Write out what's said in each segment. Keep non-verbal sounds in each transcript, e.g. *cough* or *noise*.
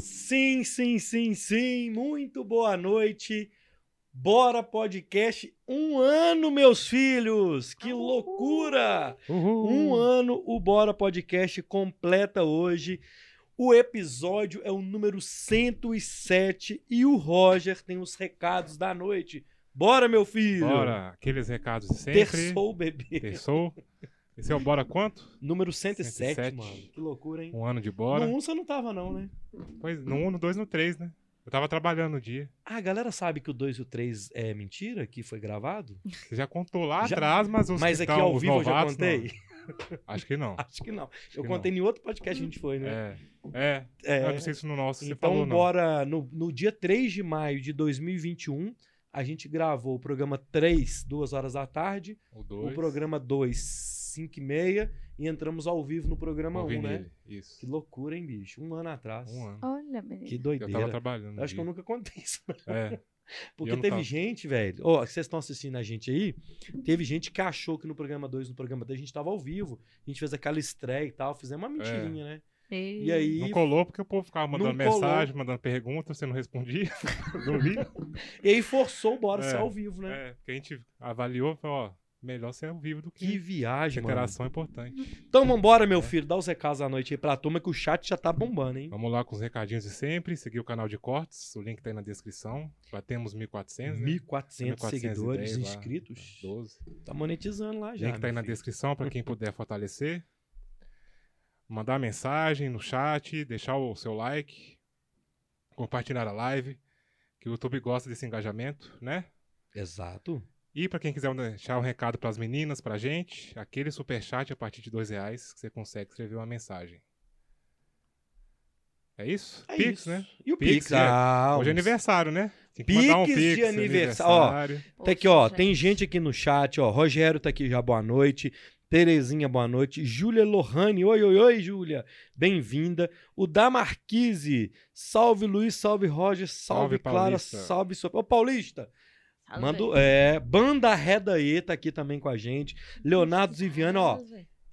Sim, sim, sim, sim. Muito boa noite. Bora Podcast. Um ano, meus filhos! Que loucura! Uhul. Um ano o Bora Podcast completa hoje. O episódio é o número 107 e o Roger tem os recados da noite. Bora, meu filho! Bora, aqueles recados de sempre. Terçou, bebê. Terçou. *laughs* Esse é o Bora quanto? Número 107, 107. mano. Que loucura, hein? Um ano de Bora. No 1 você não tava, não, né? Pois, no 1, no 2, no 3, né? Eu tava trabalhando no dia. Ah, a galera sabe que o 2 e o 3 é mentira, que foi gravado? Você já contou lá Já- atrás, mas os Mas aqui tão- ao vivo eu já novatos, contei? não. *laughs* Acho que não. Acho que não. eu que contei em outro podcast que a gente foi, né? É. É. É. Eu não sei se no nosso você Então, falou, não. bora. No, no dia 3 de maio de 2021, a gente gravou o programa 3, 2 horas da tarde, O 2. o programa 2, 5 e meia, e entramos ao vivo no programa 1, né? nele. Isso. Que loucura, hein, bicho? Um ano atrás. Um ano. Olha, menino. Que Eu tava doideira. trabalhando. Eu acho que eu nunca contei isso. É. *laughs* Porque teve tava. gente, velho. Ó, vocês estão assistindo a gente aí. Teve gente que achou que no programa 2, no programa 3, a gente tava ao vivo. A gente fez aquela estreia e tal. Fizemos uma mentirinha, né? E aí. Não colou porque o povo ficava mandando mensagem, mandando pergunta, você não respondia. *laughs* não vi. E aí forçou o Bora É, ser ao vivo, né? É, porque a gente avaliou e falou, ó, melhor ser ao vivo do que, Que viagem, Essa mano. interação é importante. Então vambora, É. meu filho. Dá os recados à noite aí pra turma que o chat já tá bombando, hein? Vamos lá com os recadinhos de sempre, seguir o canal de cortes, o link tá aí na descrição. Batemos 1.400, né? 1.400 seguidores 1.410 lá, inscritos. 12. Tá monetizando lá já. link tá aí na filho. descrição para quem puder *laughs* fortalecer. Mandar mensagem no chat, deixar o seu like, compartilhar a live, que o YouTube gosta desse engajamento, né? Exato. E para quem quiser deixar um recado para as meninas, pra gente, aquele superchat a partir de dois reais que você consegue escrever uma mensagem. É isso? É Pix, isso. né? E o Pix, Pix? é. ah, Hoje é aniversário, né? Tem que mandar um Pix Pix de aniversário. Ó, aniversário. Tá aqui, ó. Tem gente aqui no chat, ó. Rogério tá aqui já, boa noite. Terezinha, boa noite. Júlia Lohane, oi, oi, oi, Júlia. Bem-vinda. O da Marquise, salve Luiz, salve Roger, salve, Salve, Clara, Paulista. salve. Ô, Paulista, salve. manda, é, Banda Reda E tá aqui também com a gente. Leonardo Ziviano, ó.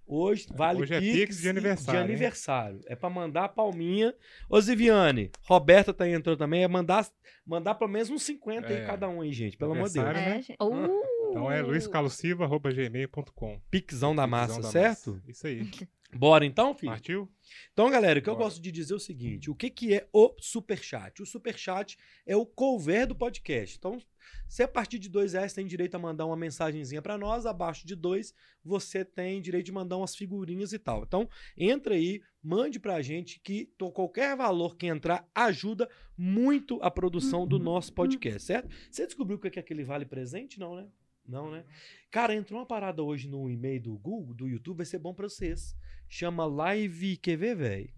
Hoje vale Hoje é Pix Pix de aniversário, hein? aniversário. É pra mandar a palminha. Ô, Ziviane, Roberta tá aí, entrou também. É mandar, mandar pelo menos uns 50 aí É. cada um aí, gente. Pelo amor de Deus. É, né? gente. Uh! Então é luiscalociva.gmail.com. Pixão da massa, certo? Isso aí. *laughs* Bora então, filho? Partiu? Então, galera, o que eu Bora. gosto de dizer é o seguinte: o que, que é o superchat? O superchat é o cover do podcast. Então, se a partir de dois reais tem direito a mandar uma mensagenzinha pra nós, abaixo de dois você tem direito de mandar umas figurinhas e tal. Então, entra aí, mande pra gente que qualquer valor que entrar ajuda muito a produção do nosso podcast, certo? Você descobriu o que é aquele vale presente? Não, né? Não, né? Cara, entrou uma parada hoje no e-mail do Google, do YouTube, vai ser bom pra vocês. Chama Live. Ver, velho?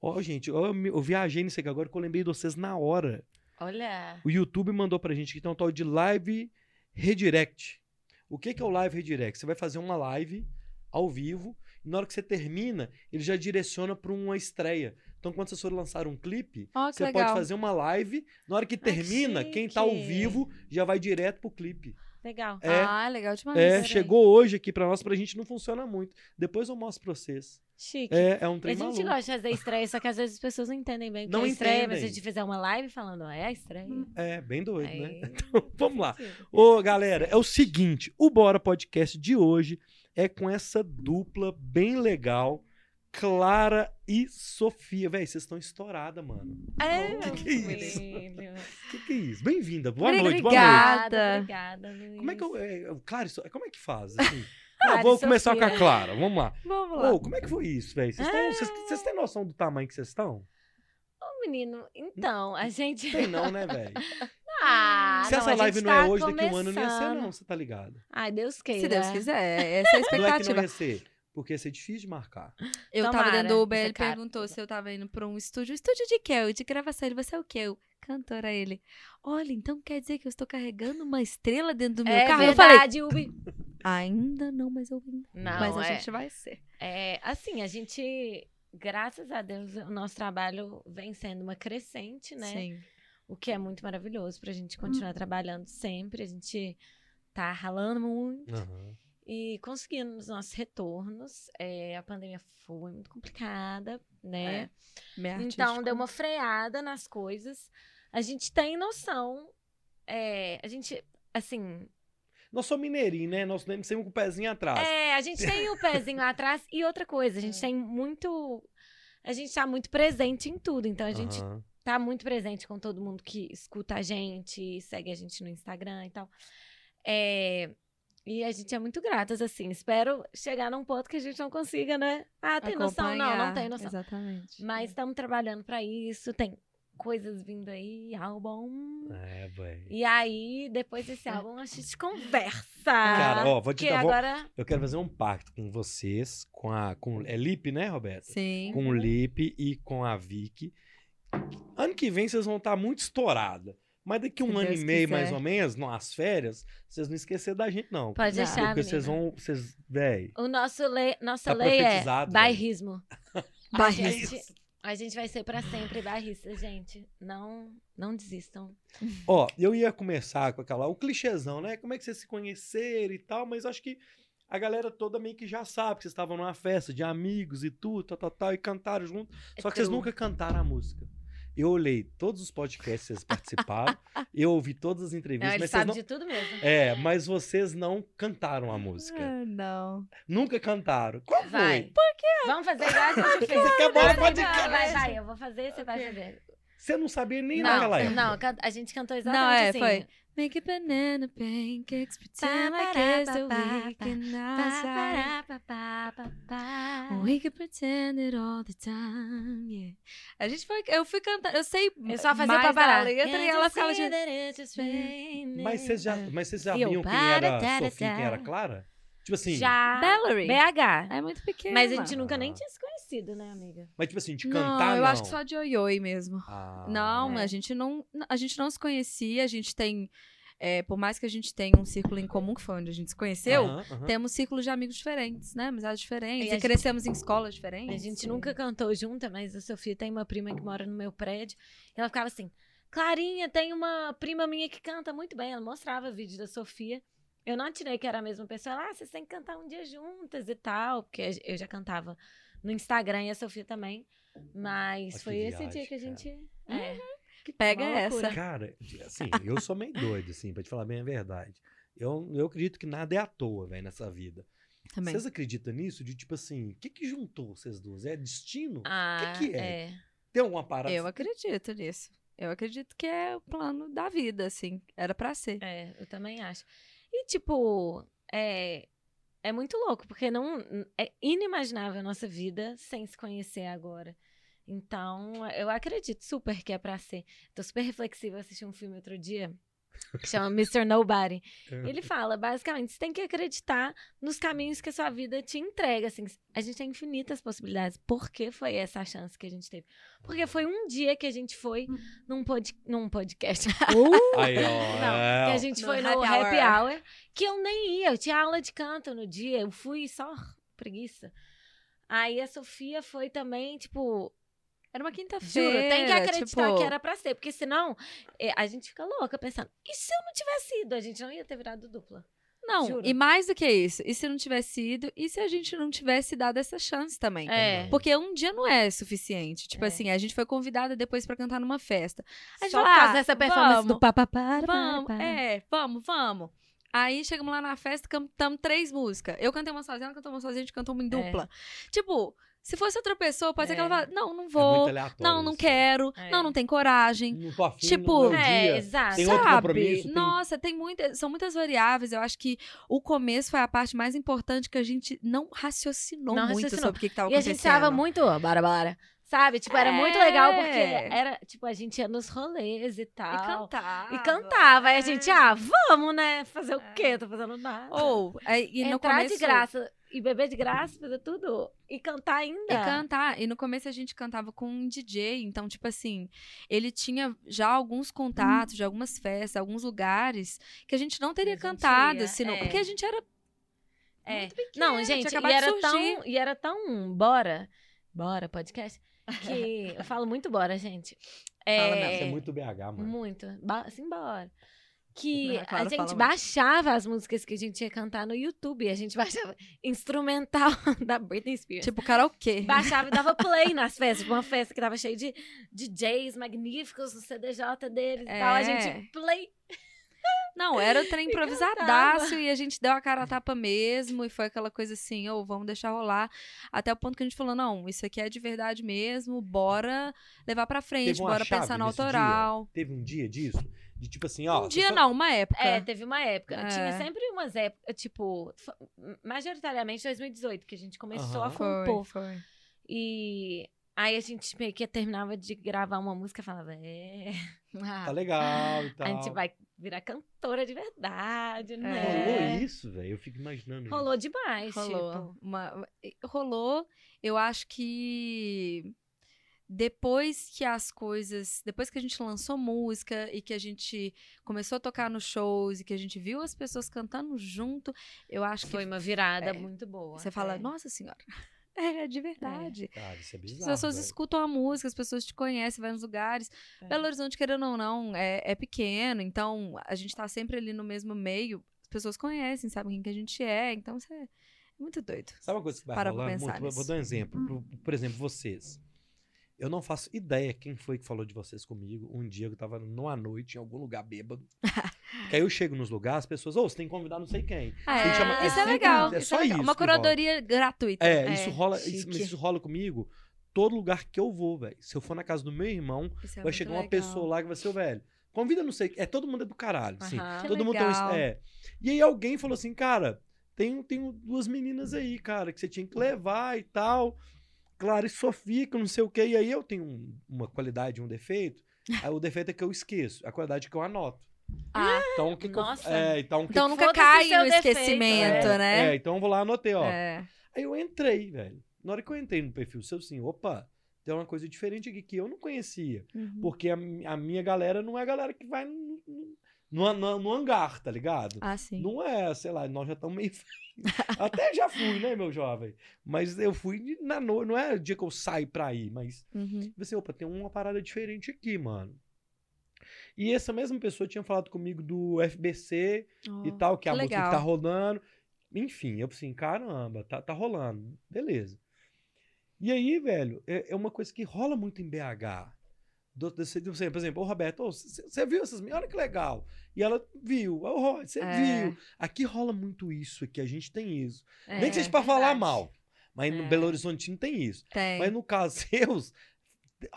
Ó, gente, eu, eu viajei nisso aqui agora que eu lembrei de vocês na hora. Olha. O YouTube mandou pra gente que tem um tal de Live Redirect. O que, que é o Live Redirect? Você vai fazer uma live ao vivo e na hora que você termina, ele já direciona pra uma estreia. Então, quando vocês forem lançar um clipe, que você legal. pode fazer uma live. Na hora que termina, quem tá ao vivo já vai direto pro clipe. Legal. É. Ah, legal demais. É, chegou hoje aqui pra nós, pra gente não funciona muito. Depois eu mostro pra vocês. Chique. É, é um trem a gente maluco. gosta de fazer estreia, só que às vezes as pessoas não entendem bem o que Não é estreia, mas se a entendem. gente fizer uma live falando, ó, é a estreia. É, bem doido, Aí- né? *laughs* Então, vamos lá. Ô, galera, é o seguinte, o Bora Podcast de hoje é com essa dupla bem legal, Clara e Sofia. Véi, vocês estão estouradas, mano. É, Que que é isso? *laughs* Que que é isso? Bem-vinda. Boa noite, boa noite. Obrigada. Obrigada, Luiz. Como é que eu... É, Clara, e como é que faz? Assim? *laughs* Ah, vou começar com Sofia. a Clara, vamos lá. Vamos lá. Ô, como é que foi isso, velho? Vocês têm noção do tamanho que vocês estão? Ô, menino, então, a gente... Tem não, né, velho? *laughs* Ah, Se não, essa live não é tá hoje, daqui a um ano não ia ser, começando. não, você tá ligado? Ai, Deus queira. Se Deus quiser, essa é a Não é que não expectativa. ia ser, porque ia ser difícil de marcar. Eu Tomara, tava dentro do Uber, ele caro. perguntou se eu tava indo pra um estúdio. Estúdio de quê? Eu, de gravação. Ele, você é o quê? Eu, cantora. Ele, olha, então quer dizer que eu estou carregando uma estrela dentro do meu É carro? Eu falei, verdade, Ubi. *laughs* ainda não, mas eu Não, Mas a é, gente vai ser. é, assim, a gente, graças a Deus, o nosso trabalho vem sendo uma crescente, né? Sim. O que é muito maravilhoso pra gente continuar trabalhando sempre. A gente tá ralando muito e conseguindo os nossos retornos. É, a pandemia foi muito complicada, né? Meio Então deu uma freada nas coisas. A gente tem noção. é, a gente, assim. Nós somos mineirinhos, né? Nós temos sempre com o pezinho atrás. É, a gente tem o pezinho *laughs* atrás e outra coisa, a É. gente tem muito. A gente tá muito presente em tudo. Então a gente Aham. tá muito presente com todo mundo que escuta a gente, segue a gente no Instagram e tal. É, e a gente é muito gratas, assim. Espero chegar num ponto que a gente não consiga, né? Ah, tem noção? Não, não tem noção. Exatamente. Mas estamos trabalhando pra isso. Tem coisas vindo aí, álbum. É, velho. E aí, depois desse álbum, a gente *laughs* conversa. Cara, ó, vou te dar. vou- agora. Eu quero fazer um pacto com vocês, com a. Com, é Lipe, né, Roberto? Sim. Com o Lipe e com a Vicky. Ano que vem vocês vão estar muito estourada. Mas daqui um Se ano Deus e meio, mais quiser. ou menos, nas férias, vocês não esquecer da gente, não. Pode deixar, Porque vocês vão. Vocês. Véi. O nosso lei, nossa Tá lei é velho. bairrismo. *laughs* A Barrismo. gente, a gente vai ser pra sempre bairrista, gente. Não, não desistam. Ó, eu ia começar com aquela. O clichêzão, né? Como é que vocês se conheceram e tal, mas acho que a galera toda meio que já sabe que vocês estavam numa festa de amigos e tudo, tal, tal, tal, e cantaram junto. Só que vocês nunca cantaram a música. Eu olhei todos os podcasts que vocês participaram, *laughs* eu ouvi todas as Não, entrevistas, ele mas sabe vocês não. de tudo mesmo. É, mas vocês não cantaram a música. Ah, não. Nunca cantaram. Qual Vai. foi? Vamos fazer igual a gente fez. Acabou Vai, o vai, podcast. Vai, vai, eu vou fazer, você vai fazer. Você não sabia nem não, naquela época. não, a gente cantou exatamente Não, é, assim. foi. Make it banana pancakes, pretend like it's the weekend outside. We can pretend it all the time, yeah. A gente foi, eu fui cantar, eu sei Eu só fazia mais pra parar. da letra e ela ficava de... Mas vocês já, mas vocês já eu, viam quem era Sofia e quem era. Clara? Tipo assim, Já. Valerie. BH. É muito pequena. Mas a gente nunca nem tinha se conhecido, né, amiga? mas tipo assim, de Não, cantar eu não. acho que só de oi-oi mesmo. Ah. Não, É. a gente não, a gente não se conhecia, a gente tem, é, por mais que a gente tenha um círculo em comum, que foi onde a gente se conheceu, Aham, aham. temos círculos de amigos diferentes, né? Amizades diferentes, E e, a gente- crescemos em escolas diferentes. A gente nunca cantou junta, mas a Sofia tem uma prima que mora no meu prédio. E ela ficava assim: Clarinha, tem uma prima minha que canta muito bem. Ela mostrava vídeo da Sofia. Eu não tirei que era a mesma pessoa. Ela, ah, vocês têm que cantar um dia juntas e tal. Porque eu já cantava no Instagram e a Sofia também. Mas que foi esse viagem, dia que a cara. gente. É. Pega Uma essa. loucura. Cara, assim, eu sou meio doido, assim, pra te falar bem a verdade. Eu, eu acredito que nada é à toa, velho, nessa vida. Também. Vocês acreditam nisso? De tipo assim, o que que juntou vocês duas? É destino? Ah, que é? é. Tem alguma parada? Eu acredito nisso. Eu acredito que é o plano da vida, assim. Era pra ser. É, eu também acho. E, tipo, é, é muito louco, porque não é inimaginável a nossa vida sem se conhecer agora. Então, eu acredito super que é pra ser. Tô super reflexiva, assisti um filme outro dia que chama Mr. Nobody. É. Ele fala, basicamente, você tem que acreditar nos caminhos que a sua vida te entrega. Assim, a gente tem infinitas possibilidades. Por que foi essa a chance que a gente teve? Porque foi um dia que a gente foi num, pod, num podcast. *laughs* Aí, ó. Não, é, que a gente No foi no happy happy hour. hour. que eu nem ia, eu tinha aula de canto no dia, eu fui só preguiça. Aí a Sofia foi também, tipo, Era uma quinta-feira. juro, tem que acreditar tipo, que era pra ser, porque senão é, a gente fica louca pensando, e se eu não tivesse ido? A gente não ia ter virado dupla. Não, Juro. e mais do que isso. E se não tivesse ido? E se a gente não tivesse dado essa chance também? É. Porque um dia não é suficiente. Tipo É. assim, a gente foi convidada depois pra cantar numa festa. A gente Só por causa ah, dessa performance vamos, do papá para, Vamos, é, vamos, vamos. Aí chegamos lá na festa, cantamos três músicas. Eu cantei uma sozinha, ela cantou uma sozinha, a gente cantou uma em dupla. Tipo, se fosse outra pessoa, pode ser que ela É. falasse, não, não é vou, aleatório não, não isso. quero, É. não, não tem coragem. Não tô afim, Tipo, é o É, exato. Tem Sabe? tem- Nossa, tem muitas, são muitas variáveis. Eu acho que o começo foi a parte mais importante que a gente não raciocinou Não muito raciocinou. sobre o que, que tava E a acontecendo. gente tava muito, ó, bara, bara. Sabe? Tipo, era muito legal porque É. era, tipo, a gente ia nos rolês e E tal. cantava. E cantava. Aí a gente, é. ah, vamos, né? Fazer o É. quê? Tô fazendo nada. Ou, e no Entrar começo... de graça e beber de graça, fazer tudo. E cantar ainda. E cantar. E no começo a gente cantava com um DJ. Então, tipo assim, ele tinha já alguns contatos de algumas festas, alguns lugares que a gente não teria gente cantado, ia, senão, é. porque a gente era É. muito pequena, Não, tinha gente, e era, tão, e era tão bora. Bora, podcast. Que *laughs* eu falo muito bora, gente. Fala É, mesmo. Isso é muito BH, mano. Muito. Ba- Assim, bora. Que A gente fala muito. baixava as músicas que a gente ia cantar no YouTube. E a gente *laughs* baixava instrumental *laughs* da Britney Spears. Tipo karaokê. Baixava e dava *laughs* play nas festas. Tipo, uma festa que tava cheia de DJs magníficos no CDJ deles e tal. A É. gente play. Não, era o trem E improvisadaço e a gente deu a cara a tapa mesmo e foi aquela coisa assim, ou vamos deixar rolar. Até o ponto que a gente falou, não, isso aqui é de verdade mesmo, bora levar pra frente, bora pensar no autoral. Teve um dia disso? De tipo assim, ó. Um dia não, uma época. É, teve uma época. É. Tinha sempre umas épocas, tipo, majoritariamente 2018, que a gente começou a Aham. compor. foi, foi. E aí a gente meio que terminava de gravar uma música e falava, é, Tá legal e tal. a gente vai virar cantora de verdade, né? Rolou isso, velho? Eu fico imaginando Rolou demais, Rolou. tipo. Uma- rolou. Eu acho que depois que as coisas. Depois que a gente lançou música e que a gente começou a tocar nos shows e que a gente viu as pessoas cantando junto, eu acho Foi que uma virada é. muito boa. você fala, é. nossa senhora. *laughs* É, de verdade. isso. Cara, isso é As bizarro. pessoas velho. escutam a música, as pessoas te conhecem, vai nos lugares. É. Belo Horizonte, querendo ou não, é, é pequeno, então a gente tá sempre ali no mesmo meio. As pessoas conhecem, sabem quem que a gente é, então isso é muito doido. Sabe uma coisa que vai Para pensar muito? Vou- dar um exemplo. Por, por exemplo, vocês. Eu não faço ideia quem foi que falou de vocês comigo um dia que eu tava numa noite em algum lugar bêbado. que aí eu chego nos lugares, as pessoas, ô, você tem que convidar não sei quem. Ah, é, chamar- é isso é sempre legal. isso, é isso só é legal. isso Uma curadoria gratuita. É, isso rola, isso, isso rola comigo todo lugar que eu vou, velho. Se eu for na casa do meu irmão, é vai chegar uma legal. pessoa lá que vai ser o velho. Convida não sei, é todo mundo é do caralho, assim. Que Todo mundo tem um, é. E aí alguém falou assim, cara, tem, tem duas meninas aí, cara, que você tinha que levar e tal. Clara e Sofia, que eu não sei o quê. E aí eu tenho um- uma qualidade, um defeito. Aí o defeito é que eu esqueço. A qualidade é que eu anoto. Ah, Então, o que, que eu, Nossa. é, então, então que- nunca cai no esquecimento, é, né? É, então eu vou lá, anotei, ó. É. Aí eu entrei, velho. Na hora que eu entrei no perfil seu, assim, opa, tem uma coisa diferente aqui que eu não conhecia. Uhum. Porque a, a minha galera não é a galera que vai no, no, no- no hangar, tá ligado? Ah, sim. Não é, sei lá, nós já estamos meio. *laughs* *laughs* Até já fui, né, meu jovem? Mas eu fui na noite, não é o dia que eu saio pra ir, mas Uhum. você, opa, tem uma parada diferente aqui, mano. E essa mesma pessoa tinha falado comigo do FBC e Oh, tal, que é a que música que legal. tá rolando. Enfim, eu assim, caramba, tá, tá rolando. Beleza. E aí, velho, é, é uma coisa que rola muito em BH. Do, desse- do- por exemplo, ô Roberto, você viu essas meninas? Olha que legal. E ela viu. Ô, você É. viu. Aqui rola muito isso aqui, a gente tem isso. É, Nem que seja pra falar verdade. mal. Mas no É. Belo Horizonte não tem isso. Tem. Mas no caso *laughs* seus,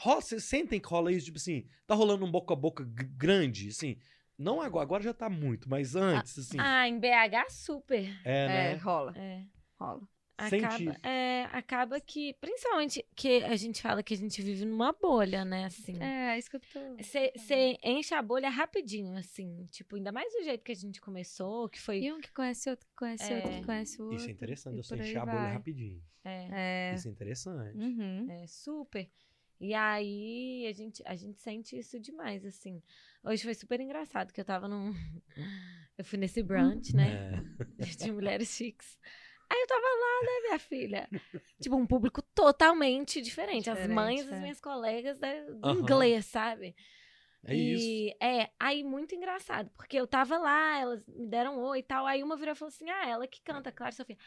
vocês sentem que rola isso, tipo assim, tá rolando um boca a boca grande, assim. Não agora, agora já tá muito, mas antes, assim. Ah, em BH, super. é, É, né? rola, É. rola. Acaba, é, acaba que, principalmente que a gente fala que a gente vive numa bolha, né, assim. É, isso que eu tô... Você enche a bolha rapidinho, assim. Tipo, ainda mais do jeito que a gente começou, que foi. E um que conhece outro, que conhece outro, É. que conhece outro. Isso é interessante, aí encher a bolha vai. rapidinho. É, É. Isso é interessante. Uhum. é, super. E aí a gente, a gente sente isso demais, assim. Hoje foi super engraçado, que eu tava num. *laughs* Eu fui nesse brunch, né? É. de mulheres chiques. Aí eu tava lá, né, minha filha? tipo, um público totalmente diferente. As Diferente, mães das é. minhas colegas da, do Aham. inglês, sabe? É isso. E é, aí muito engraçado, porque eu tava lá, elas me deram um oi e tal. Aí uma virou e falou assim: Ah, ela que canta, Clara Sofia.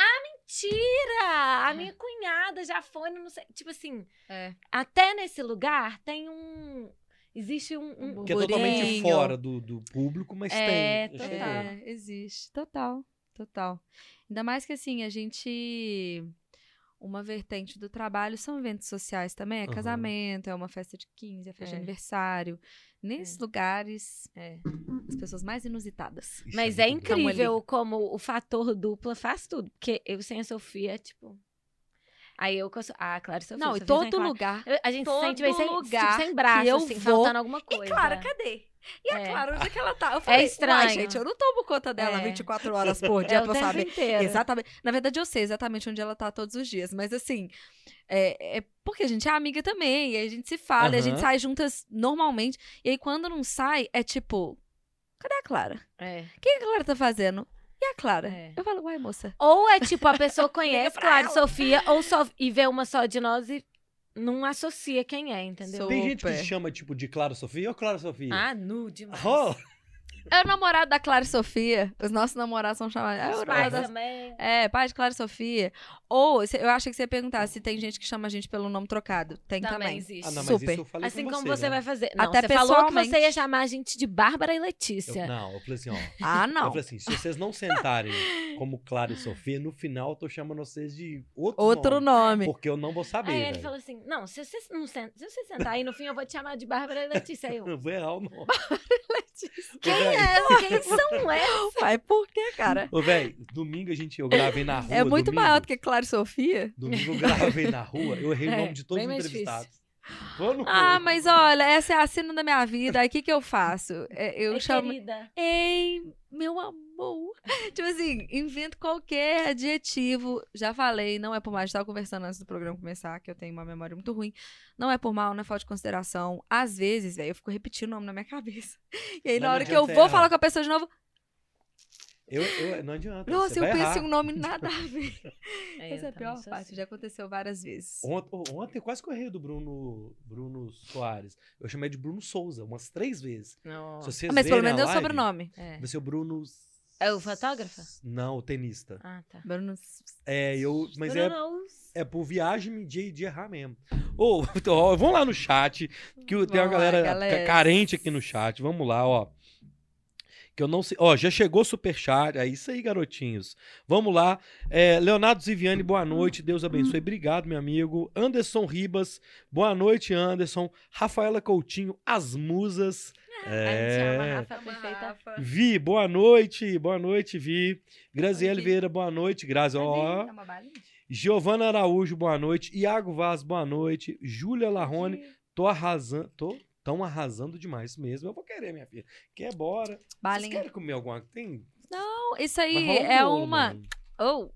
Ah, mentira! A minha *laughs* cunhada já foi, no não sei. Tipo assim, É. até nesse lugar tem um. Existe um. um- Que é totalmente fora do, do público, mas É, tem. total. É, existe. Total, total. Ainda mais que assim, a gente. Uma vertente do trabalho são eventos sociais também. É Aham. casamento, é uma festa de 15, é festa de É. aniversário. Nesses lugares, É. as pessoas mais inusitadas. Isso Mas é incrível como o fator dupla faz tudo. Porque eu sem a Sofia, tipo. Aí eu Ah, claro, Sofia. Não, a todo lugar. Eu- A gente se todo sente meio sem, lugar tipo, sem braço, eu assim, vou- faltando alguma coisa. E Clara, cadê? E a É. Clara, onde é que ela tá? Eu falei, estranho. "Uai, gente, eu não tomo conta dela É. 24 horas por *laughs* dia É pra saber. inteiro. Exatamente. Na verdade, eu sei exatamente onde ela tá todos os dias. Mas assim, é, é porque a gente é amiga também. E a gente se fala, e a gente sai juntas normalmente. E aí, quando não sai, é tipo. Cadê a Clara? É. O que a Clara tá fazendo? E a Clara? É. Eu falo, uai, moça. Ou é tipo, a pessoa *laughs* conhece Clara e. Sofia, ou só e vê uma só de nós e não associa quem é, entendeu? Tem gente que Super. chama, tipo, de Clara Sofia ou Clara Sofia? Ah, nu demais. Rola? É o namorado da Clara e Sofia. Os nossos namorados são chamados. É, o namorado- também. é, pai de Clara e Sofia. Ou, eu achei que você ia perguntar se tem gente que chama a gente pelo nome trocado. Tem Também também. existe. Ah, não, mas Super. isso eu falei Assim com como você, você né? vai fazer. Não, Até você falou que você ia chamar a gente de Bárbara e Letícia. Eu- não, eu falei assim, ó. *laughs* Ah, Eu não. falei assim, se vocês não sentarem como Clara e Sofia, no final eu tô chamando vocês de outro, Outro nome. nome. Porque eu não vou saber, Aí ele velho. falou assim: não, se você, não senta, se você sentar aí no fim, eu vou te chamar de Bárbara e Letícia. Aí eu, *laughs* Não vou errar o nome. quem Ô, véi, é? Quem são *laughs* essas? Mas por que, cara? Ô, velho, domingo a gente, eu gravei na rua. É muito domingo, maior do que Clara e Sofia. Domingo eu gravei na rua, eu errei o *laughs* É, nome de todos os entrevistados. No- Ah, mas olha, essa é a cena da minha vida. Aí o que, que eu faço? É, Eu Ei, chamo. querida. Ei, meu amor. *laughs* Tipo assim, invento qualquer adjetivo. Já falei, não é por mal. A gente tava conversando antes do programa começar, que eu tenho uma memória muito ruim. Não é por mal, não é falta de consideração. Às vezes, velho, eu fico repetindo o nome na minha *laughs* cabeça. E aí, Mas na não hora que eu vou errar. falar com a pessoa de novo, Eu, eu- não adianta. nossa, você eu vai penso errar. um nome nada a ver. *laughs* É, Essa é a pior parte, assim. já aconteceu várias vezes. Ontem, ontem eu quase corri do Bruno, Bruno Soares. Eu chamei de Bruno Souza umas três vezes. Não. Ah, mas pelo menos é o live, sobrenome. É. Vai ser o Bruno. É o fotógrafo? Não, o tenista. Ah, tá. Bruno. É, eu. Mas é, Bruno. é por viagem de, de errar mesmo. Ô, *laughs* então, ó, vamos lá no chat, que tem uma lá, galera galera. ca- carente aqui no chat. Vamos lá, ó. Que eu não sei. Ó, já chegou superchat. É isso aí, garotinhos. Vamos lá. É, Leonardo Ziviane, boa noite. Deus abençoe. Obrigado, meu amigo. Anderson Ribas, boa noite, Anderson. Rafaela Coutinho, as musas. A gente chama a É. Rafa perfeita. Vi, boa noite. Boa noite, Vi. Graziele. Vieira, boa noite. Grazi, ó. Balinha? Giovana Araújo, boa noite. Iago Vaz, boa noite. Júlia Larrone, tô arrasando. Tô tão arrasando demais mesmo. Eu vou querer, minha filha. Quer bora? Vocês Balinha. querem comer alguma coisa? Tem. Não, isso aí um é bolo, uma. mano. Oh,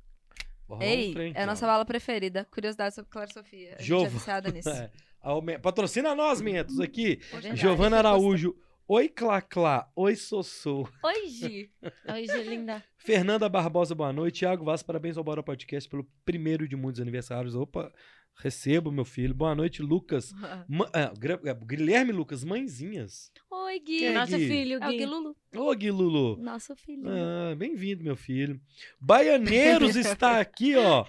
um ei, trem é a nossa bala preferida. Curiosidade sobre Clara Sofia. A gente é nisso. *laughs* É. Patrocina nós, Mentos, aqui. É. Giovana Araújo. Oi, Clá-Clá. Oi, Sossô. Oi, *laughs* Gi. Oi, Gi, linda. Fernanda Barbosa, boa noite. Tiago Vaz, parabéns ao Bora Podcast pelo primeiro de muitos aniversários. Opa, recebo, meu filho. Boa noite, Lucas. *laughs* Ma- ah, Gra- ah, Guilherme Lucas, mãezinhas. Oi, Gui. É Nosso Gui? filho, É o Gui. Gui Lulu. Ô, Gui Lulu. Nosso filho. Ah, bem-vindo, meu filho. Baianeiros *laughs* está aqui, ó.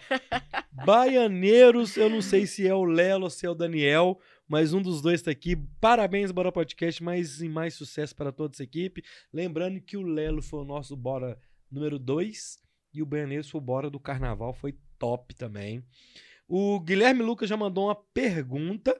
Baianeiros, eu não sei se é o Lelo ou se é o Daniel, mas um dos dois está aqui. Parabéns, Bora Podcast, mais e mais sucesso para toda essa equipe. Lembrando que o Lelo foi o nosso Bora número 2 e o Baianeiros foi o Bora do Carnaval, foi top também. O Guilherme Lucas já mandou uma pergunta.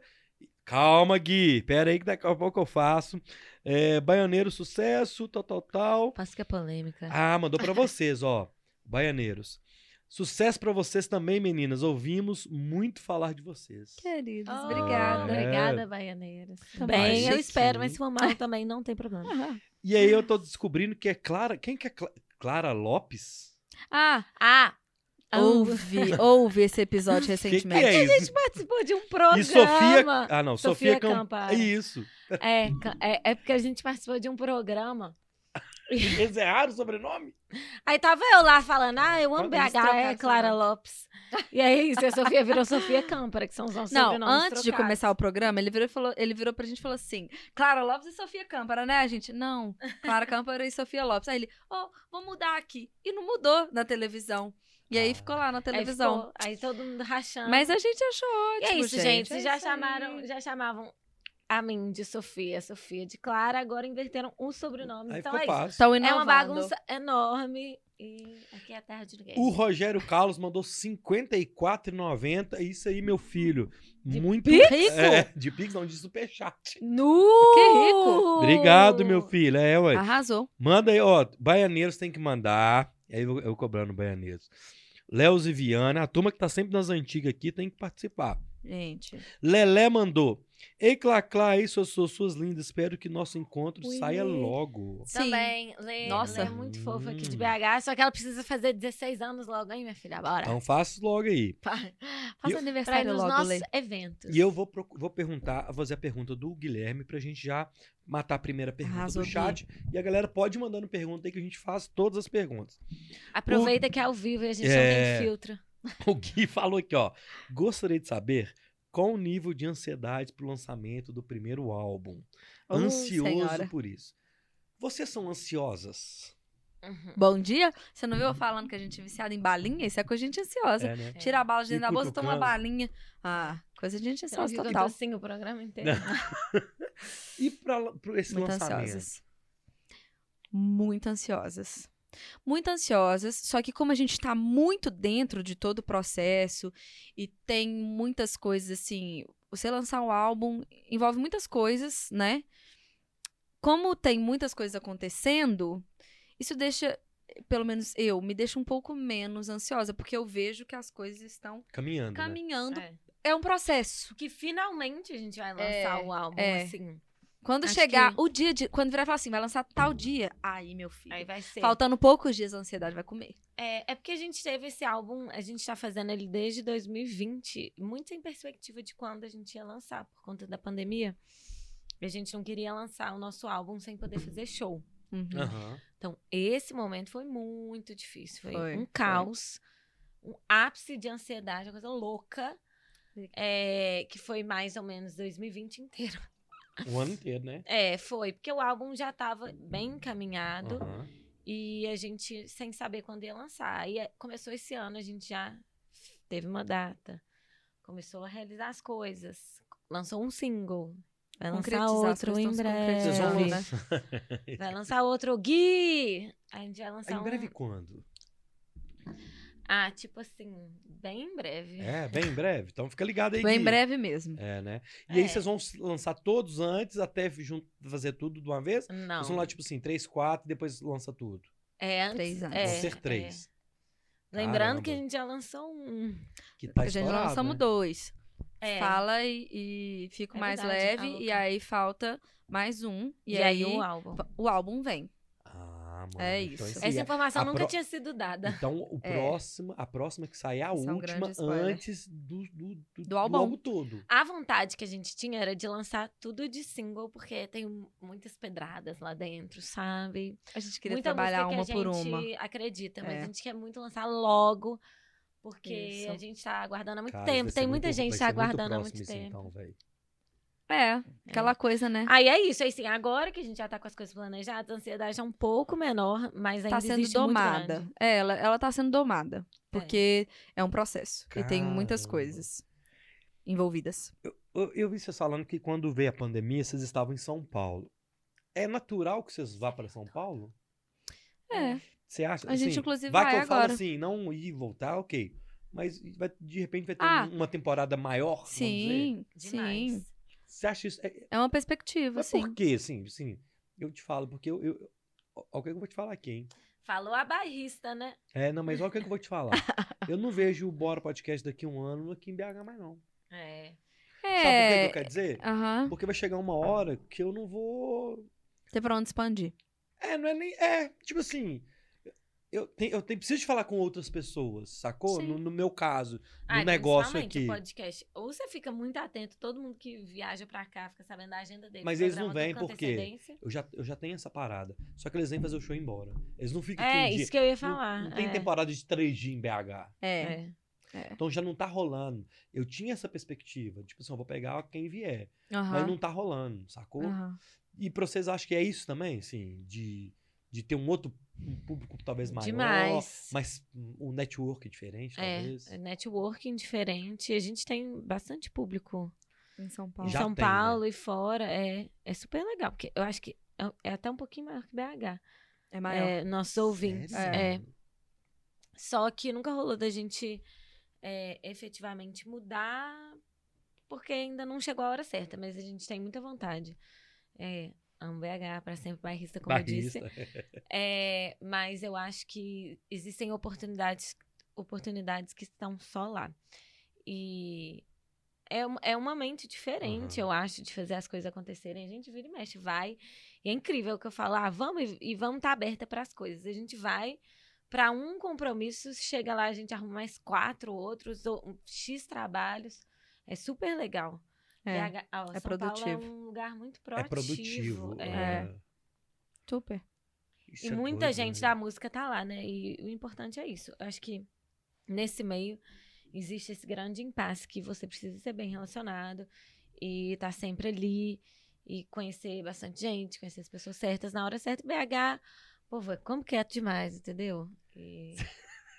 Calma, Gui. Pera aí que daqui a pouco eu faço. É, Baianeiro, sucesso, tal, tal, tal. Faço que é polêmica. Ah, mandou pra *laughs* vocês, ó. Baianeiros. Sucesso pra vocês também, meninas. Ouvimos muito falar de vocês. Queridos, Oh, obrigada. Obrigada, Baianeiras. Também. Bem, eu espero, mas se for mal também não tem problema. E aí eu tô descobrindo que é Clara. Quem que é Cla- Clara Lopes? Ah, Ah! Ouvi, ouvi esse episódio O *laughs* que, recentemente. que é isso? A gente participou de um programa. E Sofia. Ah, não. Sofia, Sofia Camp... Campari. Isso. É, é, é porque a gente participou de um programa. *laughs* Eles erraram o sobrenome? Aí tava eu lá falando, ah, eu amo BH, é Clara seu Lopes. E aí, se a Sofia virou Sofia Câmpara, que são os nossos Não, sobrenomes antes de trocados. começar o programa, ele virou, falou, ele virou pra gente e falou assim: Clara Lopes e Sofia Câmpara, né? A gente, não, Clara Câmpara e Sofia Lopes. Aí ele, ó, vou mudar aqui. E não mudou na televisão. E aí Ah. ficou lá na Aí televisão. ficou- Aí, todo mundo rachando. Mas a gente achou E ótimo. é isso, gente. é já isso aí. chamaram, já chamavam a mim de Sofia, a Sofia de Clara, agora inverteram os sobrenomes. Aí então ficou é isso. fácil. Estão É uma bagunça enorme e aqui é a terra de ninguém. O Rogério Carlos mandou R$ 54,90. Isso aí, meu filho. De Muito. Pix? É, de Pix, não, de Superchat. Nu! Que rico! Obrigado, meu filho. É, ué. Arrasou. Manda aí, ó. Baianeiros tem que mandar. Aí eu, eu cobrando Baianeiros. Léo e Viana, a turma que tá sempre nas antigas aqui tem que participar. Gente. Lelé mandou. Ei, Clá, Clá, aí, suas, suas, suas lindas. Espero que nosso encontro Ui. saia logo. Também, Lê, Nossa. Lê é muito fofa aqui de Hum. BH, só que ela precisa fazer 16 anos logo, hein, minha filha? Bora. Então faça logo aí. Faça E- pra ir aniversário nos logo, nossos Lê. eventos. E eu vou, vou perguntar, fazer a pergunta do Guilherme pra gente já matar a primeira pergunta Arrasou, do chat. E a galera pode ir mandando pergunta aí que a gente faz todas as perguntas. Aproveita que é ao vivo e a gente É. não tem filtro. *laughs* O Gui falou aqui, ó. Gostaria de saber qual o nível de ansiedade pro lançamento do primeiro álbum. Oh, Ansioso senhora. por isso. Vocês são ansiosas? Uhum. Bom dia. Você não viu eu falando que a gente é viciada em balinha? Isso é coisa de gente ansiosa. É, né? Tira a bala de dentro da bolsa, toma uma balinha. Ah, coisa de gente ansiosa eu total. assim o programa *laughs* inteiro? E pra esse Muito lançamento? ansiosas. Muito ansiosas. Muito ansiosas, só que como a gente tá muito dentro de todo o processo e tem muitas coisas assim, você lançar um álbum envolve muitas coisas, né? Como tem muitas coisas acontecendo, isso deixa, pelo menos eu, me deixa um pouco menos ansiosa, porque eu vejo que as coisas estão Caminhando, né? caminhando. É. É um processo. Que finalmente a gente vai lançar É, o álbum, é. assim. Quando Acho chegar que- o dia de. Quando virar e falar assim, vai lançar tal dia. Aí, meu filho. Aí vai ser. Faltando poucos dias, a ansiedade vai comer. É, é porque a gente teve esse álbum, a gente tá fazendo ele desde 2020, muito em perspectiva de quando a gente ia lançar, por conta da pandemia. E a gente não queria lançar o nosso álbum sem poder fazer show. Uhum. Aham. Então, esse momento foi muito difícil. Foi, Foi, um foi. caos, um ápice de ansiedade, uma coisa louca. É, que foi mais ou menos 2020 inteiro. O ano inteiro, né? É, foi, porque o álbum já tava bem encaminhado. Aham. E a gente sem saber quando ia lançar. Aí é, começou esse ano, a gente já teve uma data. Começou a realizar as coisas. Lançou um single. Vai lançar outro em breve. Vão. Vai lançar outro Gui! A gente vai lançar Em breve um... quando? Ah, tipo assim, bem em breve. É, bem em breve. Então fica ligado aí. Bem Gui. breve mesmo. É, né? E aí É. vocês vão lançar todos antes, até fazer tudo de uma vez? Não. Vocês vão lá, tipo assim, três, quatro, e depois lança tudo. É, antes, Três anos. é, vão ser é. três. Lembrando que a gente já lançou um. Que tá a gente estourado, lançamos né? dois. É. Fala e, e fico É mais verdade, leve. tá E aí falta mais um. E, E, aí, aí o álbum. o álbum vem. Mano. É então isso. esse Essa é- informação nunca pro- tinha sido dada. Então, o É. próximo, a próxima que sair é a Isso é um última antes do, do, do, Do álbum. todo. A vontade que a gente tinha era de lançar tudo de single, porque tem muitas pedradas lá dentro, sabe? A gente queria Muita trabalhar uma que por a gente uma. acredita, mas É. a gente quer muito lançar logo, porque Isso. a gente tá aguardando há muito Cara, tempo. Tem muita muito- gente tá ser muito aguardando há próximo muito isso, tempo. Então, velho. É, aquela coisa, né? Aí é isso, aí sim, agora que a gente já tá com as coisas planejadas, a ansiedade é um pouco menor, mas ainda tá sendo domada. É, ela, ela tá sendo domada. Porque é, um processo. E tem muitas Caramba. coisas envolvidas. Eu, eu vi vocês falando que quando veio a pandemia, vocês estavam em São Paulo. É natural que vocês vá para São Paulo? É. Você acha? A gente, assim, inclusive, vai vai que eu falo agora. assim, não ir e voltar, ok. Mas vai- de repente vai ter Ah. um- uma temporada maior, vamos dizer. Sim, Demais. sim. Você acha isso? É, É uma perspectiva, mas sim. por quê, assim, assim? Eu te falo, porque eu... ó, o que eu vou te falar aqui, hein? Falou a barrista, né? É, não, mas olha o que eu vou te falar. *laughs* eu não vejo o Bora Podcast daqui a um ano aqui em BH mais, não. É. Sabe por que que eu É. quero dizer? Aham. Porque vai chegar uma hora que eu não vou Tem pra onde expandir. É, não é nem. É, tipo assim. Eu, tenho, eu tenho, preciso de falar com outras pessoas, sacou? No, no meu caso, no Ah, negócio aqui. podcast. Ou você fica muito atento, todo mundo que viaja pra cá fica sabendo da agenda dele. Mas eles não vêm tudo com por quê? antecedência. Eu já, eu já tenho essa parada. Só que eles vêm fazer o show e embora. Eles não ficam É, aqui um dia. isso que eu ia Não- falar. Não, tem é. temporada de três dias em BH. É. É. Então já não tá rolando. Eu tinha essa perspectiva. Tipo assim, eu vou pegar quem vier. Mas Aham. não tá rolando, sacou? Aham. E pra vocês acham que é isso também, assim? De, de ter um outro um público talvez maior. Demais. Mas um network diferente, talvez. É, networking diferente. A gente tem bastante público Em São em Paulo. Já São tem, né? Paulo e fora. É, é super legal, porque eu acho que é, é até um pouquinho maior que BH. É maior. É, nossos ouvintes. Sério? É. Só que nunca rolou da gente é, efetivamente mudar, porque ainda não chegou a hora certa, mas a gente tem muita vontade. É, amo BH, para sempre bairrista, como eu disse. Barrista. *laughs* É, mas eu acho que existem oportunidades, oportunidades que estão só lá. E é, é uma mente diferente, Aham. eu acho, de fazer as coisas acontecerem. A gente vira e mexe, vai. E é incrível que eu falo, ah, vamos e, vamos estar aberta para as coisas. A gente vai para um compromisso, chega lá, a gente arruma mais quatro outros, ou um X trabalhos. É super legal. É. BH ó, é São Paulo produtivo. é um lugar muito É proativo. produtivo. é. é. Super. Isso E é muita doido, gente né? da música tá lá, né? E o importante é isso. Eu acho que nesse meio existe esse grande impasse que você precisa ser bem relacionado e tá sempre ali. e conhecer bastante gente, conhecer as pessoas certas na hora certa. BH, pô, foi como quieto demais, entendeu? E...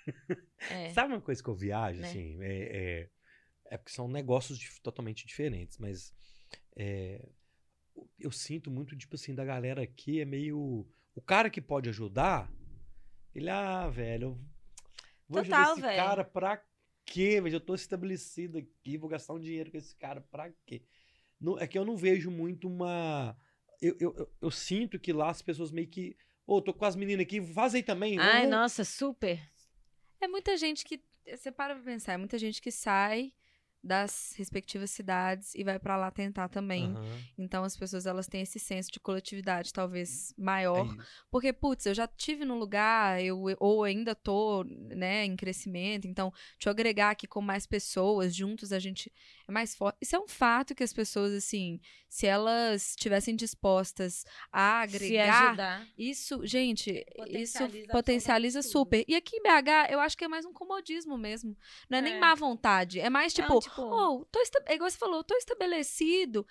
*laughs* é. Sabe uma coisa que eu viajo, Né? assim? É, é, é porque são negócios dif- totalmente diferentes, mas é, eu sinto muito, tipo assim, da galera aqui é meio. O cara que pode ajudar, ele, ah, velho, vou Total, ajudar esse velho. cara pra quê? velho? Eu tô estabelecido aqui, vou gastar um dinheiro com esse cara pra quê? Não- é que eu não vejo muito uma. Eu, eu, eu, eu sinto que lá as pessoas meio que. Ô, tô com as meninas aqui, faz aí também. Ai, vamos- nossa, super. É muita gente que. Você para pra pensar, é muita gente que sai das respectivas cidades e vai pra lá tentar também. Aham, Então as pessoas elas têm esse senso de coletividade talvez é maior. isso. Porque, putz, eu já tive num lugar, eu, ou ainda tô, né, em crescimento, então, deixa eu agregar aqui com mais pessoas, juntos a gente é mais forte. Isso é um fato que as pessoas, assim, se elas estivessem dispostas a agregar, isso, gente, isso Potencializa potencializa absolutamente tudo. super. E aqui em BH, eu acho que é mais um comodismo mesmo. Não é, nem É. má vontade, é mais tipo, Não, tipo, oh, tô é igual você falou, tô estabelecido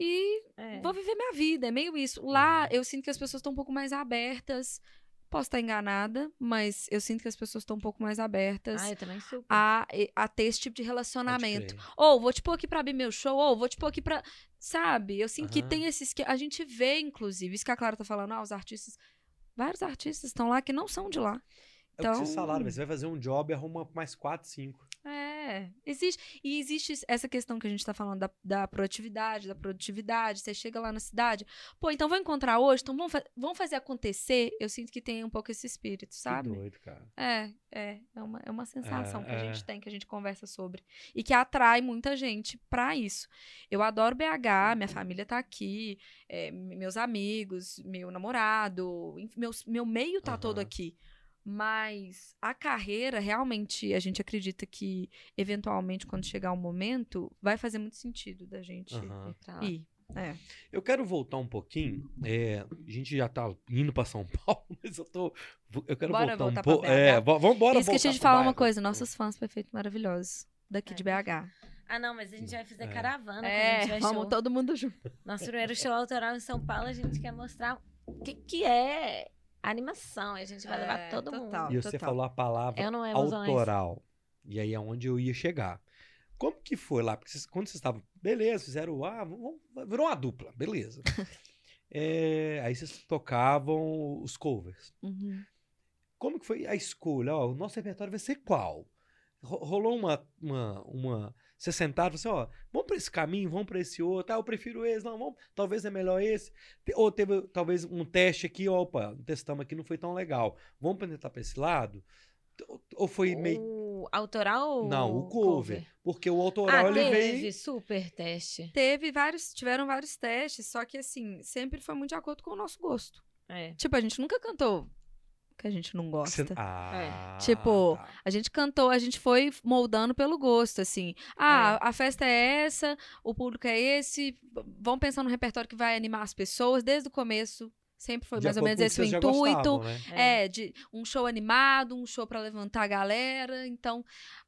e é. vou viver minha vida. É meio isso. Lá, eu sinto que as pessoas estão um pouco mais abertas. Posso estar enganada, mas eu sinto que as pessoas estão um pouco mais abertas Ah, eu também super. a, a ter esse tipo de relacionamento. Ou vou te pôr aqui pra abrir meu show, ou vou te pôr aqui pra. Sabe? Eu sinto que Aham. tem esses. que A gente vê, inclusive, isso que a Clara tá falando, ah, os artistas. Vários artistas estão lá que não são de lá. É o que Então- vocês falaram, mas você vai fazer um job e arruma mais quatro, cinco. É, existe. E existe essa questão que a gente tá falando da, da proatividade, da produtividade. Você chega lá na cidade, pô, então vou encontrar hoje, então vamos, fa- vamos fazer acontecer. Eu sinto que tem um pouco esse espírito, sabe? Que doido, cara. É, é. É uma, é uma sensação É, que a é. gente tem, que a gente conversa sobre. E que atrai muita gente pra isso. Eu adoro BH, minha família tá aqui, é, meus amigos, meu namorado, meus- meu meio tá todo Aham. aqui. Mas a carreira, realmente, a gente acredita que, eventualmente, quando chegar o momento, vai fazer muito sentido da gente lá. ir. É. Eu quero voltar um pouquinho. é, a gente já tá indo pra São *laughs* Paulo, mas eu tô. Eu quero Bora voltar um voltar pra pouco. É, vamos embora Esqueci de falar uma coisa: nossos fãs perfeitos maravilhosos daqui É. de BH. Ah, não, mas a gente vai fazer É. caravana. É, gente vai vamos show. todo mundo junto. Nosso primeiro show autoral em São Paulo, a gente quer mostrar o que, que é animação. A gente vai É, levar todo total. mundo. E você total. falou a palavra autoral. E aí é onde eu ia chegar. Como que foi lá? Porque vocês- quando vocês estavam. Beleza, fizeram. Ah, vamos, virou uma dupla, beleza. *laughs* É, aí vocês tocavam os covers. Uhum. Como que foi a escolha? Ó, o nosso repertório vai ser qual? Ro- Rolou uma. uma, uma e falaram assim: ó, vamos pra esse caminho, vamos pra esse outro. Ah, eu prefiro esse, não, vamos, talvez é melhor esse. Ou teve talvez um teste aqui, opa, testamos aqui, não foi tão legal. Vamos tentar pra esse lado? Ou- foi meio. O autoral ou Não, o cover. Porque o autoral Ah, ele teve veio. super teste. Teve vários, tiveram vários testes, só que assim, sempre foi muito de acordo com o nosso gosto. É. Tipo, a gente nunca cantou que a gente não gosta. Você- Ah, Tipo, tá. A gente cantou, a gente foi moldando pelo gosto, assim. Ah, a festa é essa, o público é esse, v- vamos pensar no repertório que vai animar as pessoas desde o começo. Sempre foi De mais ou menos esse o intuito. gostavam, né? É. É, de um show animado, um show pra levantar a galera. Então,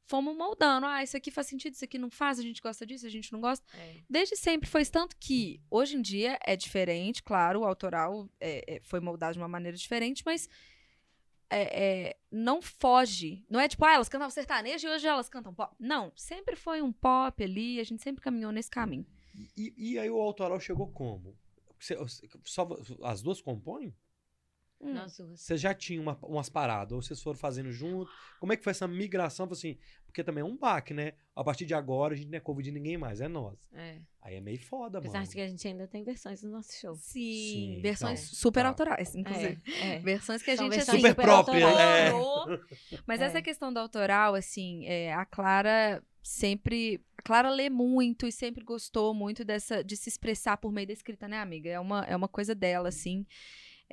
fomos moldando. Ah, isso aqui faz sentido, isso aqui não faz, a gente gosta disso, a gente não gosta. É. Desde sempre foi tanto que hoje em dia é diferente, claro, o autoral é, é, foi moldado de uma maneira diferente, mas é, é, não foge. Não é tipo, ah, elas cantavam sertanejo e hoje elas cantam pop. Não, sempre foi um pop ali, a gente sempre caminhou nesse caminho. E, e aí o autoral chegou como? Você- só, as duas compõem? Hum. Nós duas. Vocês já tinham uma- umas paradas, ou vocês foram fazendo junto? Como é que foi essa migração? Assim, porque também é um baque, né? A partir de agora a gente não é cover de ninguém mais, é nós. É. Aí é meio foda, Apesar mano. de que a gente ainda tem versões no nosso show. Sim, Sim, versões então, super tá. autorais, inclusive. É, é. Versões que a São gente assim, Super própria, é. Mas É. essa questão do autoral, assim, é, a Clara sempre. A Clara lê muito e sempre gostou muito dessa de se expressar por meio da escrita, né, amiga? É uma, é uma coisa dela, assim.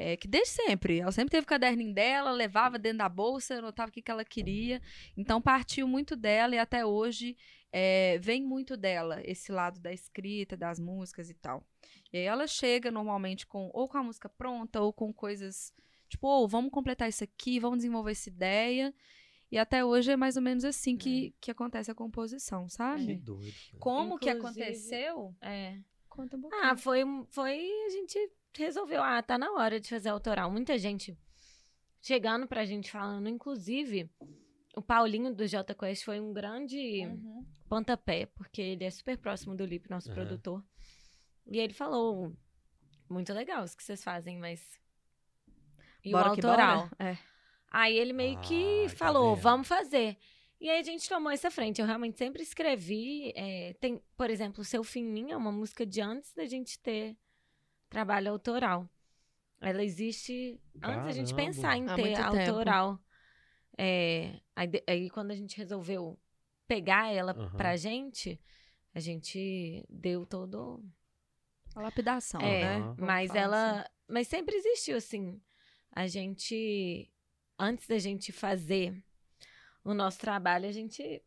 É, que desde sempre. Ela sempre teve o caderninho dela, levava dentro da bolsa, anotava o que, que ela queria. Então partiu muito dela e até hoje é, vem muito dela esse lado da escrita, das músicas e tal. E aí ela chega normalmente com ou com a música pronta ou com coisas tipo, "Ô, vamos completar isso aqui, vamos desenvolver essa ideia. E até hoje é mais ou menos assim que, que acontece a composição, Que sabe? doido. cara. Como que Inclusive- aconteceu? É. Conta um pouquinho. Ah, foi, foi. A gente resolveu, ah, tá na hora de fazer autoral. Muita gente chegando pra gente falando, inclusive, o Paulinho do J Quest foi um grande Uhum. pontapé, porque ele é super próximo do Lipe, nosso Aham. produtor. E ele falou: muito legal isso que vocês fazem, mas. E Bora o que autoral? bora. É. Aí ele meio que Ah, tá falou, vamos fazer. E aí a gente tomou essa frente. Eu realmente sempre escrevi. é, tem, por exemplo, o Seu Fim em Mim é uma música de antes da gente ter trabalho autoral. Ela existe antes da gente Caramba. pensar em Há ter autoral. É, aí, aí quando a gente resolveu pegar ela Aham. pra gente, a gente deu todo A lapidação, é, né? Mas ela. assim. Mas sempre existiu, assim. A gente. Antes da gente fazer o nosso trabalho, a gente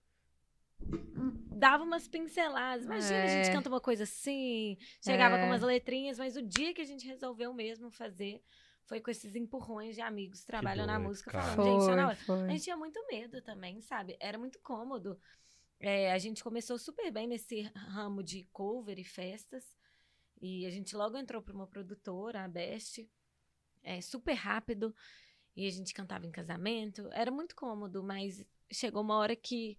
dava umas pinceladas. Imagina, a gente É. canta uma coisa assim, chegava com É. umas letrinhas, mas o dia que a gente resolveu mesmo fazer foi com esses empurrões de amigos que trabalham na doido, música, cara. falando, gente, tá na Foi, hora. foi. A gente tinha muito medo também, sabe? Era muito cômodo. É, a gente começou super bem nesse ramo de cover e festas. E a gente logo entrou para uma produtora, a Best, é, super rápido. E a gente cantava em casamento. Era muito cômodo, mas chegou uma hora que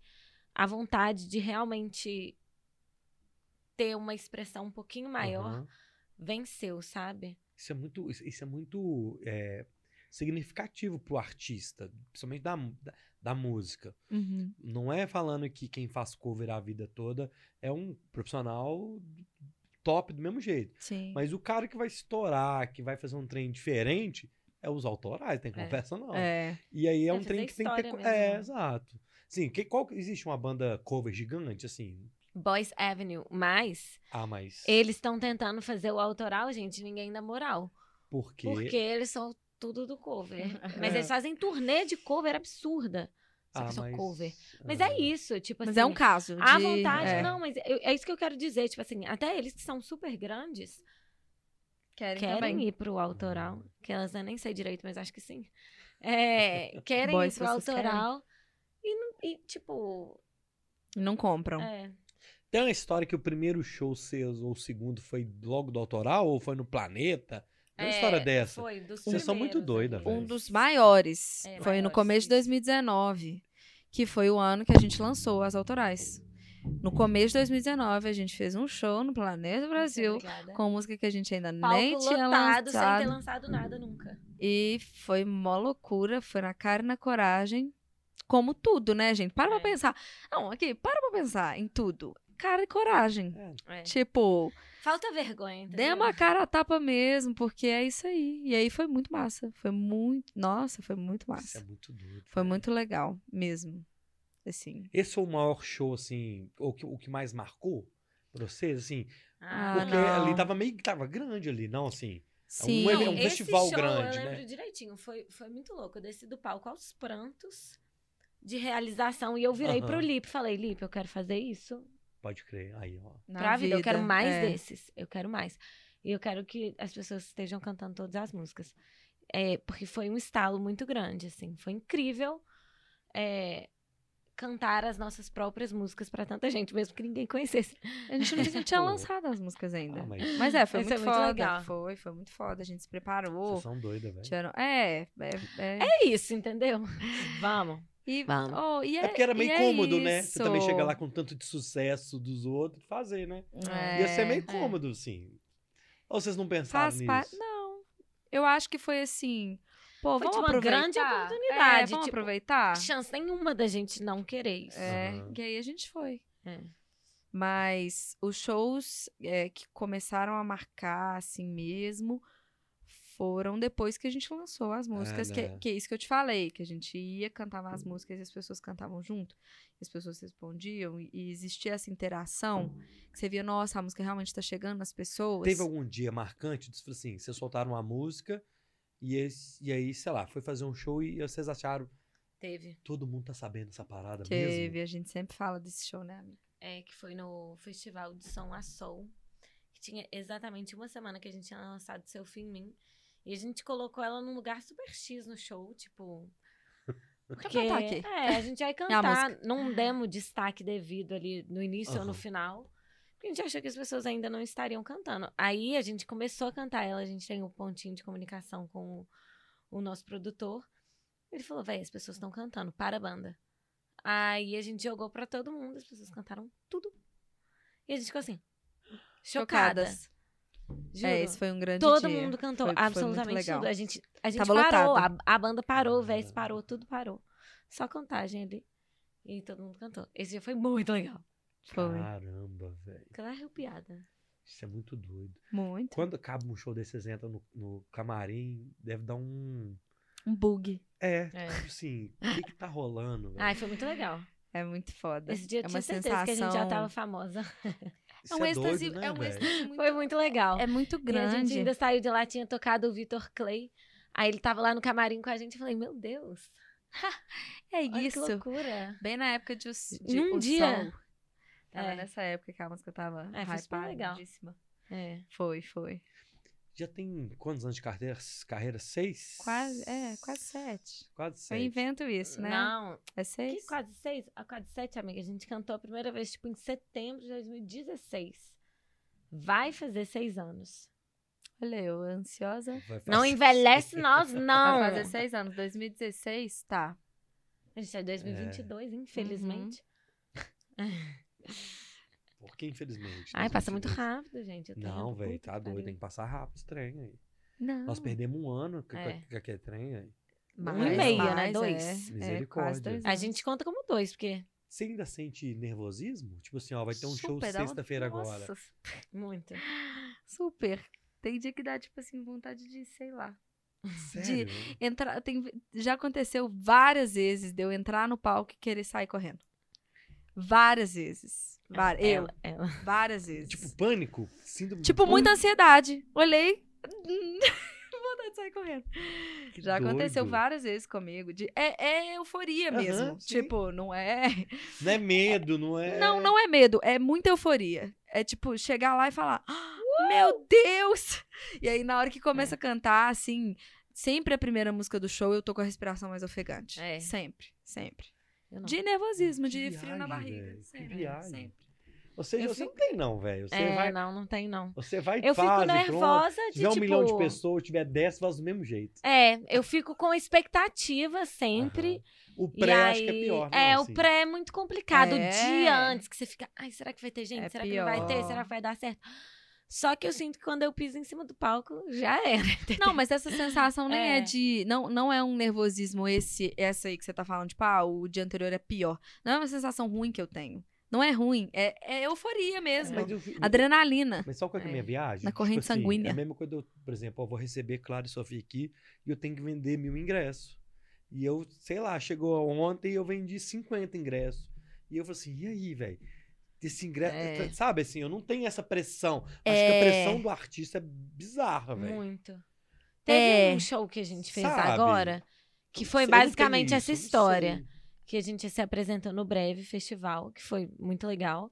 a vontade de realmente ter uma expressão um pouquinho maior Aham. venceu, sabe? Isso é muito, isso é muito é, significativo pro artista, principalmente da, da, da música. Uhum. Não é falando que quem faz cover a vida toda é um profissional top do mesmo jeito. Sim. Mas o cara que vai estourar, que vai fazer um trem diferente, é os autorais, tem É. conversa não. É. E aí é É um fazer trem que tem que ter. mesmo, É, exato. Sim, que, qual, existe uma banda cover gigante, assim? Boys Avenue, mas Ah, mas. eles estão tentando fazer o autoral, gente, ninguém dá moral. Por quê? Porque eles são tudo do cover. *laughs* Mas eles fazem turnê de cover absurda. Só que Ah, só mas- cover. Mas ah. é isso, tipo Mas assim. é um caso. À de- vontade, é. não, mas eu- é isso que eu quero dizer. Tipo assim, até eles que são super grandes Querem, querem também. ir pro autoral. Que elas eu nem sei direito, mas acho que sim. É, *laughs* querem Boys, ir pro vocês querem? E, não- e, tipo. Não compram. É. Tem uma história que o primeiro show seu ou o segundo foi logo do autoral ou foi no Planeta? Tem uma É, história dessa. Foi, dos Vocês são muito doida, velho. Um dos maiores. É, foi no começo de isso. 2019. Que foi o ano que a gente lançou as autorais. No começo de 2019, a gente fez um show no Planeta Brasil. Obrigada. Com música que a gente ainda Palco nem tinha lotado, sem ter lançado. lançado nada nunca. E foi mó loucura, foi na cara e na coragem. Como tudo, né, gente? Para É. pra pensar. Não, aqui, para pra pensar em tudo. Cara e coragem. É. Tipo, Falta vergonha, entendeu? dê uma cara a tapa mesmo, porque é isso aí. E aí foi muito massa. Foi muito. Nossa, foi muito Isso é massa. muito doido. Foi velho. muito legal, mesmo. Assim. Esse foi o maior show, assim, o que, o que mais marcou pra vocês, assim? Ah, Porque não. ali tava meio tava grande ali, não, assim. Sim. é um Não, esse festival show grande, eu né? lembro direitinho. Foi, foi muito louco. Eu desci do palco aos prantos de realização. E eu virei Aham. pro Lipe e falei, Lipe, eu quero fazer isso Pode crer. Aí, ó. Na pra vida. Eu quero mais é. desses. Eu quero mais. E eu quero que as pessoas estejam cantando todas as músicas. É, porque foi um estalo muito grande, assim. Foi incrível é, cantar as nossas próprias músicas pra tanta gente, mesmo que ninguém conhecesse. A gente não *laughs* tinha lançado as músicas ainda. Ah, mas Mas é, foi Mas foi muito muito foda. legal. Foi, foi muito foda. A gente se preparou. vocês são doidas, velho. Tiveram... É, é, é. É isso, entendeu? Vamos. E, Vamos. oh, e É porque era meio é cômodo, né? Você também isso. chegar lá com tanto de sucesso dos outros e fazer, né? É, Ia ser meio é. cômodo, assim. Ou vocês não pensaram Faz nisso? parte. Não. Eu acho que foi assim. Pô, Foi, vamos uma aproveitar. grande oportunidade, É, vamos tipo, aproveitar. Chance nenhuma da gente não querer isso. É, Aham. e aí a gente foi. É. Mas os shows é, que começaram a marcar assim mesmo foram depois que a gente lançou as músicas, que, né? que é isso que eu te falei, que a gente ia, cantava as músicas e as pessoas cantavam junto, e as pessoas respondiam, e, e existia essa interação, que você via, nossa, a música realmente tá chegando nas pessoas. Teve algum dia marcante? Tipo assim, vocês soltaram uma música e, esse- e aí, sei lá, foi fazer um show e vocês acharam, Teve. todo mundo tá sabendo dessa parada Teve, mesmo? a gente sempre fala desse show, né, amiga? É, que foi no Festival de Som a Sol. Que tinha exatamente uma semana que a gente tinha lançado Seu Fim em Mim. E a gente colocou ela num lugar super X no show, tipo. *laughs* Porque, cantar aqui. É, a gente vai *laughs* a cantar. Não demos destaque devido ali no início ou no final. porque a gente achou que as pessoas ainda não estariam cantando. Aí a gente começou a cantar ela, a gente tem um pontinho de comunicação com o, o nosso produtor. Ele falou, véi, as pessoas estão cantando, para a banda. Aí a gente jogou pra todo mundo, as pessoas cantaram tudo. E a gente ficou assim, chocada. Chocadas. Juro. É, esse foi um grande Todo dia. mundo cantou Foi- foi absolutamente legal. tudo. A gente, a gente Tava parou, a, a banda parou, o Vez parou, tudo parou. Só contagem ali. E todo mundo cantou. Esse dia foi muito legal. Foi. Caramba, velho. Aquela arrepiada. Isso é muito doido. Muito. Quando acaba um show desse, vocês entram no, no camarim, deve dar um. Um bug. É, É. tipo assim, o que que tá rolando, velho? Ai, foi muito legal. É muito foda. Esse dia eu é tinha uma certeza que a gente já sensação- tava famosa. *laughs* Isso É um êxtase, doido, né, é um êxtase *laughs* muito, Foi muito legal. é muito E a gente grande. ainda saiu de lá, tinha tocado o Vitor Clay. Aí ele tava lá no camarim com a gente. Eu falei, meu Deus, *laughs* É olha isso. que loucura. Bem na época de, de Num o dia. Sol. Tava É. nessa época que a música tava É, foi super legal. hypadíssima. É. Foi, foi. Já tem quantos anos de carreira? Carreira? Seis? Quase, é, quase sete. Quase Eu sete. invento isso, né? Não, É que seis? quase seis? A quase sete, amiga. A gente cantou a primeira vez, tipo, em setembro de 2016. Vai fazer seis anos. Olha, eu ansiosa. Não envelhece nós, *laughs* não. Vai fazer seis anos. 2016, tá. A gente em 2022, infelizmente. *laughs* Porque, infelizmente. Ai, passa muito 2022. rápido, gente. o Não, velho, tá doido. pariu. Tem que passar rápido esse trem aí. Não. Nós perdemos um ano com É. com aquele trem aí. Um e meio, né? mais, Dois. É, é, Misericórdia. dois A gente conta como dois, porque... Você ainda sente nervosismo? Tipo assim, ó, vai ter um show Super, uma- sexta-feira agora. Nossa, Muito. Super. Tem dia que dá, tipo assim, vontade de, sei lá. Sério? Entrar, tem, já aconteceu várias vezes de eu entrar no palco e querer sair correndo. Várias vezes. Var- eu, Ela, ela. várias vezes. Tipo, pânico? Síndrome Tipo, pânico? muita ansiedade. Olhei. *laughs* vontade de sair correndo. Que Já aconteceu doido. várias vezes comigo. De, é, é euforia mesmo. sim. Tipo, não é. Não é medo, não é. Não, não é medo. É muita euforia. É tipo, chegar lá e falar: "Ah, Meu Deus! E aí, na hora que É. começa a cantar, assim. Sempre a primeira música do show eu tô com a respiração mais ofegante. É. Sempre, sempre. Eu não. De nervosismo, Que de frio na viagem, barriga. Sempre, viagem. sempre. Ou seja, Eu você fico- não tem, não, velho. Você É, vai. não, não tem não. Você vai Eu fico faz, e pronto. nervosa Se de, tiver um tipo... milhão de pessoas, tiver 10, faz do mesmo jeito. É, eu fico com expectativa sempre. O E pré aí, acho que é pior, não, É, assim. o pré é muito complicado. O É. dia antes que você fica, ai, será que vai ter gente? É será que não vai ter? pior. Será que vai dar certo? Só que eu sinto que quando eu piso em cima do palco, já era. *laughs* Não, mas essa sensação nem é. É. de. Não, não é um nervosismo esse, essa aí que você tá falando, tipo, ah, o dia anterior é pior. Não é uma sensação ruim que eu tenho. Não é ruim, é, é euforia mesmo. Mas, eu Adrenalina. mas sabe qual que é a É. minha viagem? Na corrente assim, sanguínea. É a mesma coisa, eu, por exemplo, eu vou receber Clara e Sofia aqui e eu tenho que vender mil ingressos. E eu, sei lá, chegou ontem e eu vendi 50 ingressos. E eu falei assim, e aí, velho? Esse ingresso, É. sabe assim, eu não tenho essa pressão. Acho que É. a pressão do artista é bizarra, velho. Muito. Teve É. um show que a gente fez Sabe? agora, que foi basicamente isso, essa história. Que a gente se apresentou no Breve Festival, que foi muito legal.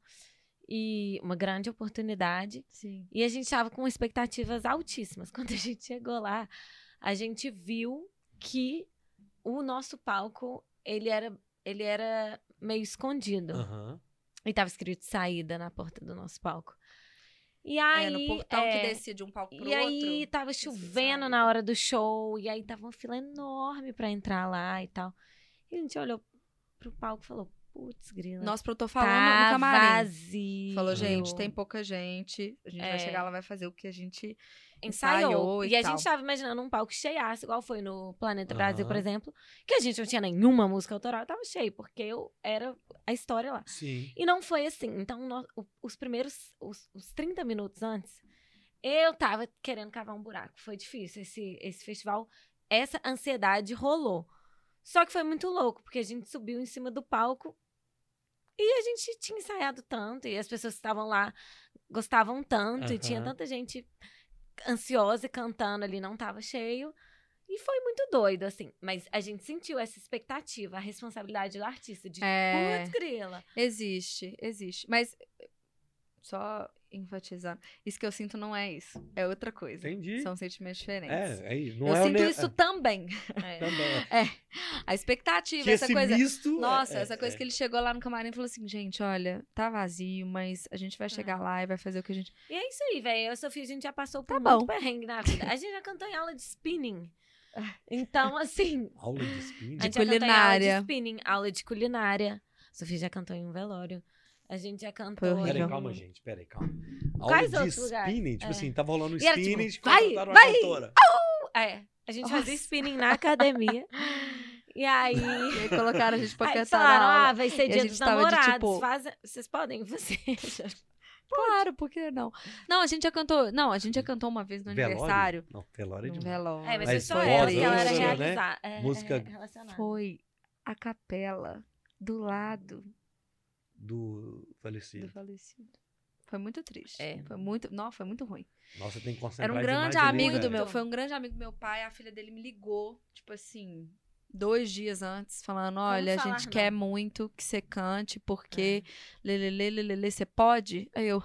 E uma grande oportunidade. Sim. E a gente tava com expectativas altíssimas. *laughs* Quando a gente chegou lá, a gente viu que o nosso palco, ele era, ele era meio escondido. Aham. E tava escrito saída na porta do nosso palco. E É, aí, no portão é, que um palco pro e aí outro. tava Isso, chovendo saída. na hora do show, e aí tava uma fila enorme pra entrar lá e tal. E a gente olhou pro palco e falou, putz, grila, Nosso produtor falou no- tá no camarim. vazio. Falou, gente, tem pouca gente. A gente vai É. chegar lá, vai fazer o que a gente. ensaiou. ensaiou e E, a gente tava imaginando um palco cheiaço, igual foi no Planeta Brasil, por Aham. exemplo, que a gente não tinha nenhuma música autoral, tava cheio, porque eu era a história lá. Sim. E não foi assim. Então, os primeiros, os, os 30 minutos antes, eu tava querendo cavar um buraco. Foi difícil esse, esse festival. Essa ansiedade rolou. Só que foi muito louco, porque a gente subiu em cima do palco e a gente tinha ensaiado tanto, e as pessoas que estavam lá gostavam tanto, e tinha tanta gente ansiosa e cantando ali, não tava cheio. E foi muito doido, assim. Mas a gente sentiu essa expectativa, a responsabilidade do artista, de É. putz, grila. Existe, existe. Mas só enfatizando. Isso que eu sinto não é isso. É outra coisa. Entendi. São sentimentos diferentes. É, é isso. Não eu é sinto ne- isso *laughs* também. É. também. A expectativa, Que essa esse coisa. misto. Nossa, é- essa coisa é- que ele chegou lá no camarim e falou assim: gente, olha, tá vazio, mas a gente vai chegar lá e vai fazer o que a gente. E é isso aí, velho. Eu e a Sofia, a gente já passou por Tá muito bom. perrengue na vida. A gente já cantou em aula de spinning. *laughs* Então, assim, Aula de spin. a gente De em aula culinária. de spinning, aula de culinária. A Sofia já cantou em um velório. A gente já cantou. Foi horrível. Peraí, calma, gente. Peraí, calma. Aula Quais de outros lugares? spinning. Tipo É. assim, tava rolando E era tipo, spinning e vai, contrataram vai! uma cantora. É. A gente fazia Nossa. spinning na academia. *laughs* E aí. E aí colocaram a gente pra Aí cantar falaram, ah, vai ser a dia dos tava de, namorados. tipo- fazem- Vocês podem fazer. *laughs* Claro, por que não? Não, a gente já cantou. Não, a gente já cantou uma vez no Velório? aniversário. Não, velório é demais. velório. É, mas, Mas foi só foi ela que ela era foda, né? realizada. É, Música- é relacionada. Foi a capela do lado Do do falecido. falecido. Foi muito triste. É. Foi muito. Não, foi muito ruim. Nossa, tem que concentrar Era um grande ali, amigo né? do meu. Foi um grande amigo do meu pai. A filha dele me ligou, tipo assim, dois dias antes, falando: olha, a falar gente não?" quer muito que você cante, É. porque. Lelele, lelele, você pode? Aí eu.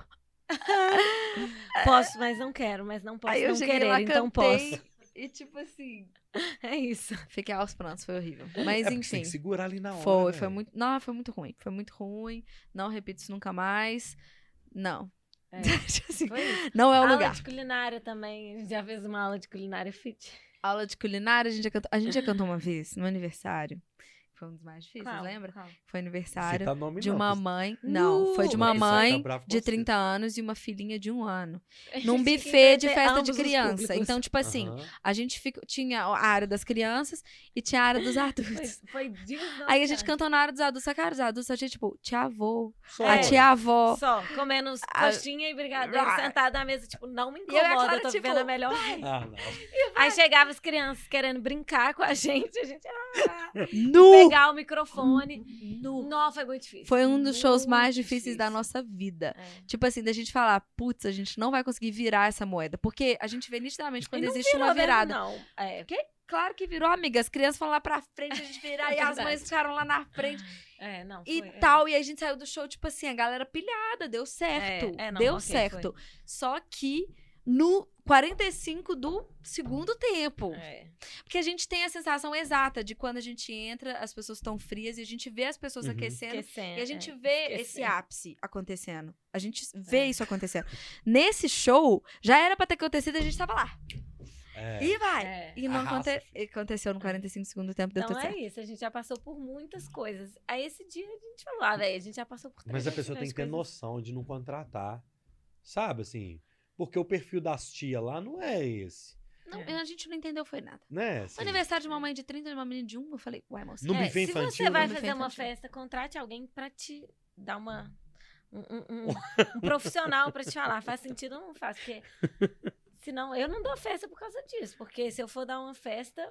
*laughs* Posso, mas não quero, mas não posso Aí eu não querer, lá, então cantei. posso. E tipo assim. *laughs* É isso. Fiquei aos prantos, foi horrível. É Mas porque você tem enfim. que segurar ali na hora. Foi, né, foi muito. Não, foi muito ruim. Foi muito ruim. Não repito isso nunca mais. Não. É. *laughs* Assim, Foi isso. não é o aula lugar. de culinária também. A gente já fez uma aula de culinária fit. Aula de culinária, a gente já cantou. A gente já cantou uma vez, no aniversário. Foi um dos mais difíceis, Qual? lembra? Qual? Foi aniversário Cita nome de não, uma mãe. Não, foi de uma Nu! mãe Tá de você. 30 anos e uma filhinha de um ano. *laughs* Num buffet de festa de criança. Então, tipo assim, a gente fica, tinha a área das crianças e tinha a área dos *laughs* adultos. Foi, foi. Aí a gente cantou na área dos adultos. Só que a área dos adultos, a gente, tipo, tia avô, Só. a É. tia avó. Só, comendo A- coxinha e brigadeiro Ah. sentada na mesa, tipo, não me eu incomoda, Clara, eu tô tipo, vivendo a melhor. Ah, não. Aí chegava as crianças querendo brincar com a *laughs* gente, a gente ah, Nu! Pegar o microfone. Nu! Não, foi muito difícil. Foi um dos shows mais Muito difíceis da difícil. nossa vida. É. Tipo assim, da gente falar, putz, a gente não vai conseguir virar essa moeda. Porque a gente vê nitidamente quando E existe uma virou mesmo, virada. Não, é. Claro que virou, amiga. As crianças foram lá pra frente, a gente virar, *laughs* e as mães ficaram lá na frente É, não. e foi, é. tal. E a gente saiu do show, tipo assim, a galera pilhada, deu certo. É, é, não, deu ok, certo. Só que no 45 do segundo tempo. É. Porque a gente tem a sensação exata de quando a gente entra, as pessoas estão frias e a gente vê as pessoas Uhum. aquecendo. Esquecendo, E a gente é, vê esse esquecendo. ápice acontecendo. A gente vê É. isso acontecendo. Nesse show, já era pra ter acontecido e a gente tava lá. É. E vai. É. E não aconte- e aconteceu no 45 segundo tempo, Então tudo é certo. isso, a gente já passou por muitas coisas. Aí esse dia a gente falou, ah, velho, a gente já passou por Mas a 300 pessoa tem que ter coisas. noção de não contratar. Sabe, assim? Porque o perfil das tia lá não é esse. Não, É. a gente não entendeu, foi nada. Né? Assim? aniversário de uma mãe de 30 e uma menina de 1, eu falei, uai, moça. No É, se infantil. você vai no fazer uma infantil. festa, contrate alguém pra te dar uma. Um, um- um- *laughs* um profissional pra te falar. Faz sentido ou não faz? Porque. *laughs* Senão, eu não dou festa por causa disso. Porque se eu for dar uma festa,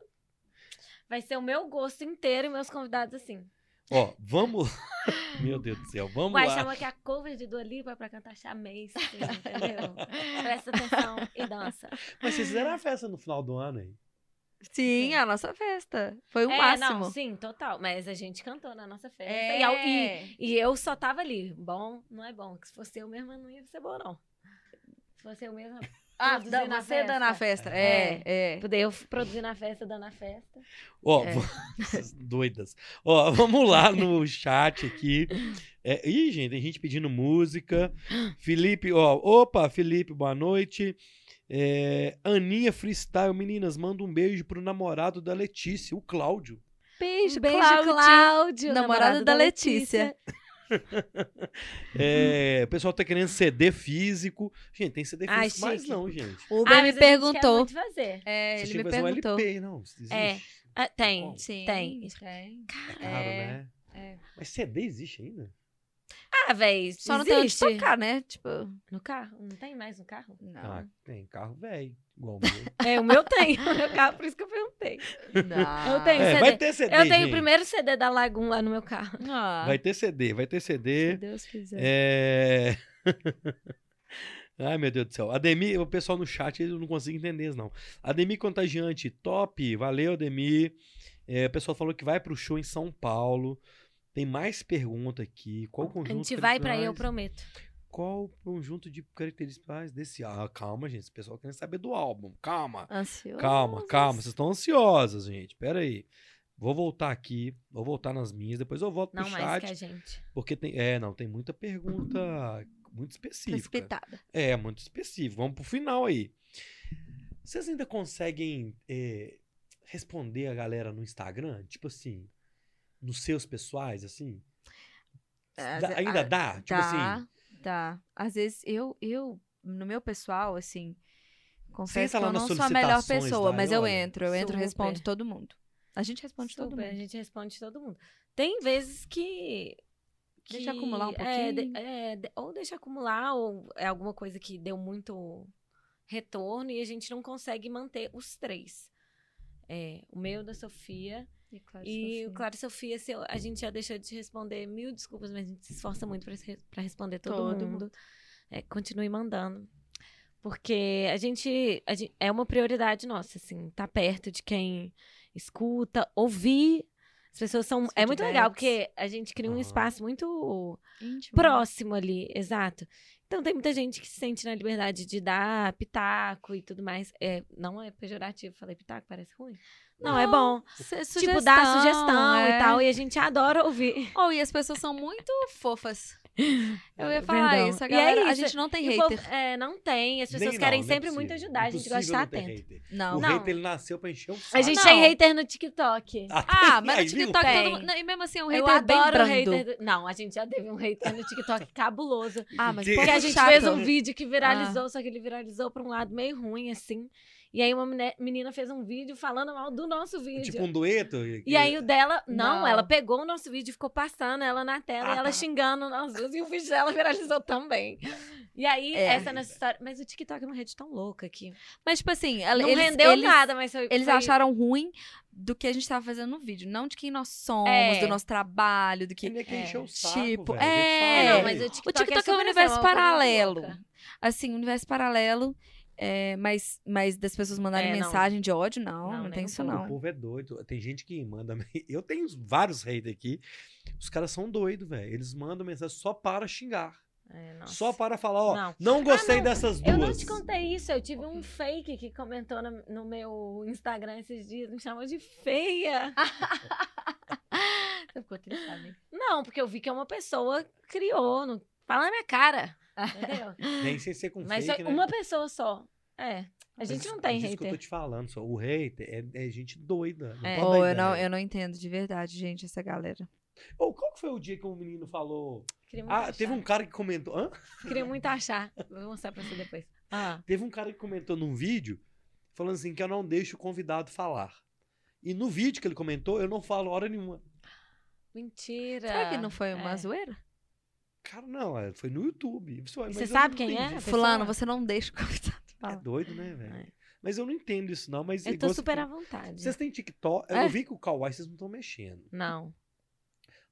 vai ser o meu gosto inteiro e meus convidados assim. Ó, vamos. *laughs* Meu Deus do céu, vamos Uai, lá. chama aqui a cover de Dua Lipa pra cantar chamês, entendeu? *laughs* Presta atenção e dança. Mas vocês fizeram a festa no final do ano aí. Sim, a nossa festa. Foi o é, máximo. não, sim, total. Mas a gente cantou na nossa festa. É. E, e- eu só tava ali. Bom, não é bom. Que se fosse eu mesma, não ia ser bom, não. Se fosse eu mesma, Ah, da- na você dando a festa. É, é. poder eu produzir na festa, dando a festa. Ó, É. vo- essas doidas. Ó, vamos lá no chat aqui. É, ih, gente, tem gente pedindo música. Felipe, ó, opa, Felipe, boa noite. É, Aninha Freestyle, meninas, manda um beijo pro namorado da Letícia, o Cláudio. Beijo, Um beijo, Cláudio. Cláudio, namorado da Letícia. *laughs* É, o pessoal tá querendo CD físico. Gente, tem CD Ai, físico, mas chique. não, gente. O Ah, Uber me mas a gente quer perguntou. muito fazer. É, Você ele me fazer um perguntou. LP, não? Existe. É. Ah, tem, Como? Sim, tem. tem. É caro, É, né? é. Mas CD existe ainda? Ah, véi, Só não tem onde tocar, né? Tipo, No carro? Não tem mais no carro? não. Ah, tem carro velho, igual o meu. É, o meu tem. *laughs* O meu carro, por isso que eu perguntei. não. Eu tenho É, CD. vai ter CD, Eu tenho gente. o primeiro CD da Lagoon lá no meu carro. Ah, Vai ter CD, vai ter se CD. Deus quiser. É... *laughs* Ai, meu Deus do céu. Ademir, o pessoal no chat, eu não consigo entender isso, não. Ademir Contagiante, top. Valeu, Ademir. É, o pessoal falou que vai pro show em São Paulo. Tem mais pergunta aqui. Qual A conjunto? gente vai tradicionais- eu prometo. qual o conjunto de características desse. Ah, calma, gente. Esse pessoal querendo saber do álbum. Calma. Ansioso. Calma, calma. Vocês estão ansiosas, gente. Pera aí. Vou voltar aqui, vou voltar nas minhas, depois eu volto Não pro mais chat. que a gente. Porque tem. É, não, tem muita pergunta muito específica. Precipitada. É, muito específico. Vamos pro final aí. Vocês ainda conseguem é, responder a galera no Instagram? Tipo assim, nos seus pessoais, assim? Dá- ve- ainda ah, dá? Tipo Dá, assim, dá. Às vezes eu, eu, no meu pessoal, assim, confesso que eu não sou a melhor pessoa, mas eu olha, entro, eu entro e respondo todo mundo. A gente responde todo Super, a mundo. gente responde todo mundo. Tem vezes que. que Deixa acumular um é, de- pouquinho. é, de- ou deixa acumular, ou é alguma coisa que deu muito retorno e a gente não consegue manter os três. É, o meu da Sofia E, claro, e Sofia. o Claro e Sofia, se eu- a gente já deixou de responder mil desculpas, mas a gente se esforça muito para responder todo, Todo mundo. É, continue mandando. Porque a gente, a gente- É uma prioridade nossa, assim, tá perto de quem escuta, ouvir. As pessoas são. Os é muito legal, porque a gente cria um espaço muito Íntimo. próximo ali, exato. Então tem muita gente que se sente na liberdade de dar pitaco e tudo mais. É, não é pejorativo, falei pitaco, parece ruim. Não, é bom. Su- tipo, dar sugestão é. e tal, e a gente adora ouvir. Oh, e as pessoas são muito fofas. Eu ia falar Perdão. isso, a E é galera. A isso, gente não tem E hater. povo- é, não tem. As pessoas querem não, não é sempre muito possível. ajudar, a gente gosta de estar atento. hater. Não. O Não. hater, ele nasceu pra encher o saco. A gente Não. tem hater no TikTok. Ah, mas Aí, no viu? TikTok todo mundo. E mesmo assim, um Eu hater bem adoro o brando. hater. do- Não, a gente já teve um hater no TikTok *laughs* cabuloso. Ah, mas Porque a gente chato. fez um vídeo que viralizou, Ah. só que ele viralizou pra um lado meio ruim, assim. E aí uma menina fez um vídeo falando mal do nosso vídeo. Tipo um dueto. E aí o dela, não, Não. ela pegou o nosso vídeo e ficou passando ela na tela Ah, e ela tá. xingando nós duas e o vídeo dela viralizou também. E aí, É. essa nessa história. Mas o TikTok é uma rede tão louca que. Mas, tipo assim, Não eles, rendeu eles, nada, mas foi. Eles foi- acharam ruim do que a gente tava fazendo no vídeo, não de quem nós somos, É. do nosso trabalho, do que. Ele é quem é, encheu o saco, tipo, velho. é, É, não, mas o TikTok, O TikTok é, um super universo muito paralelo. Assim, universo paralelo, é, mas, mas das pessoas mandarem É, não. mensagem de ódio, não, Não, não, tem isso O não. povo é doido. Tem gente que manda. *laughs* Eu tenho vários haters aqui. Os caras são doidos, velho. Eles mandam mensagem só para xingar. É. Só para falar, ó, Não. não, gostei não, dessas duas. Eu não te contei isso, eu tive um fake que comentou no, no meu Instagram esses dias, me chamou de feia. *laughs* Você ficou triste, amiga? Não, porque eu vi que uma pessoa criou, no, fala na minha cara. Entendeu? *laughs* Nem sem ser com Mas fake, foi né? uma pessoa só. É. A Mas gente não isso- tem mas Isso que eu tô hater. te falando, só. O hater é, é gente doida. Não É. Oh, eu, não, eu não entendo de verdade, gente, essa galera. Ô, qual que foi o dia que um menino falou? Queria muito Ah, achar. teve um cara que comentou. Hã? Queria muito achar. Vou mostrar pra você depois. Ah. Teve um cara que comentou num vídeo falando assim que eu não deixo o convidado falar. E no vídeo que ele comentou, eu não falo hora nenhuma. Mentira. Será que não foi uma É. zoeira? Cara, não, é, foi no YouTube. Você eu sabe quem é? Fulano, você não deixa o convidado É falar. doido, né, velho? É. Mas eu não entendo isso, não. Mas Eu tô você super à vontade. Vocês têm TikTok? Eu É. vi que o Kawaii vocês não estão mexendo. Não,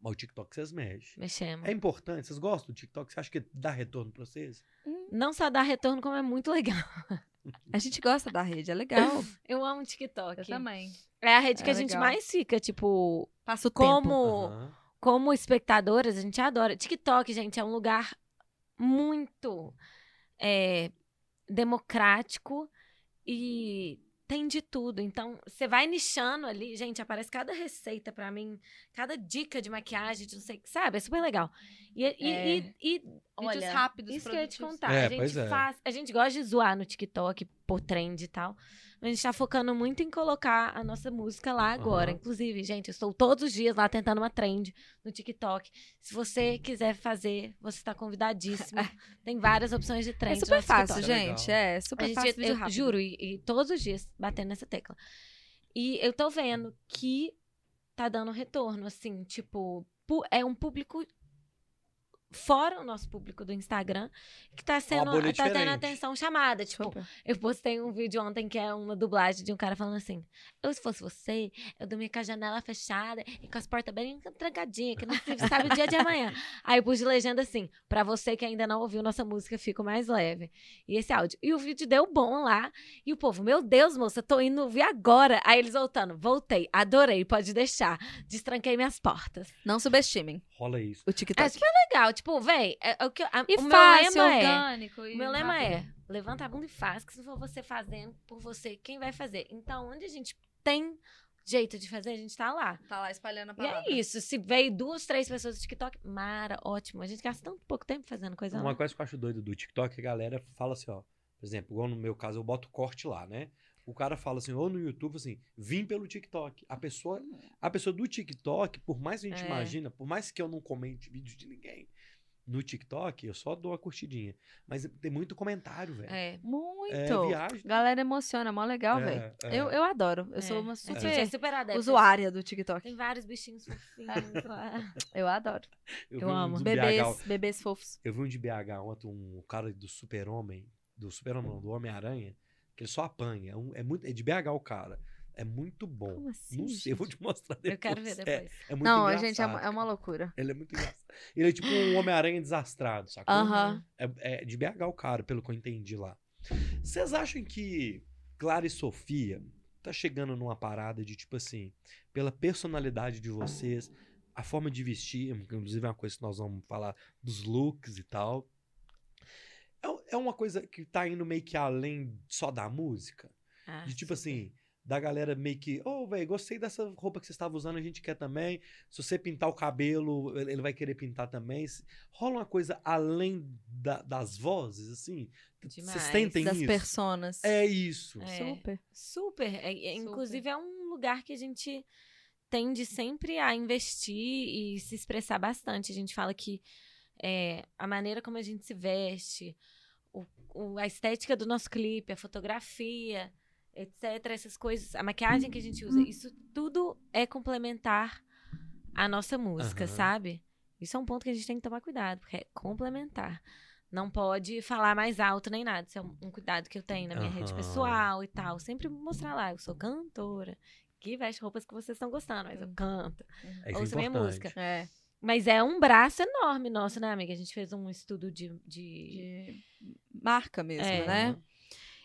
Mas o TikTok vocês mexem. mexemos. É importante? Vocês gostam do TikTok? Você acha que dá retorno pra vocês? Não só dá retorno, como é muito legal. *laughs* A gente gosta da rede, é legal. *laughs* Eu amo TikTok. também. É a rede que É a gente legal. mais fica, tipo, Passa o como, Aham. Como espectadoras, a gente adora. TikTok, gente, é um lugar muito é, democrático e tem de tudo. Então, você vai nichando ali, gente, aparece cada receita pra mim, cada dica de maquiagem, de não sei, sabe? É super legal. E, e, É. e, e olha, Vídeos rápidos, isso que eu ia te contar. É, a gente é. faz, a gente gosta de zoar no TikTok por trend e tal. A gente tá focando muito em colocar a nossa música lá agora. Aham. Inclusive, gente, eu estou todos os dias lá tentando uma trend no TikTok. Se você quiser fazer, você está convidadíssimo. *laughs* Tem várias opções de É trend. super no fácil, TikTok. Legal. gente. É A super gente, fácil, eu rápido. juro, e, e todos os dias batendo nessa tecla. E eu tô vendo que tá dando retorno, assim, tipo, é um público fora o nosso público do Instagram que tá sendo tá tendo atenção chamada, tipo, Super. eu postei um vídeo ontem que é uma dublagem de um cara falando assim: Eu, se fosse você, eu dormia com a janela fechada e com as portas bem trancadinhas, que não *laughs* sabe o dia de amanhã. Aí eu pus de legenda assim: Pra você que ainda não ouviu nossa música, fico mais leve. E esse áudio. E o vídeo deu bom lá. E o povo, meu Deus, moça, tô indo ouvir agora. Aí eles voltando: Voltei, adorei, pode deixar. Destranquei minhas portas. Não subestimem Rola isso. o TikTok. É super legal. tipo, véi, é, é o, que, a- E o meu fácil, lema é. orgânico. e O meu lema rápido. é: levanta a bunda e faz, que se for você fazendo por você, quem vai fazer? Então, onde a gente tem jeito de fazer, a gente tá lá. Tá lá espalhando a E palavra. é isso. Se veio duas, três pessoas do TikTok, mara, ótimo. A gente gasta tanto pouco tempo fazendo coisa Uma lá. coisa que eu acho doido do TikTok, a galera fala assim, ó. Por exemplo, igual no meu caso, eu boto corte lá, né? O cara fala assim, ou no YouTube, assim, vim pelo TikTok. A pessoa, a pessoa do TikTok, por mais que a gente É. imagina, por mais que eu não comente vídeo de ninguém no TikTok, eu só dou uma curtidinha. Mas tem muito comentário, velho. É. Muito. É, viagem. Galera emociona, mó legal, É, velho. é. Eu, eu adoro. Eu sou É. uma A super é super adepta. usuária do TikTok. Tem vários bichinhos fofinhos lá. *laughs* Eu adoro. eu vi um amo. Bebês, BH, bebês fofos. eu vi um de BH ontem, um cara do super-homem, do super-homem não, do Homem-Aranha, que ele só apanha. É, um- é muito, é de BH o cara. É muito bom. Como assim? não sei, eu vou te mostrar depois. Eu quero ver É, depois. É, muito Não, engraçado, gente, é uma, é uma loucura. Ele é muito engraçado. Ele é tipo um *laughs* Homem-Aranha desastrado, sacou? Aham. É, é de BH o cara, pelo que eu entendi lá. Vocês acham que Clara e Sofia tá chegando numa parada de tipo assim, pela personalidade de vocês, a forma de vestir, inclusive é uma coisa que nós vamos falar dos looks e tal. É, é uma coisa que tá indo meio que além só da música? Ah, De tipo assim, da galera meio que, ô, velho, gostei dessa roupa que você estava usando, a gente quer também. Se você pintar o cabelo, ele vai querer pintar também. Rola uma coisa além da- das vozes, assim? Vocês Demais. sentem Das isso? personas. É isso. É. Super. Super. É- é- Super. Inclusive, é um lugar que a gente tende sempre a investir e se expressar bastante. A gente fala que é, a maneira como a gente se veste, o- o- a estética do nosso clipe, a fotografia, etc., essas coisas, a maquiagem que a gente usa, isso tudo é complementar à nossa música, Aham. sabe? Isso é um ponto que a gente tem que tomar cuidado, porque é complementar. Não pode falar mais alto nem nada. Isso é um, cuidado que eu tenho na minha rede Aham. pessoal e tal. Sempre mostrar lá, eu sou cantora, que veste roupas que vocês estão gostando, mas eu canto. É Ouça é minha música. É. Mas é um braço enorme nosso, né, amiga? A gente fez um estudo de. de... De marca mesmo, É. né?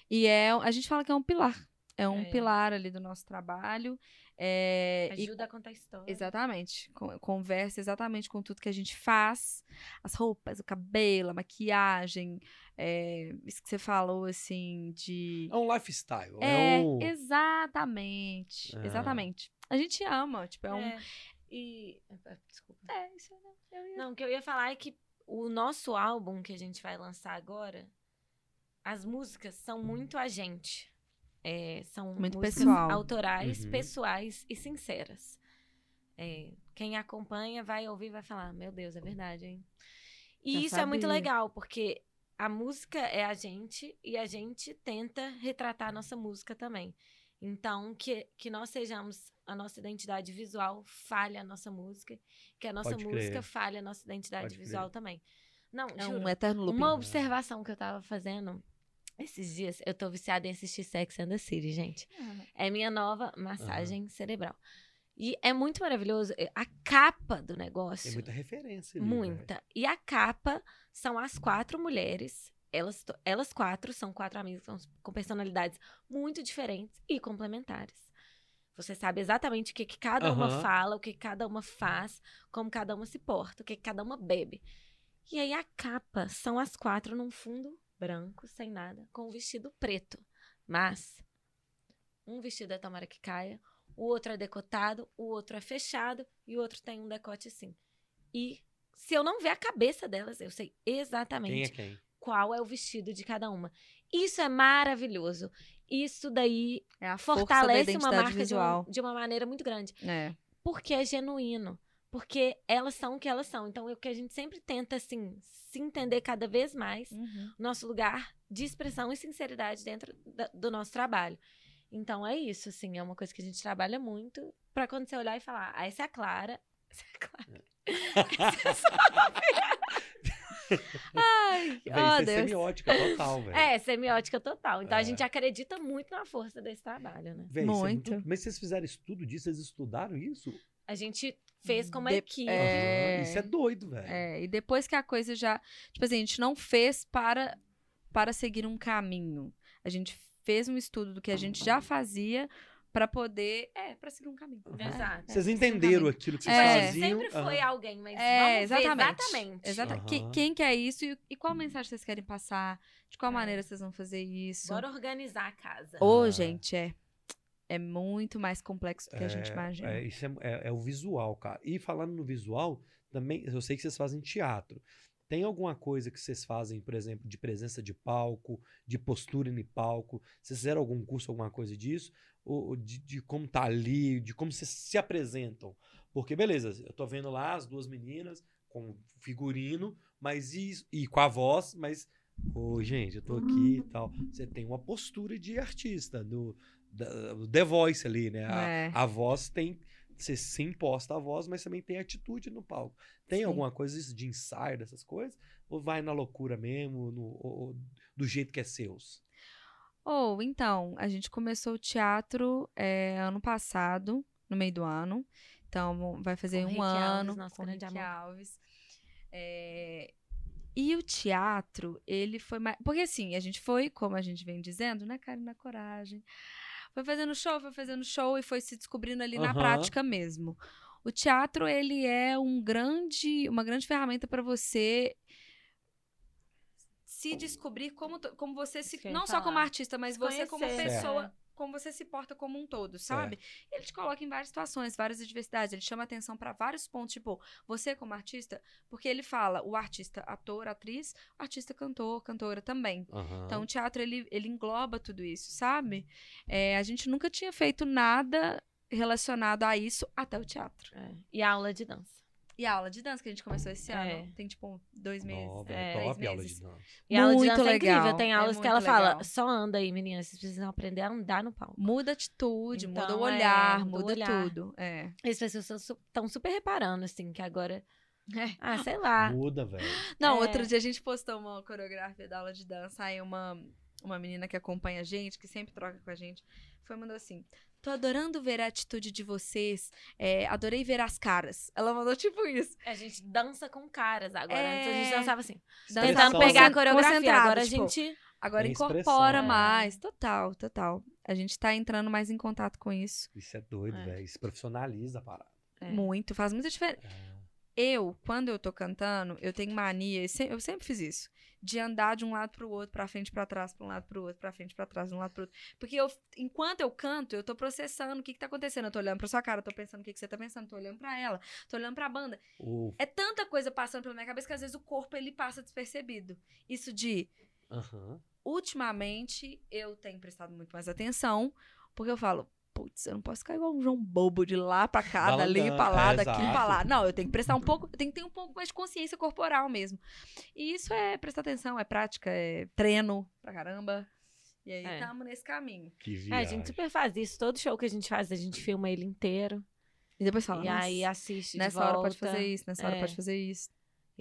E é, a gente fala que é um pilar. É um É. pilar ali do nosso trabalho. É, e- Ajuda a contar a história. exatamente. Con- Conversa exatamente com tudo que a gente faz. As roupas, o cabelo, a maquiagem. é, isso que você falou, assim, de... É um lifestyle. É, É, um... exatamente. É. Exatamente. A gente ama, tipo, é um... É. E. Desculpa. É, isso não, eu ia- Não, o que eu ia falar é que o nosso álbum que a gente vai lançar agora, as músicas são muito a gente. É, são Muito músicas pessoal. autorais, Uhum. pessoais e sinceras. É, quem acompanha vai ouvir e vai falar, meu Deus, é verdade, hein? E Já isso é muito sabia. legal, porque a música é a gente e a gente tenta retratar a nossa música também. Então, que, que nós sejamos a nossa identidade visual, fale a nossa música, que a nossa Pode música crer. fale a nossa identidade Pode crer. visual também. Não, É juro, um eterno looping. uma observação que eu tava fazendo esses dias, eu tô viciada em assistir Sex and the City, gente. É minha nova massagem cerebral. E é muito maravilhoso. A capa do negócio. Tem muita referência ali, Muita. E a capa são as quatro mulheres. Elas, elas quatro são quatro amigas com, com personalidades muito diferentes e complementares. Você sabe exatamente o que, que cada uma Aham. fala, o que que cada uma faz, como cada uma se porta, o que que cada uma bebe. E aí a capa são as quatro num fundo branco, sem nada, com um vestido preto. Mas um vestido é tomara que caia, o outro é decotado, o outro é fechado e o outro tem um decote assim. E se eu não ver a cabeça delas, eu sei velho. Quem exatamente é quem? qual é o vestido de cada uma. Isso é maravilhoso. Isso daí É a força da fortalece uma marca de, um- de uma maneira muito grande. É. Porque é genuíno. Porque elas são o que elas são. Então, é o que a gente sempre tenta, assim, se entender cada vez mais Uhum. nosso lugar de expressão e sinceridade dentro da- do nosso trabalho. Então é isso, assim, é uma coisa que a gente trabalha muito pra quando você olhar e falar, ah, essa é a Clara, *laughs* essa é a Clara. Essa é a Ai, Véi, oh, isso é Deus. semiótica total, velho. É, semiótica total. Então É. a gente acredita muito na força desse trabalho, né? Véi, isso é Muito. Mas vocês fizeram estudo disso? Vocês estudaram isso? A gente fez como De- equipe. É. Isso é doido, velho. É, e depois que a coisa já. Tipo assim, a gente não fez para, para seguir um caminho. A gente fez um estudo do que a gente já fazia pra poder. É, pra seguir um caminho. Uhum. É, Exato. é, Vocês um entenderam caminho. aquilo que Tipo, vocês É. faziam. sempre foi aham. alguém, mas É, vamos ver exatamente. exatamente. Exata- Aham. que- quem quer isso e, e qual mensagem vocês querem passar? De qual É. maneira vocês vão fazer isso? Bora organizar a casa. Ô, gente, é. É muito mais complexo do que a gente É, imagina. É, isso é, é- é o visual, cara. E falando no visual, também, eu sei que vocês fazem teatro. Tem alguma coisa que vocês fazem, por exemplo, de presença de palco, de postura em palco? Vocês fizeram algum curso, alguma coisa disso? Ou ou de, de como tá ali, de como vocês se apresentam? Porque, beleza, eu tô vendo lá as duas meninas com figurino, mas e, e com a voz, mas. Ô, gente, eu tô aqui e tal. Você tem uma postura de artista, do The Voice ali, né? A, É. a voz tem. Você se imposta a voz, mas também tem atitude no palco. Tem Sim. alguma coisa isso de ensaio dessas coisas? Ou vai na loucura mesmo, no- ou- do jeito que é seus? Ou, então, a gente começou o teatro é, ano passado, no meio do ano. Então, vai fazer Com um Rick Alves, ano nosso com grande Rick amor. Alves. É, e o teatro, ele foi mais... Porque, assim, a gente foi, como a gente vem dizendo, né, Karina Coragem? Foi fazendo show, foi fazendo show e foi se descobrindo ali na Aham. prática mesmo. O teatro, ele é um grande, uma grande ferramenta para você se descobrir como, como você se. Não só como falar. artista, mas Se você como conhecer. pessoa. Como você se porta como um todo, sabe? Ele te coloca em várias situações, várias adversidades. Ele chama atenção para vários pontos. Tipo, você como artista, porque ele fala o artista ator, atriz, o artista cantor, cantora também. Então, o teatro, ele, ele engloba tudo isso, sabe? É, a gente nunca tinha feito nada relacionado a isso até o teatro. É. E a aula de dança. E a aula de dança que a gente começou esse É. ano, tem tipo dois meses. Nova, é, top três aula de meses. dança. E a aula de Muito dança é legal, incrível. Tem é aulas que muito ela fala, legal. só anda aí, meninas. Vocês precisam aprender a andar no palco. Muda a atitude, muda Então, o é, olhar, muda o muda olhar. tudo. É. E as pessoas estão super reparando, assim, que agora... É. Ah, sei lá. Muda, velho. Não, É. outro dia a gente postou uma coreografia da aula de dança, aí uma, uma menina que acompanha a gente, que sempre troca com a gente, foi e mandou assim: Tô adorando ver a atitude de vocês, é, adorei ver as caras. Ela mandou tipo isso. A gente dança com caras agora. É. Antes a gente dançava assim. Dançando Tentando pegar a coreografia. Agora a tipo, gente... Agora expressão, incorpora mais. Total, total. A gente tá entrando mais em contato com isso. Isso é doido, É. velho. Isso profissionaliza a parada. É. Muito, faz muita diferença. É. Eu, quando eu tô cantando, eu tenho mania, eu sempre fiz isso, de andar de um lado pro outro, pra frente, pra trás, pra um lado pro outro, pra frente, pra trás, de um lado pro outro. Porque eu, enquanto eu canto, eu tô processando o que que tá acontecendo. Eu tô olhando pra sua cara, tô pensando o que que você tá pensando, tô olhando pra ela, tô olhando pra banda. O... É tanta coisa passando pela minha cabeça que às vezes o corpo ele passa despercebido. Isso de Aham. ultimamente eu tenho prestado muito mais atenção, porque eu falo, putz, eu não posso ficar igual um João bobo de lá pra cá, dali pra lá, é, daqui pra lá. exato. Não, eu tenho que prestar um pouco, eu tenho que ter um pouco mais de consciência corporal mesmo. E isso é prestar atenção, é prática, é treino pra caramba. E aí É. tamo nesse caminho. Que É, a gente super faz isso. Todo show que a gente faz, a gente filma ele inteiro. E depois fala, e "Nossa, aí assiste de nessa hora pode fazer isso, nessa hora É. pode fazer isso.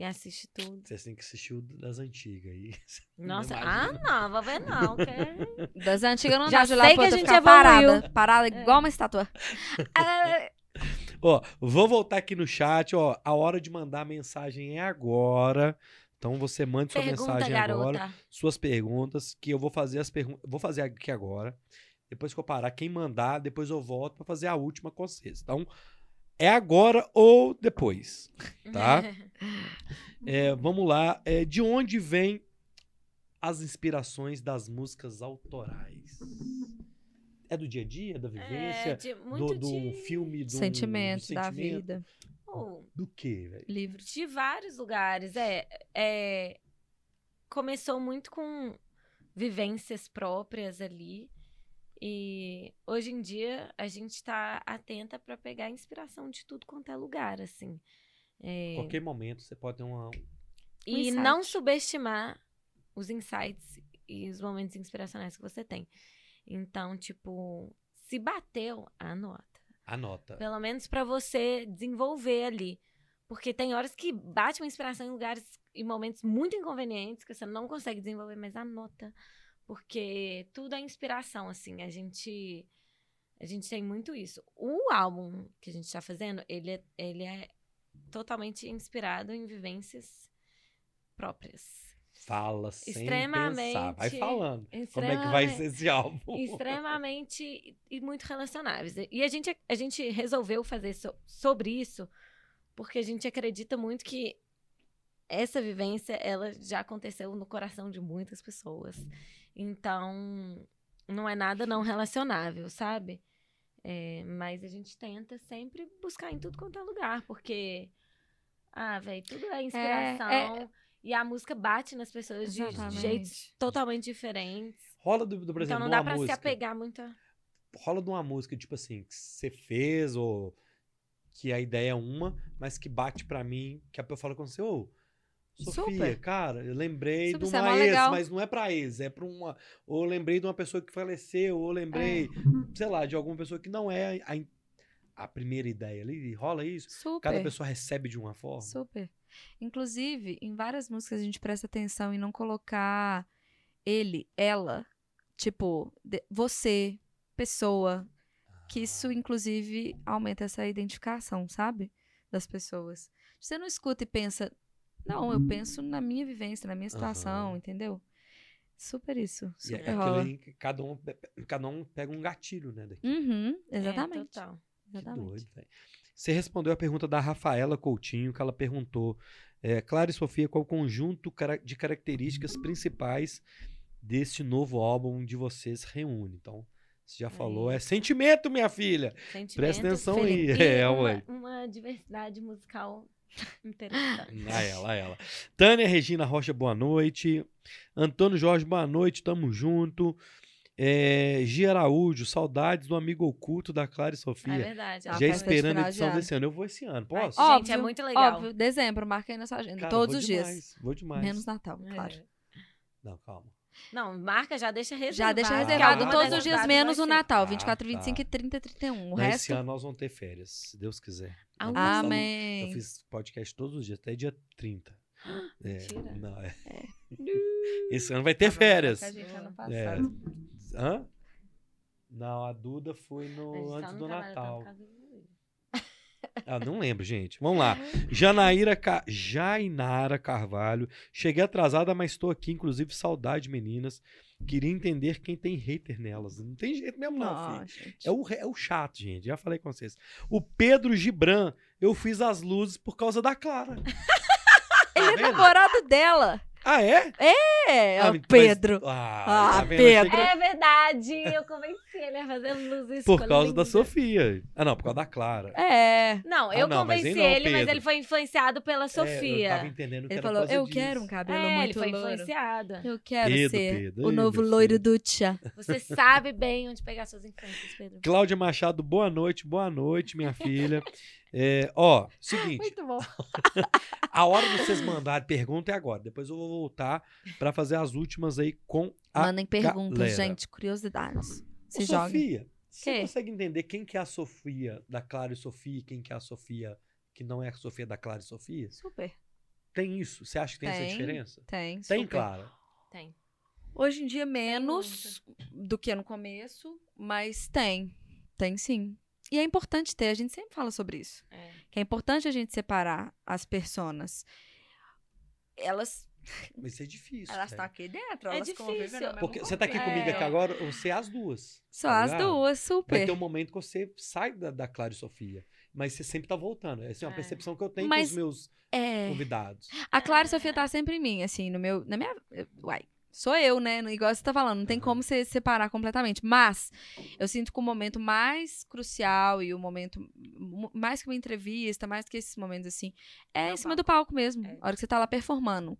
E assiste tudo. Vocês têm que assistir o das antigas aí. *laughs* Nossa, Imagina. ah, não, vou ver não. que- Das antigas eu não Já dá de lá sei pra que a gente ficar evoluiu. parada, parada igual uma estátua. *laughs* Ó, vou voltar aqui no chat, ó. A hora de mandar mensagem é agora. Então você mande sua Pergunta, mensagem agora, garota. suas perguntas, que eu vou fazer as perguntas. Vou fazer aqui agora. Depois que eu parar, quem mandar, depois eu volto pra fazer a última com vocês. Então, é agora ou depois, tá? *laughs* É, vamos lá. É, de onde vem as inspirações das músicas autorais? É do dia a dia, da É, vivência, de, do, muito do de, filme, do sentimento, do da sentimento? vida. oh, Do quê, velho? Livre. de vários lugares. É, é, começou muito com vivências próprias ali. E hoje em dia a gente tá atenta para pegar inspiração de tudo quanto é lugar, assim. É, Qualquer momento você pode ter uma. E insight. não subestimar os insights e os momentos inspiracionais que você tem. Então, tipo, se bateu, anota. Anota. Pelo menos pra você desenvolver ali. Porque tem horas que bate uma inspiração em lugares e momentos muito inconvenientes que você não consegue desenvolver, mas anota. Porque tudo é inspiração, assim. A gente a gente tem muito isso. O álbum que a gente tá fazendo, ele é, ele é totalmente inspirado em vivências próprias. Fala sem Extremamente- pensar. Vai falando. Como é que vai ser esse álbum? extremamente e muito relacionáveis. E a gente, a gente resolveu fazer so- sobre isso porque a gente acredita muito que essa vivência ela já aconteceu no coração de muitas pessoas. Então, não é nada não relacionável, sabe? É, mas a gente tenta sempre buscar em tudo quanto é lugar, porque ah, velho, tudo é inspiração. E a música bate nas pessoas de Exatamente. jeitos totalmente diferentes. Rola, do, do, por exemplo, então não dá pra se música. apegar muito a... rola de uma música, tipo assim, que você fez, ou que a ideia é uma, mas que bate pra mim, que a pessoa fala com você, ô, Sofia, Super. cara, eu lembrei Super, de é uma mó ex, legal. mas não é pra ex, é pra uma. Ou lembrei de uma pessoa que faleceu, ou lembrei, É. sei lá, de alguma pessoa que não é a, a primeira ideia ali. Rola isso? Super. Cada pessoa recebe de uma forma. Super. Inclusive, em várias músicas a gente presta atenção em não colocar ele, ela, tipo, de- você, pessoa. Que isso, inclusive, aumenta essa identificação, sabe? Das pessoas. Você não escuta e pensa, não, eu penso na minha vivência, na minha situação, Aham. entendeu? Super isso. E Super é rola. aquele que cada um, cada um pega um gatilho, né? Daqui. Uhum, É, exatamente. total. Que exatamente. doido, velho. Você respondeu a pergunta da Rafaela Coutinho, que ela perguntou: é, Clara e Sofia, qual o conjunto de características principais desse novo álbum de vocês reúne? Então, você já falou, é sentimento, minha filha. Sentimento, Presta atenção aí. *laughs* É, uma, uma diversidade musical interessante. A ela, a ela. Tânia Regina Rocha, boa noite. Antônio Jorge, boa noite, tamo junto. É, Gia Araújo, saudades do amigo oculto da Clara e É Sofia. verdade. Ah, já esperando a edição desse ano. Eu vou esse ano, posso? Gente, Óbvio, é muito legal. Óbvio, dezembro, marca aí na sua agenda. Cara, todos os demais, dias. Vou demais. Menos Natal, É. claro. Não, calma. Não, marca, já deixa reservado. Já deixa Ah, reservado todos os dias, datas menos o. Natal. Ah, 24, tá. 25 e 30, 31. O Não, Esse resto. ano nós vamos ter férias, se Deus quiser. Ah, passado Amém. Eu fiz podcast todos os dias, até dia 30. *gasps* É, Mentira. não, é. *laughs* Esse ano vai ter férias. A gente ano É. passado. Hã? Não, a Duda foi A no, gente só antes não do Natal. por causa do- Ah, não lembro, gente. Vamos lá. Janaíra Ca... Jainara Carvalho. Cheguei atrasada, mas estou aqui. Inclusive, saudade, meninas. Queria entender quem tem hater nelas. Não tem jeito mesmo, não, filho. gente. É o, é o chato, gente. Já falei com vocês. O Pedro Gibran, eu fiz as luzes por causa da Clara. *laughs* Tá Ele é vendo? namorado dela. Ah, é? É, Ah, o mas- Pedro. Ah, Ah, tá era É verdade, eu convenci ele a fazer luzes. Por causa da. Sofia. Ah, não, por causa da Clara. É. Não, Ah, eu não, mas convenci aí não, ele, mas Pedro. ele foi influenciado pela É, eu Sofia. tava entendendo que Ele era falou: Eu quero um disso. cabelo É, ele muito foi louro. influenciado. Eu quero Pedro, ser Pedro. o Ai, novo loiro do Tchá. Você sabe bem onde pegar suas influências, Pedro. Cláudia Machado, boa noite, boa noite, minha filha. É, ó, seguinte, Muito bom. *laughs* a hora de vocês mandarem pergunta é agora. Depois eu vou voltar pra fazer as últimas aí com a Mandem perguntas, galera. gente. Curiosidades. Se Ô, joga. Sofia, você consegue entender quem que é a Sofia da Clara e Sofia e quem que é a Sofia que não é a Sofia da Clara e Sofia? Super. Tem isso? Você acha que tem, essa Tem, diferença? Tem. Tem, super. Clara. Tem. Hoje em dia, menos do que no começo, mas tem. Tem sim. E é importante ter, a gente sempre fala sobre isso. É. Que é importante a gente separar as personas. Elas Mas isso é difícil. elas estão aqui dentro, É elas difícil. Porque você tá aqui É. comigo aqui agora, você é as duas. Só tá as ligado? duas, Vai super. ter um momento que você sai da, da Clara e Sofia. Mas você sempre tá voltando. Essa é uma É. percepção que eu tenho Mas- com os meus É. convidados. A Clara e Sofia tá sempre em mim, assim, no meu. Na minha. Uai. Sou eu, né? Igual você tá falando, não tem como você separar completamente. Mas eu sinto que o momento mais crucial e o momento. Mais que uma entrevista, mais que esses momentos assim, é É em cima do palco mesmo. É. A hora que você tá lá performando.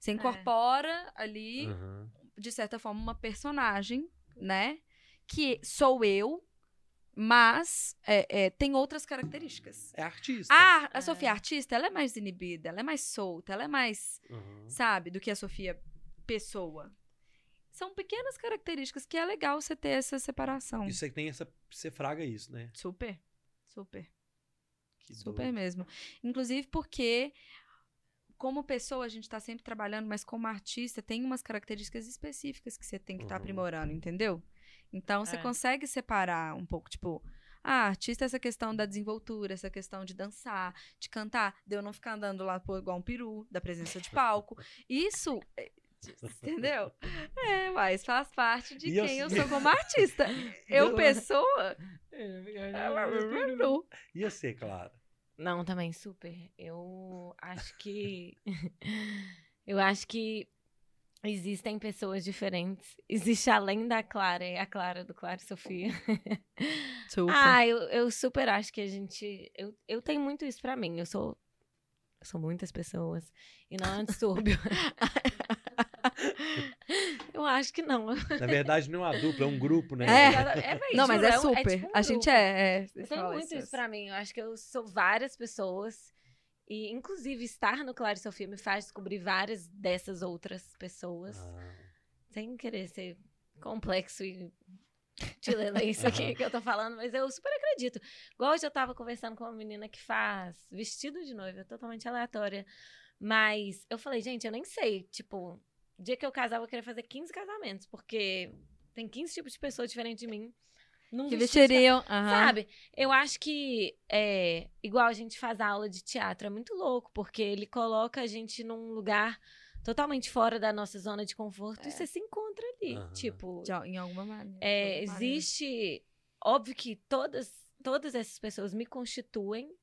Você incorpora ali, Aham. de certa forma, uma personagem, né? Que sou eu, mas é, é, tem outras características. É artista. Ah, a É. Sofia artista, ela é mais inibida, ela é mais solta, ela é mais Aham. sabe, do que a Sofia pessoa. São pequenas características que é legal você ter essa separação. E você tem essa. Você fraga isso, né? Super. Super. Que Super doido. mesmo. Inclusive porque como pessoa a gente tá sempre trabalhando, mas como artista tem umas características específicas que você tem que estar Uhum. aprimorando, entendeu? Então você É. consegue separar um pouco, tipo, ah, artista é essa questão da desenvoltura, essa questão de dançar, de cantar, de eu não ficar andando lá pô, igual um peru, da presença de palco. Isso, eh, Entendeu? *laughs* É, mas faz parte de E eu- quem eu sou como *laughs* artista. Eu, pessoa. *laughs* E você, Clara? Não, também super. Eu acho que. *laughs* eu acho que existem pessoas diferentes. Existe além da Clara e a Clara do Clara Sofia. *laughs* Super. Ah, eu, eu super acho que a gente. Eu, eu tenho muito isso pra mim. Eu sou. Eu sou muitas pessoas. E não é um distúrbio. *laughs* eu acho que não. Na verdade, não é uma dupla, é um grupo, né? É. É, véi, Não, mas juro, é um- super. tipo um a gente é. é Eu você tenho fala muito isso. isso pra mim. Eu acho que eu sou várias pessoas. E, inclusive, estar no Claro e Sofia me faz descobrir várias dessas outras pessoas. Ah, Sem querer ser complexo e te ler isso aqui que eu tô falando, mas eu super acredito. Igual hoje eu tava conversando com uma menina que faz vestido de noiva, totalmente aleatória. Mas eu falei, gente, eu nem sei. Tipo, o dia que eu casar, eu vou querer fazer 15 casamentos, porque tem 15 tipos de pessoas diferentes de mim. Num Que vestiriam. aham. Sabe? Eu acho que é igual a gente faz aula de teatro, é muito louco, porque ele coloca a gente num lugar totalmente fora da nossa zona de conforto e você se encontra ali. Aham. Tipo, De- em alguma maneira. é, alguma maneira. existe. Óbvio que todas, todas essas pessoas me constituem,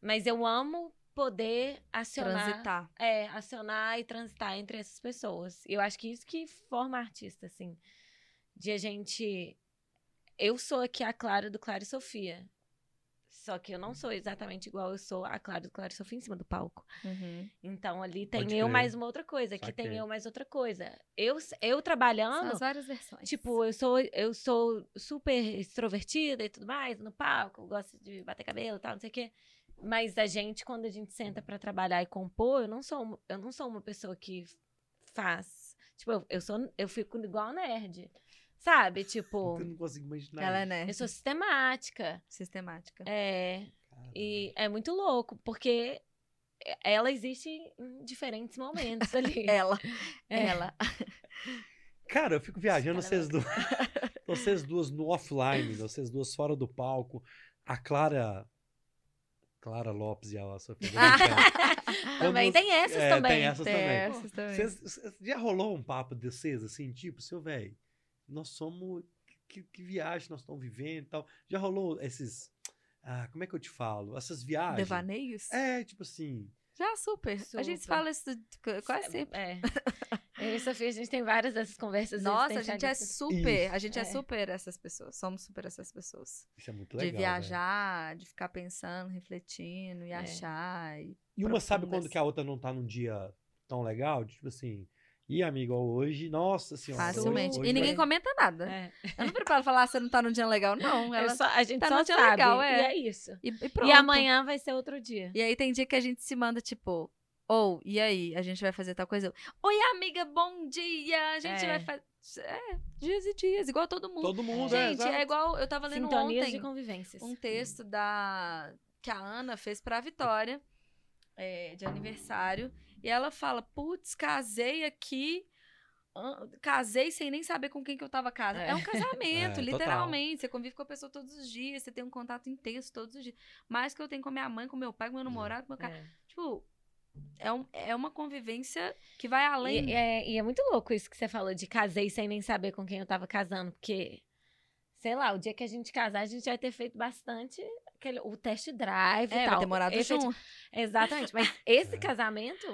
mas eu amo poder acionar. Transitar. É, acionar e transitar entre essas pessoas. E eu acho que isso que forma artista, assim. De a gente. Eu sou aqui a Clara do Clara e Sofia. Só que eu não sou exatamente igual eu sou a Clara do Clara e Sofia em cima do palco. Uhum. Então ali tem Pode eu crer. mais uma outra coisa. Aqui tem eu mais outra coisa. Eu, eu São trabalhando. as várias versões. Tipo, eu sou, eu sou super extrovertida e tudo mais, no palco, gosto de bater cabelo e tal, não sei o quê. Mas a gente, quando a gente senta pra trabalhar e compor, eu não sou, uma- eu não sou uma pessoa que faz. Tipo, eu, eu sou, eu fico igual nerd. Sabe? Tipo, *laughs* eu não consigo imaginar. Ela é nerd. eu sou sistemática. sistemática. É, Caramba. e é muito louco, porque ela existe em diferentes momentos ali. *laughs* Ela. É. Ela. Cara, eu fico viajando, vocês duas. vocês duas no offline, vocês duas fora do palco. A Clara. Clara Lopes e a Sofia. *laughs* também tem essas é, também. Tem essas Tem também. essas também. Vocês- vocês- já rolou um papo de vocês, assim, tipo, seu velho, nós somos. Que, que viagem nós estamos vivendo e tal. Já rolou esses. Ah, como é que eu te falo? Essas viagens. Devaneios? É, tipo assim. Já, super. A gente Super. fala isso quase sempre. É. *laughs* Eu e a Sofia, a gente tem várias dessas conversas. Nossa, a gente é super. A Isso. gente é. É. super essas pessoas. Somos super essas pessoas. Isso é muito legal. de velho. viajar, de ficar pensando, refletindo e É. achar. E... E uma sabe quando que a outra não tá num dia tão legal? Tipo assim. E amigo, hoje, nossa senhora. Facilmente. hoje e ninguém vai- comenta nada. É. Eu não preparo falar, "Ah, você não tá num dia legal. Não, É ela... só- a gente tá só no dia sabe. legal, é. E é isso. E, e pronto. E amanhã vai ser outro dia. E aí tem dia que a gente se manda, tipo, ou, e aí, a gente vai fazer tal coisa. Oi, amiga, bom dia! A gente É. vai fazer. É, dias e dias, igual todo mundo. Todo mundo, é, gente, exato. é igual. Eu tava lendo Sintonias ontem de convivências. um texto da que a Ana fez pra Vitória, é, de aniversário. E ela fala: Putz, casei aqui. Casei sem nem saber com quem que eu tava casando. É, É. um casamento, *laughs* É, total. literalmente. Você convive com a pessoa todos os dias, você tem um contato intenso todos os dias. Mais que eu tenho com a minha mãe, com meu pai, com meu namorado, com meu cara. É. Tipo, é, um, é uma convivência que vai além. E, é, e é muito louco isso que você falou de casei sem nem saber com quem eu tava casando, porque, sei lá, o dia que a gente casar, a gente vai ter feito bastante aquele, o test drive É, e vai tal. ter morado Efeti- junto. Exatamente, mas *laughs* esse É. casamento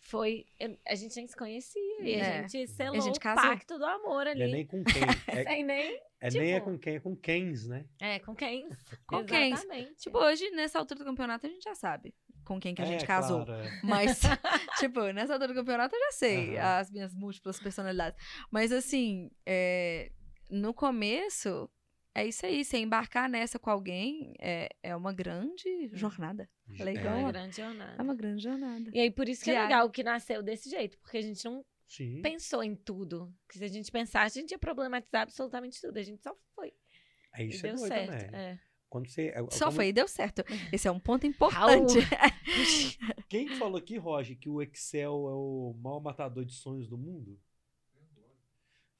foi. eu- A gente nem se conhecia e É. a gente selou gente o pacto do amor é ali. nem com quem. É, *laughs* Sem nem. é nem é tipo- com quem, é com quens, né? É, com quem? Com quem? Exatamente. Tipo, hoje, nessa altura do campeonato, a gente já sabe com quem que a É, gente casou. claro, é. Mas, *laughs* *laughs* tipo, nessa altura do campeonato eu já sei Aham. as minhas múltiplas personalidades. Mas, assim, é, no começo, é isso aí. Você embarcar nessa com alguém é, é uma grande jornada. é legal. uma grande jornada. É uma grande jornada. E aí, por isso que é legal que nasceu desse jeito, porque a gente não Sim. pensou em tudo. Porque se a gente pensasse, a gente ia problematizar absolutamente tudo. A gente só foi. É e isso deu é certo. também. É. Quando você, é- Só como- foi e deu certo. Esse é um ponto importante. *laughs* Quem que falou aqui, Roger, que o Excel é o maior matador de sonhos do mundo?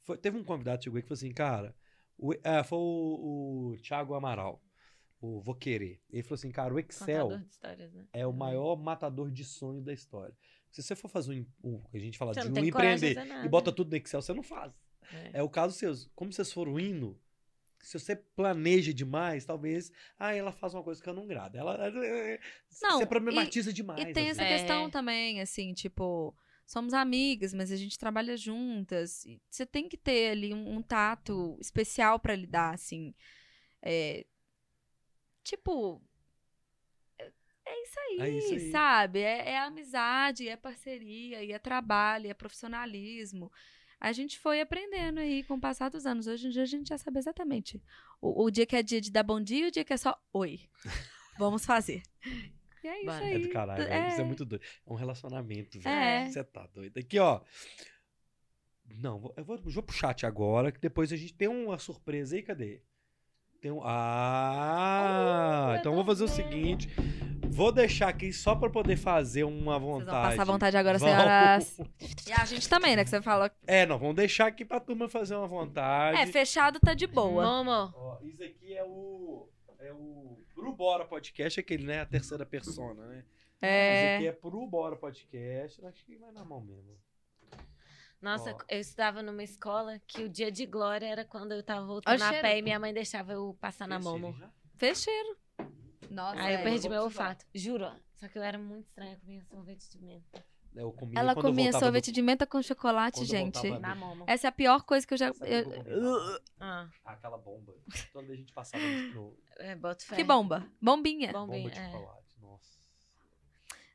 Foi- teve um convidado que chegou aí que falou assim, cara, o, é, foi o, o Thiago Amaral. o Vou Querer. Ele falou assim, cara, o Excel né? é o maior matador de sonho da história. Se você for fazer um, um a gente fala Você de não um de empreender e bota tudo no Excel, você não faz. É. É o caso seu. Como vocês foram indo, se você planeja demais, talvez, ah, ela faz uma coisa que eu não grado. Ela, Não, você problematiza demais. E tem às essa vezes. É. questão também, assim, tipo, somos amigas, mas a gente trabalha juntas. e Você tem que ter ali um, um tato especial pra lidar, assim. É, tipo. É é isso aí, É isso aí. sabe? É, é amizade, é parceria, e é trabalho, e é profissionalismo. A gente foi aprendendo aí com o passar dos anos. Hoje em dia a gente já sabe exatamente o, o dia que é dia de dar bom dia e o dia que é só oi. *laughs* Vamos fazer. E é isso Bora. aí. É do caralho, velho. isso é É. muito doido. É um relacionamento, velho. É. Você tá doido. Aqui, ó. Não, eu vou, eu vou pro chat agora, que depois a gente tem uma surpresa aí, cadê? Tem um... Ah! Uh, então eu vou fazer o vendo. seguinte. Vou deixar aqui só pra poder fazer uma Vocês vontade. vão passar vontade agora, Vamos. senhoras. E a gente também, né? Que você fala. É, não, vamos deixar aqui pra turma fazer uma vontade. É, fechado tá de boa. Momo. Ó, isso aqui é o. É o Pro Bora Podcast, aquele, né? A terceira persona, né? Isso É. aqui é Pro Bora Podcast. Acho que vai na mão mesmo. Nossa, Ó. eu estudava numa escola que o dia de glória era quando eu tava voltando a pé e minha mãe deixava eu passar na já? Fecheiro. Nossa, Aí eu é. perdi vou meu olfato. Juro. Só que eu era muito estranha, comia sorvete de menta. Eu comia Ela eu comia sorvete do- de menta com chocolate, quando eu gente. Na. Essa é a pior coisa que eu já. Eu- eu? Ah, Aquela bomba. Quando a gente passava no é. Que bomba. Bombinha. Bombinha, bomba de é. chocolate. Nossa.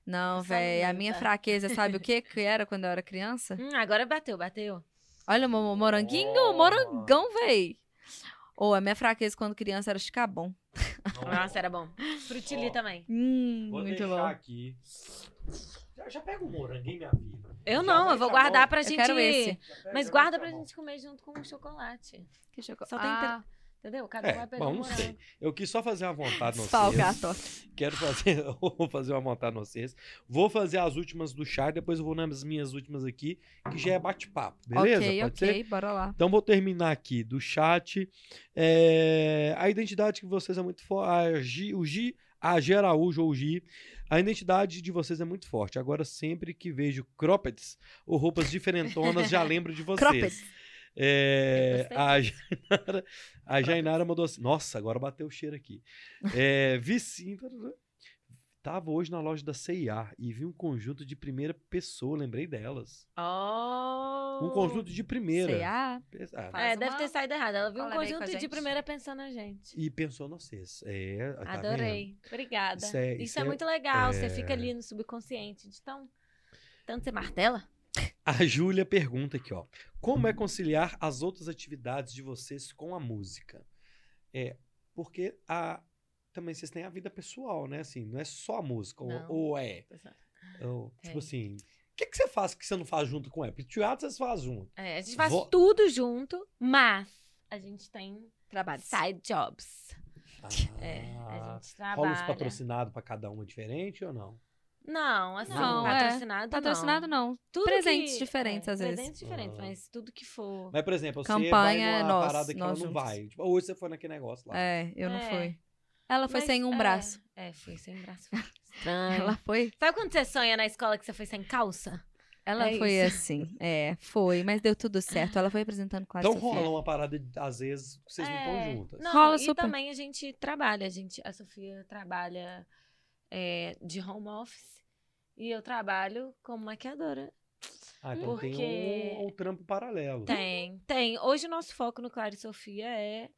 Não, velho. A minha fraqueza, sabe o que *laughs* que era quando eu era criança? Hum, agora bateu, bateu. Olha moranguinho, Nossa. morangão, véi. Ou a minha fraqueza quando criança era chicabom. Nossa, era bom. Frutili Ó. também. Hum, Vou muito deixar bom. aqui. Já, já pega o moranguinho, minha filha. Eu Já não, vai eu vou tá guardar bom. pra Eu gente. quero esse. Já pega, Mas já guarda tá pra bom. gente comer junto com o chocolate. Que chocolate. Só tem ah, Entendeu? Cada um É, vai pegar bom, um não sei. Eu quis só fazer uma vontade no Espalgato. Quero fazer, *laughs* vou fazer uma vontade no vocês. Vou fazer as últimas do chat, depois eu vou nas minhas últimas aqui, que já é bate-papo, beleza? Ok, Pode ok, ser? bora lá. Então vou terminar aqui do chat. É, a identidade de vocês é muito forte. O Gi, a G Araújo ou Gi, a identidade de vocês é muito forte. Agora, sempre que vejo croppeds ou roupas *laughs* diferentonas, já lembro de vocês. Cropped. É, a, Jainara, a Jainara mandou assim. Nossa, agora bateu o cheiro aqui. É, vi sim. Tava hoje na loja da CIA e vi um conjunto de primeira pessoa, lembrei delas. Oh! Um conjunto de primeira. C.A. Ah, É, deve uma ter saído errado. Ela viu um conjunto de primeira pensando na gente. E pensou em vocês. É, tá vendo? Adorei. Obrigada. Isso é- Isso, isso é, é- muito legal. é- Você fica ali no subconsciente. de tão tanto você martela? A Júlia pergunta aqui, ó. Como é conciliar as outras atividades de vocês com a música? É, porque a, também vocês têm a vida pessoal, né? Assim, não é só a música. Ou, ou é. Ou, Tem. tipo assim, o que, que você faz que você não faz junto com ela? Porque teatro vocês fazem junto. É, a gente faz Vou- tudo junto, mas a gente tem Trabalho. side jobs. É, a Ah, gente rola os trabalha. patrocinados pra cada uma diferente ou não? Não, assim, Não, é. patrocinado Patrocinado não. não. Tudo Presentes que- diferentes, é, às vezes. Presentes diferentes, Ah. mas tudo que for. Mas, por exemplo, você Campanha vai é numa nós, parada que ela nós não juntos. vai. Tipo, hoje você foi naquele negócio lá. É, eu não É. fui. Ela foi Mas, sem um é, braço. É, foi sem um braço. *laughs* Estranho. Ela foi. Sabe quando você sonha na escola que você foi sem calça? Ela É foi isso. assim. É, foi, mas deu tudo certo. Ela foi apresentando Clara Então Sofia. rola uma parada, às vezes, que vocês não É, estão juntas. Não, Rola e super. também a gente trabalha. A, gente, a Sofia trabalha é, de home office e eu trabalho como maquiadora. Ah, então tem Porque- um, um trampo paralelo. Tem, tem. Hoje o nosso foco no Clara e Sofia é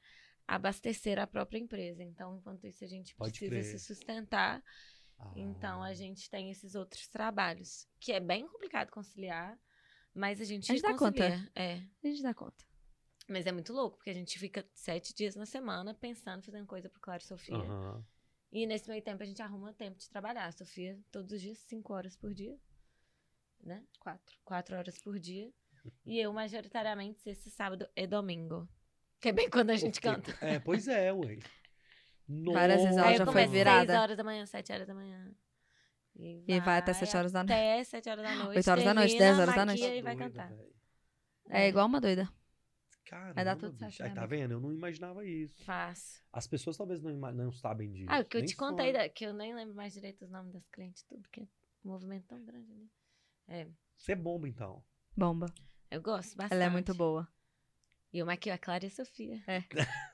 abastecer a própria empresa. Então, enquanto isso, a gente Pode precisa crer. se sustentar. Ah. Então, a gente tem esses outros trabalhos, que é bem complicado conciliar, mas a gente, A gente dá conta. É. A gente dá conta. Mas é muito louco, porque a gente fica sete dias na semana pensando, fazendo coisa pro Clara e Sofia. Aham. E nesse meio tempo a gente arruma tempo de trabalhar. A Sofia, todos os dias, cinco horas por dia. Né? Quatro. Quatro horas por dia. E eu, majoritariamente, sexta, sábado e domingo. Que é bem quando a gente canta. É, pois é, ué. Várias vezes ela já foi virada. seis horas da manhã, sete horas da manhã. E E vai até sete horas da noite. Até sete horas da *gasps* noite. Oito horas da noite, termina, dez horas da noite. E vai Doida, cantar. É igual uma doida. Caramba, Vai dar tudo bicho. certo, Aí né, tá vendo? Eu não imaginava isso. Faço. As pessoas talvez não, não sabem disso. Ah, o que eu te contei, sonham. da- que eu nem lembro mais direito os nomes das clientes, tudo, porque é um movimento tão grande ali. É, Você é bomba, então. Bomba. eu gosto bastante. Ela é muito boa. E eu maquio a Clara e a Sofia. É. *laughs*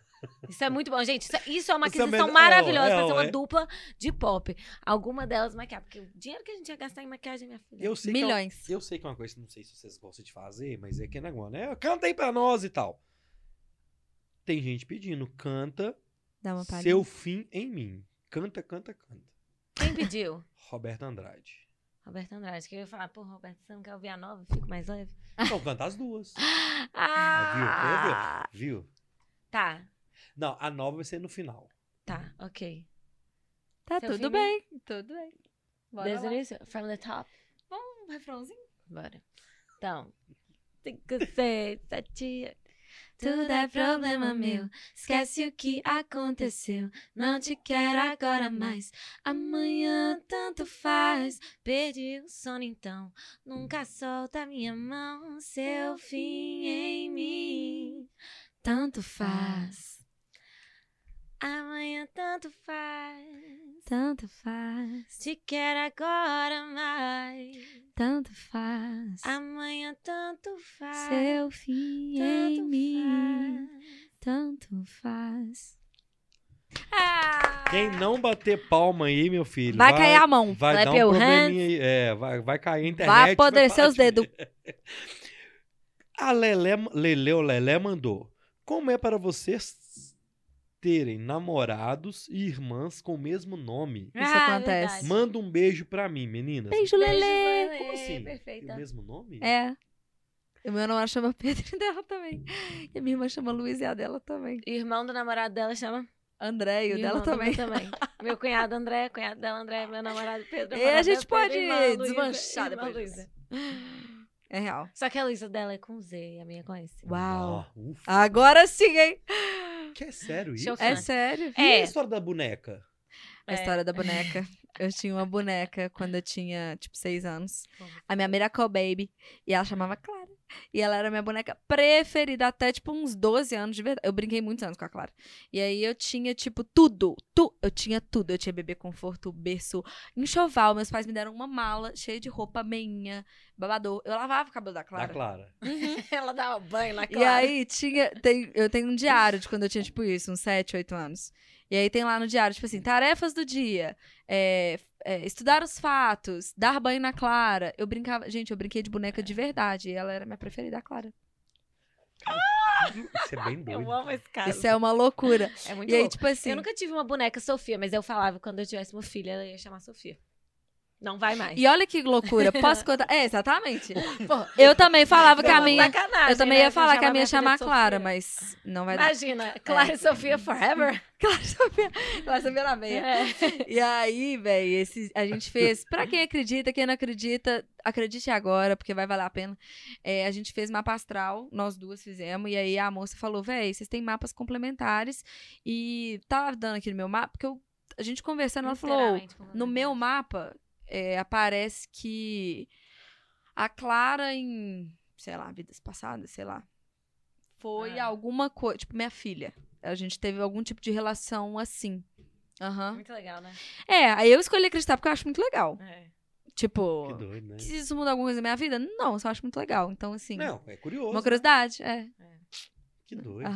Isso é muito bom, gente. Isso, é- isso é uma Isso é aquisição melhor- maravilhosa é, pra ser uma é. dupla de pop. Alguma delas maquiar, porque o dinheiro que a gente ia gastar em maquiagem, minha filha. Eu sei que é Milhões. eu sei que é uma coisa, não sei se vocês gostam de fazer, mas é que negócio, né? Canta aí pra nós e tal. Tem gente pedindo, canta Dá uma palhinha. Seu Fim em Mim. Canta, canta, canta. Quem pediu? *laughs* Roberto Andrade. Roberto Andrade, que eu ia falar, pô, Roberto, você não quer ouvir a nova? Fico mais leve. Então, canta as duas. *laughs* Ah! Viu? Tá, Não, a nova vai ser no final. tá, ok. Tá Seu tudo filho- bem. Tudo bem. Bora Desde o lá. início, from the top. Um refrãozinho. Bora. Então. Cinco, seis, sete. Tudo é problema meu. Esquece o que aconteceu. Não te quero agora mais. Amanhã tanto faz. Perdi o sono então. Nunca solta minha mão. Seu fim em mim. Tanto faz. Amanhã tanto faz. Tanto faz, Te quero agora mais. tanto faz. Amanhã tanto faz. Seu fim tanto em mim, faz. tanto faz. Quem não bater palma aí, meu filho. Vai cair a mão. Vai Clap dar um probleminha aí. É, vai, vai cair a internet. Vai apodrecer parar os dedos. *laughs* A Lelé, Leleu Lelé mandou. Como é para vocês terem namorados e irmãs com o mesmo nome? Isso acontece. verdade. Manda um beijo pra mim, meninas. Beijo, Beijo, Lelê. Lelê. Como assim? Perfeita. o mesmo nome? É. O meu namorado chama Pedro *laughs* e dela também. E a minha irmã chama Luiz e a dela também. Irmão do namorado dela chama. André e o dela também. meu também. *laughs* Meu cunhado André, cunhado dela André, meu namorado Pedro. E a gente dela, pode Pedro, irmã desmanchar irmã depois Luísa. É real. Só que a Luísa dela é com Z e a minha é com S. Uau. Ah, ufa. Agora sim, hein? Que é sério isso? É sério. E a É. história da boneca? A história da *laughs* boneca. Eu tinha uma boneca quando eu tinha, tipo, seis anos. A minha Miracle Baby. E ela chamava Clara. E ela era minha boneca preferida até, tipo, uns 12 anos de verdade. Eu brinquei muitos anos com a Clara. E aí eu tinha, tipo, tudo. Tu... Eu tinha tudo. Eu tinha bebê conforto, berço, enxoval. Meus pais me deram uma mala cheia de roupa meinha, babador. Eu lavava o cabelo da Da Clara. Clara. *laughs* Ela dava banho na E Clara. aí tinha. Tem, eu tenho um diário de quando eu tinha, tipo, isso, uns 7, 8 anos. E aí tem lá no diário, tipo assim, tarefas do dia. é, é, estudar os fatos, dar banho na Clara. Eu brincava. Gente, eu brinquei de boneca de verdade. E ela era minha preferida, a Clara. Isso é bem doido. Eu amo esse caso. Isso é uma loucura. É muito E aí, louco. tipo assim. Eu nunca tive uma boneca Sofia, mas eu falava que quando eu tivesse uma filha, ela ia chamar Sofia. Não vai mais. E olha que loucura. Posso contar? É, exatamente. Eu também *laughs* falava que a minha. Eu também né? ia falar que a minha ia chamar de Clara, mas não vai dar. Imagina, Clara e Sofia forever. *laughs* Clara Sofia. Clara Sofia na meia. É. E aí, velho, a gente fez. Pra quem acredita, quem não acredita, acredite agora, porque vai valer a pena. É, a gente fez mapa astral, nós duas fizemos, e aí a moça falou: véi, vocês têm mapas complementares. E tá dando aqui no meu mapa, porque eu- a gente conversando, ela falou: Literalmente, no meu mapa é, aparece que a Clara em, sei lá, vidas passadas, sei lá, foi Ah. alguma coisa, tipo, minha filha. A gente teve algum tipo de relação assim. Aham. Muito legal, né? É, aí eu escolhi acreditar porque eu acho muito legal. É. Tipo, Que doido, né? se isso muda alguma coisa na minha vida? Não, eu só acho muito legal. Então, assim, Não, é curioso. uma curiosidade, é. Que doido.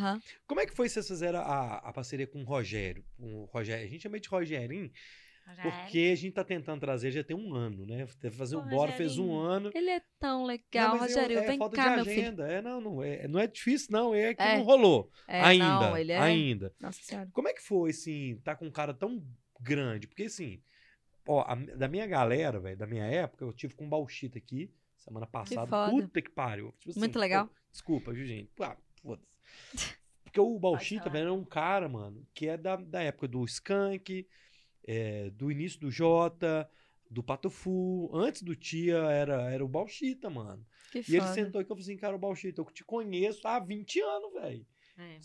Como é que foi que vocês fizeram a, a parceria com o Rogério? Com o Rogério? A gente chama de Rogerinho porque a gente tá tentando trazer já tem um ano, né? Que fazer o Bora, fez um ano. Ele é tão legal, Não, mas eu- Rogério. é vem falta cá, de meu filho. agenda. É, não, não, é, não é difícil, não. É que É. não rolou. É, ainda. não, ele é. Ainda. Nossa senhora. Como é que foi, assim, tá com um cara tão grande? Porque, assim, ó, a- da minha galera, velho, da minha época, eu tive com um Bauchita aqui, semana passada. foda. Puta que pariu. Tipo assim, Muito legal. pô, desculpa, viu, gente? Ah, foda-se. *laughs* Porque o Bauchita, falar. velho, é um cara, mano, que é da, da época do Skank, é, do início do Jota, do Patofu. Antes do Tia era, era o Bauchita, mano. Que E ele foda. sentou aqui e falou assim, cara, o Bauchita, eu te conheço há 20 anos, velho. É.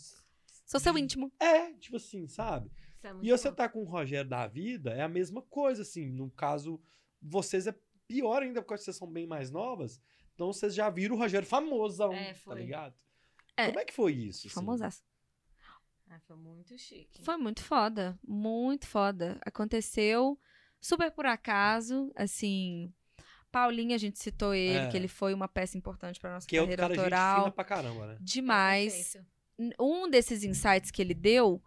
Sou seu íntimo. É, tipo assim, sabe? É E você bom. tá com o Rogério da vida, é a mesma coisa, assim. No caso, vocês é pior ainda, porque vocês são bem mais novas. Então vocês já viram o Rogério famosão, É, tá ligado? É. Como é que foi isso? assim? Ah, foi muito chique. Foi muito foda, muito foda. Aconteceu super por acaso, assim. Paulinho, a gente citou ele, É. que ele foi uma peça importante para nossa Que é carreira cara gente autoral. fina pra caramba, né? Demais. N- Um desses insights que ele deu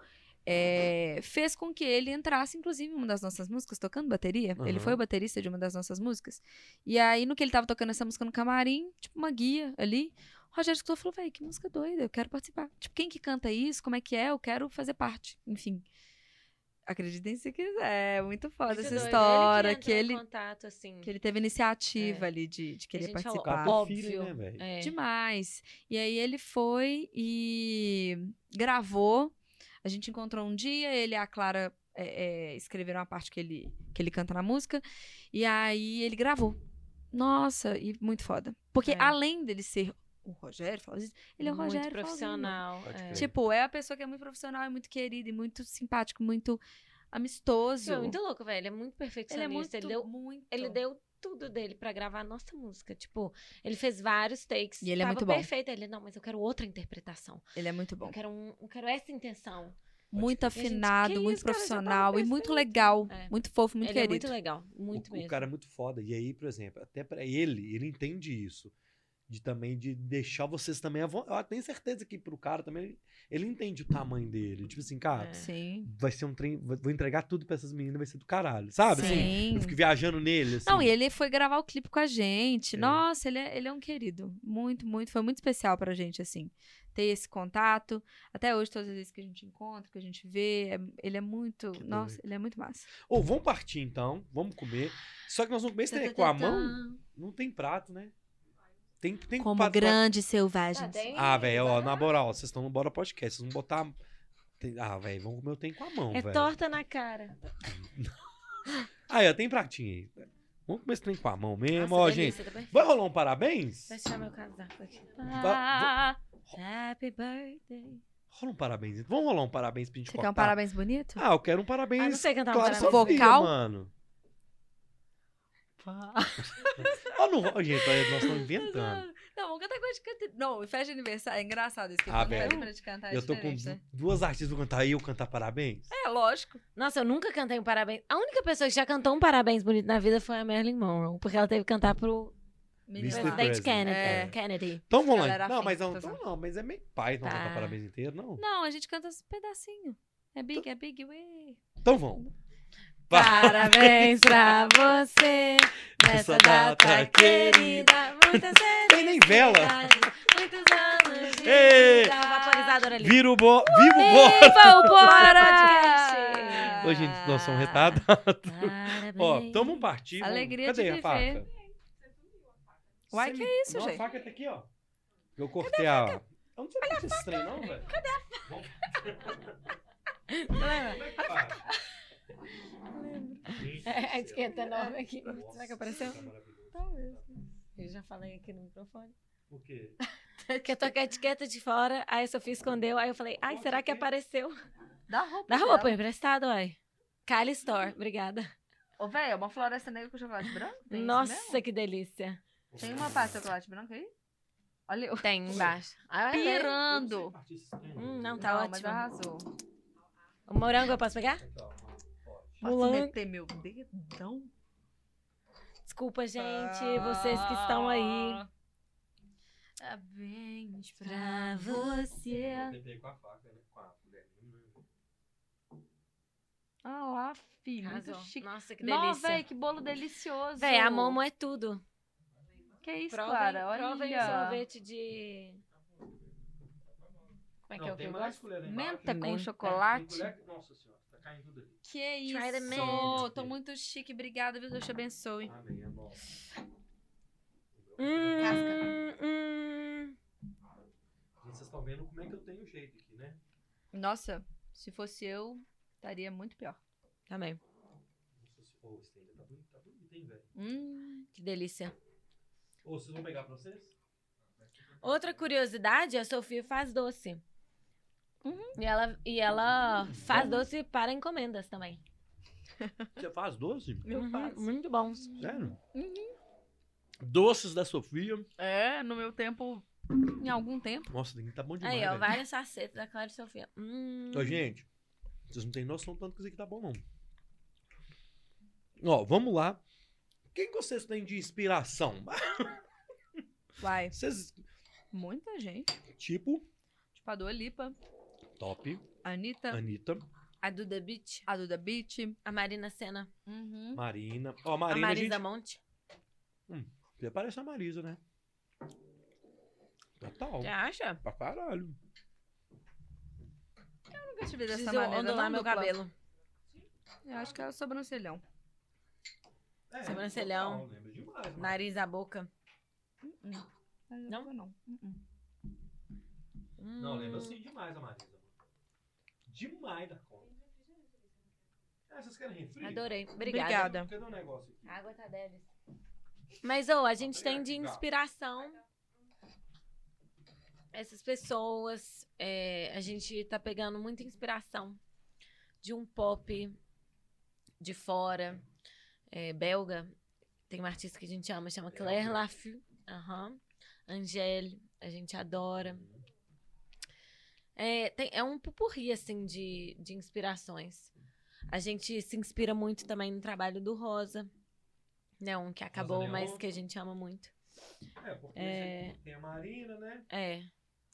é, fez com que ele entrasse, inclusive, em uma das nossas músicas, tocando bateria. Ele Aham. foi o baterista de uma das nossas músicas. E aí, no que ele tava tocando essa música no camarim, tipo, uma guia ali, o Rogério escutou e falou, véi, que música doida, eu quero participar. Tipo, quem que canta isso? Como é que é? Eu quero fazer parte. Enfim. Acreditem se quiser, é muito foda Muito essa doido. história, Ele que em ele, contato, assim. que ele teve iniciativa É. ali de, de Que querer falou, participar. Cara, óbvio. feeling, né, velho? É. Demais. E aí ele foi e gravou. A gente encontrou um dia, ele e a Clara é, é, escreveram a parte que ele, que ele canta na música. E aí ele gravou. Nossa, e muito foda. Porque É. além dele ser o Rogério, fala isso, ele é o muito Rogério. Flauzino. profissional. Pode é. Tipo, é a pessoa que é muito profissional, é muito querida e muito simpático, muito amistoso. Foi muito louco, velho. Ele é muito ele perfeccionista. é muito, Ele deu, muito. ele deu tudo dele pra gravar a nossa música. Tipo, ele fez vários takes. E ele é muito bom. perfeito. Ele, não, mas eu quero outra interpretação. Ele é muito bom. Eu quero, um, eu quero essa intenção. Muito E gente, afinado, que muito isso, cara, profissional e muito legal. É. Muito fofo, muito ele é querido. muito legal. Muito o, mesmo. o cara é muito foda. E aí, por exemplo, até pra ele, ele entende isso. De também de deixar vocês também. Eu tenho certeza que pro cara também. Ele, ele entende o tamanho dele. Tipo assim, cara, É. Sim. vai ser um trem. Vou entregar tudo pra essas meninas, vai ser do caralho. Sabe? Assim, Sim. eu fico viajando nele. Assim. Não, e ele foi gravar o clipe com a gente. É. Nossa, ele é, ele é um querido. Muito, muito. Foi muito especial pra gente, assim. Ter esse contato. Até hoje, todas as vezes que a gente encontra, que a gente vê, é- ele é muito. Que nossa, doido. ele é muito massa. Ô, vamos partir então. Vamos comer. Só que nós vamos comer é com a mão. Não tem prato, né? Tem, tem Como grandes Tá selvagens. é Ah, velho, ó, na moral, vocês estão no Bora Podcast. Vocês vão botar. Ah, velho, vamos comer o tem com a mão, É velho. torta na cara. *laughs* Aí, ó, tem pratinho aí. Vamos comer esse trem com a mão mesmo, Nossa, ó, delícia, gente. tá. Vai rolar um parabéns? Vai tirar meu casaco aqui. Va- Happy birthday. Rola um parabéns. Vamos rolar um parabéns pra gente Você cortar. quer um parabéns bonito? Ah, eu quero um parabéns. Ah, não sei cantar um claro, parabéns. Vocal? mano. Ó, não, ó, gente, olha, nós estamos inventando. Não, vamos cantar coisa de cantar. Não, festa de aniversário. É engraçado isso que Ah, eu pra te cantar. é eu tô com né? du- duas artistas pra cantar e eu cantar parabéns. É, lógico. Nossa, eu nunca cantei um parabéns. A única pessoa que já cantou um parabéns bonito na vida foi a Marilyn Monroe, porque ela teve que cantar pro Mr. presidente President. Kennedy. É. Kennedy. Então vamos lá. Não, mas não, então zoando. não, mas é meio pai não Tá. cantar parabéns inteiro, não. Não, a gente canta esse pedacinho. É big, é big, ué. Então vamos. Parabéns pra você *laughs* Nessa data data querida. Muitas *laughs* Tem nem vela. Muitos anos de Ei. vida. Vaporizador ali. Vira o bo... Viva o bora! Viva o Bora! Ô, gente, nós somos retardados. Ó, vamos partir. vamos- Alegria Cadê de a viver. faca? Uai, Você que me- isso, não, gente? A faca tá aqui, ó. Eu cortei a... Eu não sei fazer esse trem, não, velho. Cadê a faca? *laughs* É, a etiqueta enorme aqui. Nossa, Será que apareceu? tá. Talvez. Eu já falei aqui no microfone. Por quê? *laughs* Porque eu tô com a etiqueta de fora, aí a Sofia escondeu, aí eu falei, ai, será que apareceu? Dá roupa. Dá dela. roupa emprestado, ai. Kylie Store, obrigada. Ô, velho, é uma floresta negra com chocolate branco? Tem Nossa, que delícia. Tem uma parte de chocolate branco aí? Olha, eu Tem embaixo. *laughs* Ah, é, pirando. Hum, não, tá Não, ótimo. mas arrasou. O morango eu posso pegar? Posso meter meu dedão? Desculpa, gente, vocês que estão aí. Parabéns Pra você. Tentei com a faca, né? Com a colherinha? Ah lá, filho. Muito chique. Nossa, que Nossa, delícia. velho, que bolo delicioso. Véi, a Momo é tudo. Que isso, Provem, Clara? Olha. provem o sorvete de... Como é que é o que eu gosto? Menta com chocolate. Nossa senhora, tá caindo tudo. Que the isso. Tô muito chique. Obrigada, viu? Deus te abençoe. Amém, é nossa. Hum, hum. Gente, Vocês estão vendo como é que eu tenho jeito aqui, né? Nossa, se fosse eu, estaria muito pior. Também. Ô, esse ainda tá bonito, tá bonito, hein, velho? Hum. Que delícia. Ô, vocês vão pegar pra vocês? Outra curiosidade, a Sofia faz doce. Uhum. E, ela, e ela faz doce para encomendas também. Você faz doce? Eu Uhum, faço. Muito bons. Sério? Doces da Sofia. É, no meu tempo em algum tempo. Nossa, tem que tá bom demais. Aí, ó, velho. várias sacetas da Clara e Sofia. Hum. Ô, gente, vocês não têm noção tanto que isso aqui tá bom, não. Ó, vamos lá. Quem que vocês têm de inspiração? Vai. *laughs* Vocês, Muita gente. tipo, Tipo a Dua Lipa, top, Anitta, Anitta, A Duda Beach, a Duda Beat. a Marina Senna, Uhum. Marina. Ó, a a Marina, Marisa gente... Monte. Você parece a Marisa, né? Total. Você acha? Pra caralho. Nunca te vi dessa Preciso maneira. ondular não, meu cabelo. Eu acho que é o sobrancelhão. É, Sobrancelhão. total, demais. Nariz, a boca. Mas eu Não? vou não. Uh-uh. Não, lembra Hum. assim demais a Marisa. Demais da conta. É, vocês querem refri? Adorei. Obrigada. Obrigada. Cadê o negócio aqui? A água tá deles. Mas, ô, a gente tem de inspiração essas pessoas. é, a gente tá pegando muita inspiração de um pop de fora, é, belga. Tem uma artista que a gente ama, chama Claire Laffu. Aham. Angèle, a gente adora. É, tem- é um pupurri, assim, de, de inspirações. A gente se inspira muito também no trabalho do Rosa. Né, um que acabou, mas que a gente ama muito. É, porque É. tem a Marina, né? É.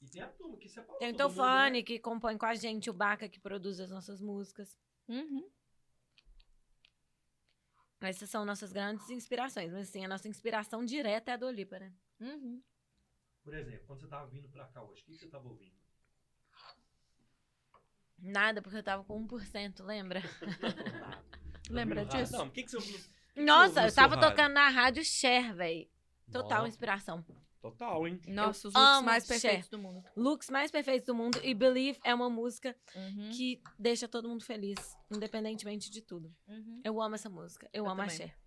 E tem a turma que separou Tem o mundo, Tofane, né? que compõe com a gente, o Baca, que produz as nossas músicas. Uhum. Essas são nossas grandes inspirações. Mas, assim, a nossa inspiração direta é a do Olipa, né? Uhum. Por exemplo, quando você tava vindo pra cá hoje, o que que você tava ouvindo? Nada, porque eu tava com 1%, lembra? *laughs* Lembra disso? Não, o que que você Nossa, no eu tava rádio? tocando na rádio Cher, velho. Total Nossa, inspiração. Total, hein? Nossa, os looks mais Cher. perfeitos do mundo. Looks mais perfeitos do mundo. E Believe é uma música Uhum. que deixa todo mundo feliz, independentemente de tudo. Uhum. Eu amo essa música. Eu, Eu amo a também. Cher.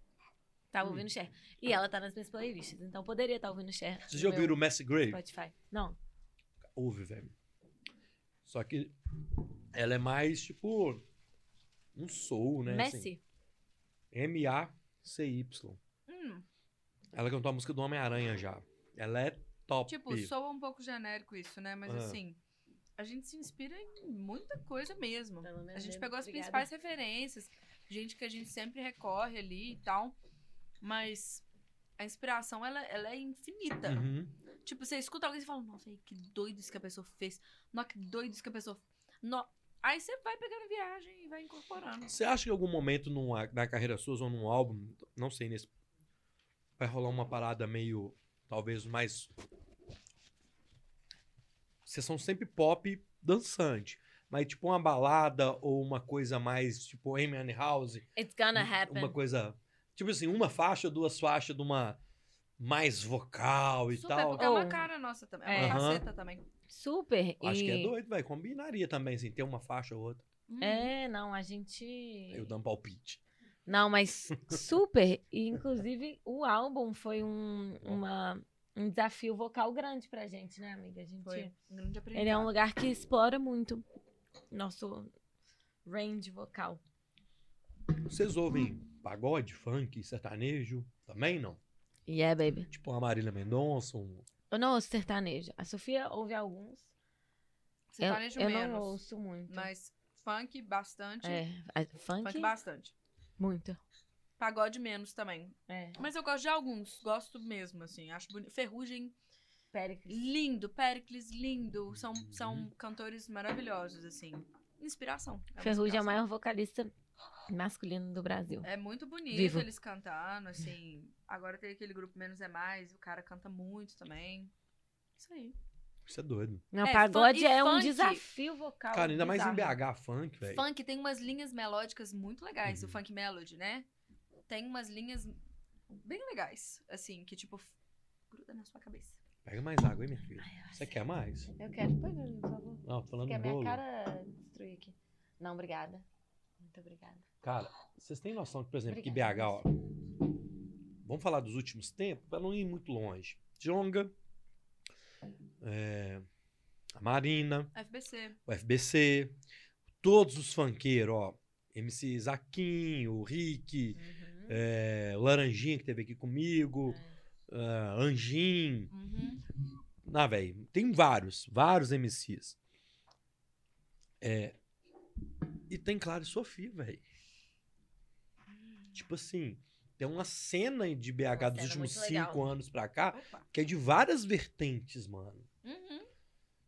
Tava Hum. ouvindo Cher. E ela tá nas minhas playlists, então poderia estar ouvindo Cher. Vocês já ouviram o Messi Gray? Spotify. Não. Ouve, velho. Só que ela é mais, tipo, um soul, né? assim. Messi? M-A-C-Y. Hum, Ela cantou a música do Homem-Aranha já. Ela é top. tipo, soa um pouco genérico isso, né? Mas Ah. assim, a gente se inspira em muita coisa mesmo. A gente pegou as obrigada. principais referências, gente que a gente sempre recorre ali e tal. Mas a inspiração, ela, ela é infinita. Uhum. Tipo, você escuta alguém e fala, nossa, que doido isso que a pessoa fez. Nossa, que doido isso que a pessoa... No... Aí você vai pegando viagem e vai incorporando. Você acha que em algum momento numa, na carreira sua ou num álbum, não sei, nesse. Vai rolar uma parada meio. Talvez mais. Vocês são sempre pop dançante. Mas tipo uma balada ou uma coisa mais tipo Amy House. It's gonna happen. Uma coisa. Tipo assim, uma faixa, duas faixas de uma mais vocal e Super, tal. porque é uma Oh. cara nossa também. É uma Aham. faceta também. Super. Acho que é E- doido, velho. Combinaria também, assim, ter uma faixa ou outra. É, não, a gente. Eu dando palpite. Não, mas *laughs* super. E, inclusive, o álbum foi um, uma, um desafio vocal grande pra gente, né, amiga? A gente, Foi um grande aprendizado. Ele é um lugar que explora muito nosso range vocal. Vocês ouvem pagode, funk, sertanejo? Também não? Yeah, baby. Tipo uma Marília Mendonça, um... Eu não ouço sertanejo. A Sofia ouve alguns. Eu, Sertanejo eu menos. não ouço muito. Mas funk, bastante. É, funk, Funk, bastante. muito. Pagode menos também. É. Mas eu gosto de alguns. Gosto mesmo, assim. Acho bonito. Ferrugem, Péricles. lindo. Pericles, lindo. São, são cantores maravilhosos, assim. Inspiração. É Ferrugem é o maior vocalista masculino do Brasil. É muito bonito Vivo. eles cantando, assim. Agora tem aquele grupo Menos é Mais, o cara canta muito também. Isso aí. Isso é doido. Não, É, pagode é um funk. desafio vocal. Cara, ainda mais em bizarro. BH, funk, velho. Funk tem umas linhas melódicas muito legais, Uhum. o funk melody, né? Tem umas linhas bem legais, assim, que tipo, gruda na sua cabeça. Pega mais água aí, minha filha. Você quer mais? Eu quero. Põe pra mim, por favor. Não, tô falando Quer do minha cara destruir aqui. Não, obrigada. Muito obrigada. Cara, vocês têm noção que, por exemplo, que Obrigada, BH, ó... Vamos falar dos últimos tempos, pra não ir muito longe. Jonga, é, a Marina, FBC. o FBC, todos os funkeiros, ó. MC Zaquinho, o Rick, Uhum. é, o Laranjinha que teve aqui comigo, ah, Anjin, Uhum. Ah, velho, tem vários, vários MCs. É. E tem Clara e Sofia, velho. Tipo assim, tem uma cena de BH Uma dos últimos muito legal. cinco anos pra cá Opa. que é de várias vertentes, mano. Uhum.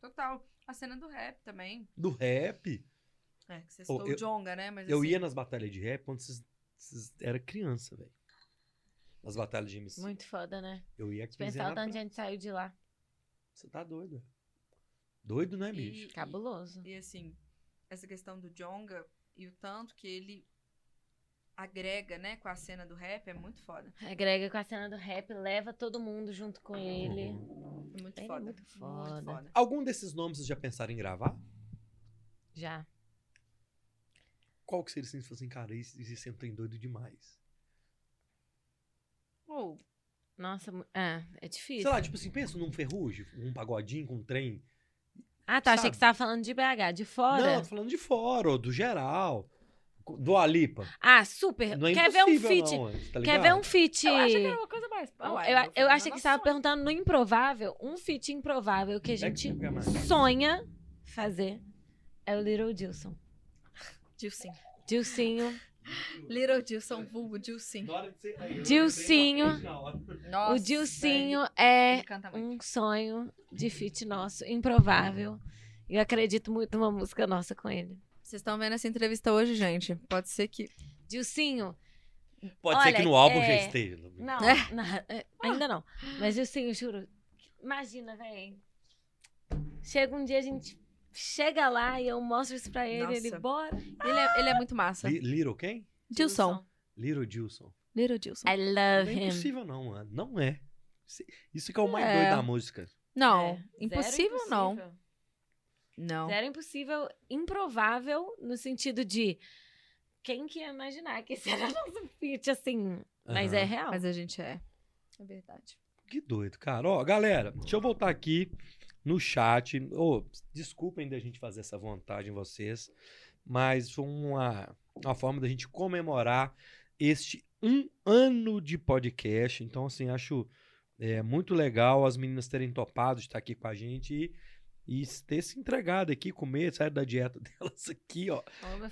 Total. A cena do rap também. Do rap. É, que você Ô, citou eu- o Jonga, né? Mas Eu assim, ia nas batalhas de rap quando vocês, vocês era criança, velho. Nas batalhas de MC. Muito foda, né? Eu ia 15 Pensar o anos tanto de atrás. gente saiu de lá. Você tá doido. velho. Doido, né, bicho? E, Cabuloso. e assim, essa questão do Jonga e o tanto que ele agrega, né, com a cena do rap é muito foda. Agrega com a cena do rap, leva todo mundo junto com ele. É muito Ele é foda. muito foda. foda. Algum desses nomes vocês já pensaram em gravar? Já. Qual que seria assim, se fosse assim, cara, esse, é um trem doido demais? Ou, Nossa, mu- é, é difícil. Sei lá, tipo assim, pensa num ferrugem, um pagodinho com um trem. ah, tá. Achei sabe? que você tava falando de BH, de fora. Não, tô falando de fora, ou do geral. Do Alipa. Ah, super. Não é Quer ver um feat? não, tá Quer ver um feat? eu acho que era uma coisa mais... Eu, Ué, eu, filho, eu é achei que você tava nosso perguntando no improvável. Um feat improvável que a Pega- gente pega mais. sonha fazer é o Little Dilson. Dilcinho. Dilcinho. Little Dilson, vulgo Dilcinho. Dilcinho. O Dilcinho é um sonho de feat nosso, improvável. E eu acredito muito numa música nossa com ele. Vocês estão vendo essa entrevista hoje, gente? Pode ser que... Dilcinho. Pode ser Olha, que no álbum é- já esteja. Não, É. *laughs* não, é, ainda não. Mas Dilcinho, juro. Imagina, velho. Chega um dia, a gente chega lá e eu mostro isso pra ele, ele Nossa. bora. Ele é, ele é muito massa. Li- Little quem? Dilson. Little Dilson. Little Dilson. I Não love é him. impossível, não, mano. Não é. Isso- que é o mais É. doido da música. Não, É, zero impossível, não. Não. Zero impossível, improvável, no sentido de quem que ia imaginar que esse era *laughs* nosso feat, assim. Mas é real. Mas a gente é. É verdade. Que doido, cara. Ó, galera, deixa eu voltar aqui no chat. Ô, desculpem da gente fazer essa vontade em vocês, mas foi uma, uma forma da gente comemorar este um ano de podcast. Então, assim, acho é, muito legal as meninas terem topado de estar aqui com a gente e, e ter se entregado aqui, comer, sair da dieta *laughs* delas aqui, ó.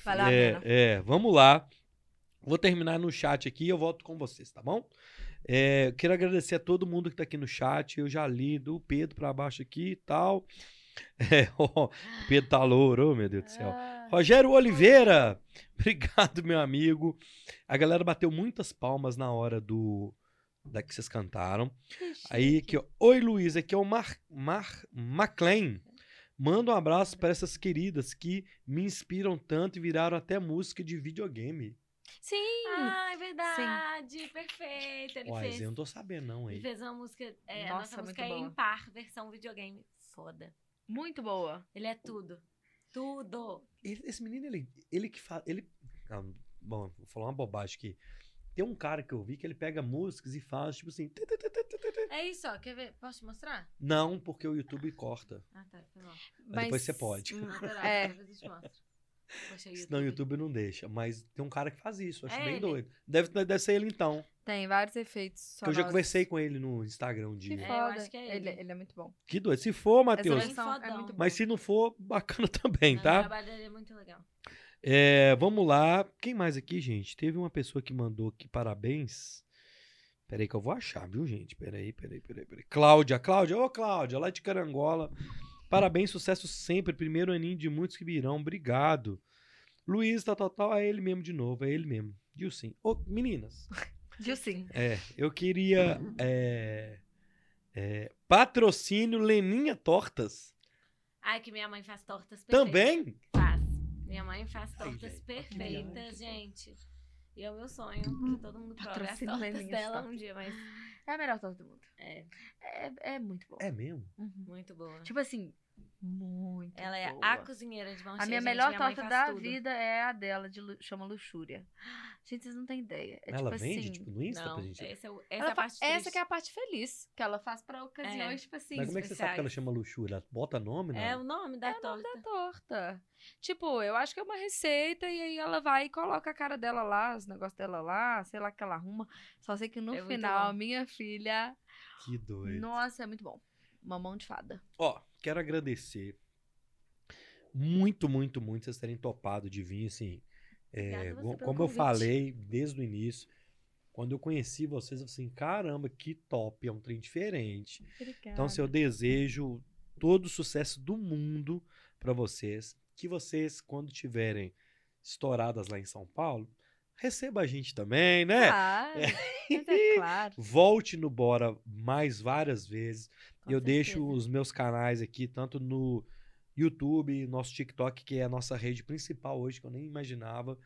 Vai lá, É, é, vamos lá. Vou terminar no chat aqui e eu volto com vocês, tá bom? É, quero agradecer a todo mundo que tá aqui no chat. Eu já li do Pedro pra baixo aqui e tal. *laughs* É, Pedro tá louro, oh, meu Deus do céu. Ah, Rogério Oliveira, *laughs* obrigado, meu amigo. A galera bateu muitas palmas na hora do da que vocês cantaram. Aí aqui, ó. Oi, Luiz, aqui é o Mar, Mar McLean. Manda um abraço para essas queridas que me inspiram tanto e viraram até música de videogame. Sim. Ah, é verdade. Perfeito. Ele Uai, fez. eu não tô sabendo, não, Ele aí. fez uma música. É, a Nossa, nossa música muito é boa. impar, versão videogame. Foda. Muito boa. Ele é tudo. Tudo. Ele- esse menino, ele, ele que faz. Ele, ah, bom, vou falar uma bobagem aqui. Tem um cara que eu vi que ele pega músicas e faz, tipo assim. É isso, ó. Quer ver? Posso te mostrar? Não, porque o YouTube corta. Ah, tá. Foi mal. Mas depois você pode. Hum, pera, É. depois eu te mostro. Poxa, Senão o YouTube não deixa. Mas tem um cara que faz isso. Acho É bem ele? doido. Deve, deve ser ele então. Tem vários efeitos. Que eu já conversei com ele no Instagram um Que dia. É, eu foda. acho que é ele. ele. ele é muito bom. Que doido. Se for, Matheus. é. Mas se não for, bacana *laughs* também, Não, O tá? trabalho dele é muito legal. É, vamos lá. Quem mais aqui, gente? Teve uma pessoa que mandou aqui parabéns. Peraí que eu vou achar, viu, gente? Peraí, peraí, peraí, peraí. Cláudia, Cláudia, ô Cláudia, lá de Carangola. Parabéns, sucesso sempre. Primeiro aninho de muitos que virão. Obrigado. Luiz, tal, tal, tal. É ele mesmo de novo, é ele mesmo. Dilcim. Ô, meninas. *laughs* Dilcinho. É, eu queria. é, é, patrocínio Leninha Tortas. Ai, que minha mãe faz tortas perfeitas. Também? Minha mãe faz Ai, tortas gente, perfeitas, gente. E é o meu sonho que todo mundo prove as tortas dela Tortas. um dia, mas É a melhor torta do mundo. é É, é muito bom. É mesmo? Uhum. muito boa. Tipo assim, muito Ela é boa. a cozinheira de mão A minha gente. melhor Minha torta da tudo. vida é a dela, de chama Luxúria. Gente, vocês não têm ideia. É Ela tipo vende, assim, tipo, no Insta Não, pra gente. essa, é, o- essa é a fa- parte essa triste. que é a parte feliz, que ela faz pra ocasiões, É. tipo assim, Mas como é que você sabe que ela chama luxúria? Ela bota nome, né? É o nome da torta. da torta. Tipo, eu acho que é uma receita e aí ela vai e coloca a cara dela lá, os negócios dela lá, sei lá que ela arruma. Só sei que no É final, minha filha. Que doido. Nossa, é muito bom. uma mão de fada. Ó, quero agradecer muito, muito, muito vocês terem topado de vir, assim. É, como eu falei desde o início, quando eu conheci vocês, eu falei assim, caramba, que top, é um trem diferente. Obrigada. Então, assim, eu desejo todo o sucesso do mundo pra vocês. Que vocês, quando tiverem estouradas lá em São Paulo, receba a gente também, né? Claro, *laughs* mas é claro. Volte no Bora mais várias vezes. Com eu deixo certeza. os meus canais aqui, tanto no YouTube, nosso TikTok, que é a nossa rede principal hoje, que eu nem imaginava.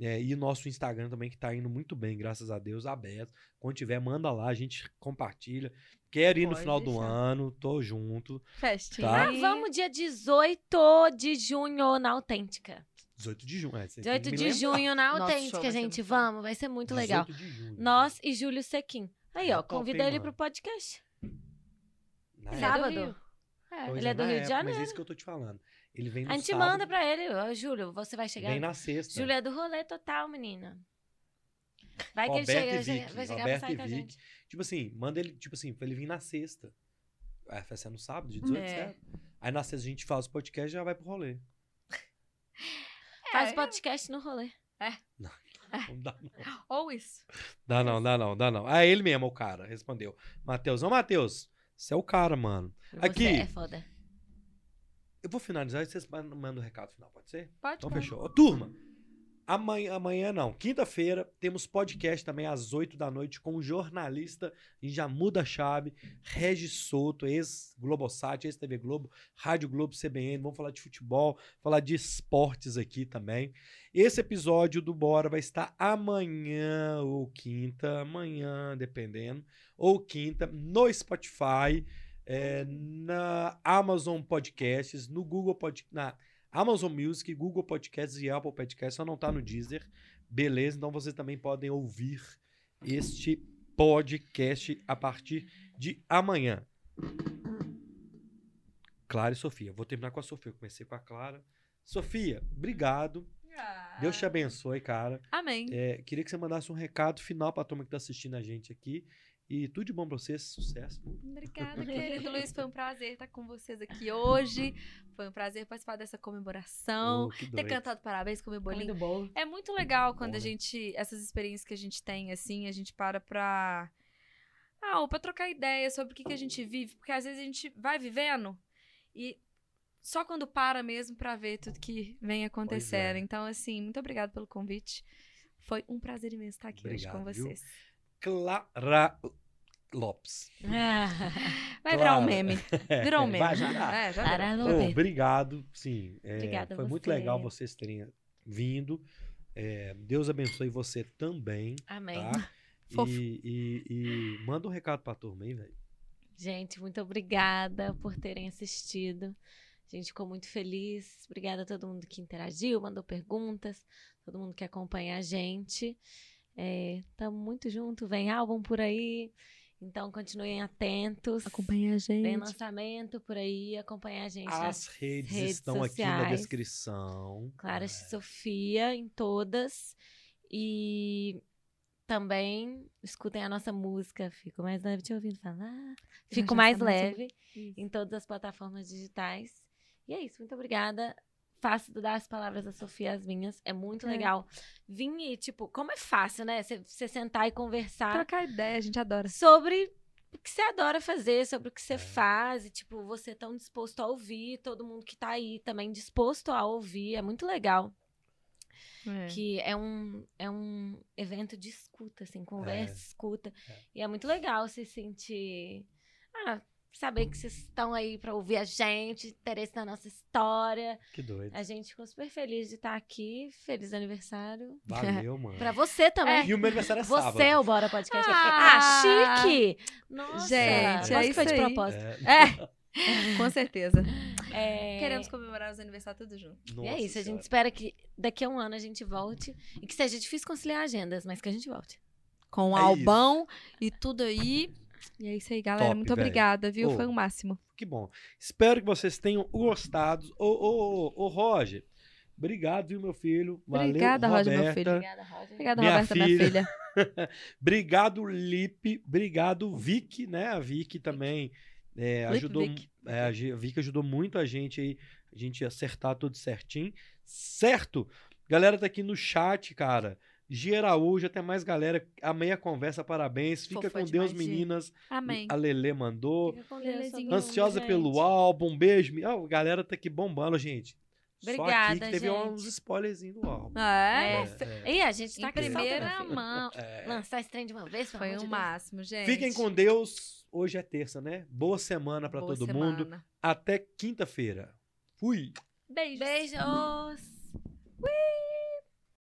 é, e nosso Instagram também, que tá indo muito bem, graças a Deus, aberto. Quando tiver, manda lá, a gente compartilha. Quero ir no final do deixar. ano, tô junto. Festinha. Tá. Ah, vamos dia 18 de junho na Autêntica. 18 de junho. É, você tem 18 que me de junho na Autêntica, gente. Vamos, vai ser muito legal. 18 de junho. Nós e Júlio Sequim. Aí, É ó, top, convida hein, ele mano? pro podcast. Na é Sábado. É. Ele é do na Rio de Janeiro. Mas é isso que eu tô te falando. Ele vem no A gente sábado, manda pra ele, ó, Júlio, você vai chegar. Vem na sexta. Júlio é do rolê total, menina. Vai que Roberto ele chega, Vicky, vai chegar Roberto pra sair com a gente. Tipo assim, manda ele, tipo assim, pra ele vir na sexta. É, vai ser no sábado, de 18, É. certo? Aí na sexta a gente faz o podcast e já vai pro rolê. *laughs* Faz É, podcast no rolê. Não dá não. Ou isso. Dá não, dá não, dá não. Ah, ele mesmo, o cara, respondeu. Matheus, ô Matheus, você é o cara, mano. Você Aqui. é foda. Eu vou finalizar e vocês mandam mandam o recado final, pode ser? Pode Então pode. fechou. Ô, turma, amanhã, amanhã não, quinta-feira, temos podcast também às 8 da noite com um jornalista, gente já muda a chave, Regis Souto, ex-Globosat, ex-TV Globo, Rádio Globo, CBN, vamos falar de futebol, falar de esportes aqui também. Esse episódio do Bora vai estar amanhã ou quinta, amanhã, dependendo, ou quinta, no Spotify, é, na Amazon Podcasts, no Google Podcast, na Amazon Music, Google Podcasts e Apple Podcasts, só não tá no Deezer. Beleza? Então vocês também podem ouvir este podcast a partir de amanhã. Clara e Sofia. Vou terminar com a Sofia. Eu comecei com a Clara. Sofia, obrigado. Deus te abençoe, cara. Amém. É, queria que você mandasse um recado final pra turma que tá assistindo a gente aqui. E tudo de bom pra vocês. Sucesso. Obrigada, *laughs* querido Luiz. Foi um prazer estar com vocês aqui hoje. Foi um prazer participar dessa comemoração. Oh, ter cantado parabéns, comer bolinho. Muito bom. É muito legal quando Bom, a né? gente. Essas experiências que a gente tem, assim, a gente para pra. Ah, ou pra trocar ideia sobre o que, que a gente vive. Porque às vezes a gente vai vivendo e só quando para mesmo pra ver tudo que vem acontecendo. é. Então, assim, muito obrigada pelo convite. Foi um prazer imenso estar aqui hoje com Obrigado, viu? Clara Lopes. Vai virar um meme. *laughs* Virou um meme. Vai já. virar. É, já Clara virou. Lopes. obrigado, sim. é, Obrigada foi muito você. legal vocês terem vindo. É, Deus abençoe você também, Amém. tá? Fofo. E, e- e manda um recado pra turma aí, velho. Gente, muito obrigada por terem assistido. A gente ficou muito feliz. Obrigada a todo mundo que interagiu, mandou perguntas, todo mundo que acompanha a gente. Estamos muito juntos, vem álbum por aí. Então continuem atentos. Acompanha a gente. Vem lançamento por aí, acompanhar a gente As nas redes, redes estão aqui na sociais. descrição. Clara É. Sofia em todas. E também escutem a nossa música. Fico mais leve te ouvindo falar. Fico mais leve em todas as plataformas digitais. E é isso, muito obrigada. Faço dar as palavras da Sofia as minhas. É muito É. legal. Vim e, tipo, como é fácil, né? Você sentar e conversar Trocar ideia, a gente adora. sobre o que você adora fazer, sobre o que você É. faz, e, tipo, você tão disposto a ouvir, todo mundo que tá aí também disposto a ouvir, é muito legal. Que é um, é um evento de escuta, assim, conversa, É. escuta. É. E é muito legal se sentir. Ah, saber que vocês estão aí pra ouvir a gente, interesse na nossa história. Que doido. A gente ficou super feliz de estar aqui. Feliz aniversário. Valeu, *laughs* mano. Pra você também. E o meu aniversário é sábado. Você é o Bora Podcast. Ah! Ah, chique! Nossa! Gente, é acho que foi de isso aí. propósito. É. É, *laughs* com certeza. É... Queremos comemorar os aniversários tudo junto. E é Nossa isso, a gente Senhora. espera que daqui a um ano a gente volte e que seja difícil conciliar agendas, mas que a gente volte. Com o É albão e tudo aí. E é isso aí, galera. Top, Muito velho. obrigada, viu? Ô. Foi o máximo. Que bom. Espero que vocês tenham gostado. Ô, ô, ô, ô, Roger, obrigado, viu, meu filho? Valeu, Obrigada, Roger, meu Roberta. filho. Obrigada, Roger. Obrigada, Minha Roberta, minha filha. filha. *laughs* Obrigado, Lipe. Obrigado, Vicky, né? A Vicky também É, Lip ajudou, Vic. é, a Vicky ajudou muito a gente aí, a gente acertar tudo certinho. Certo? Galera tá aqui no chat, cara. Gi Araújo, até mais galera. Amei a conversa, parabéns. Fica Fofa com Deus, meninas. Amém. A Lelê mandou. Fica com Deus, Ansiosa gente. pelo álbum. Beijo. Ah, a galera tá aqui bombando, gente. Só aqui Obrigada, que teve gente. uns spoilerzinhos do álbum. É, É, E a gente tá em primeira mão. *laughs* é. lançar esse trem de uma vez, Foi o Deus. máximo, gente. Fiquem com Deus. Hoje é terça, né? Boa semana pra Boa todo semana. mundo. Até quinta-feira. Fui. Beijos. Beijos!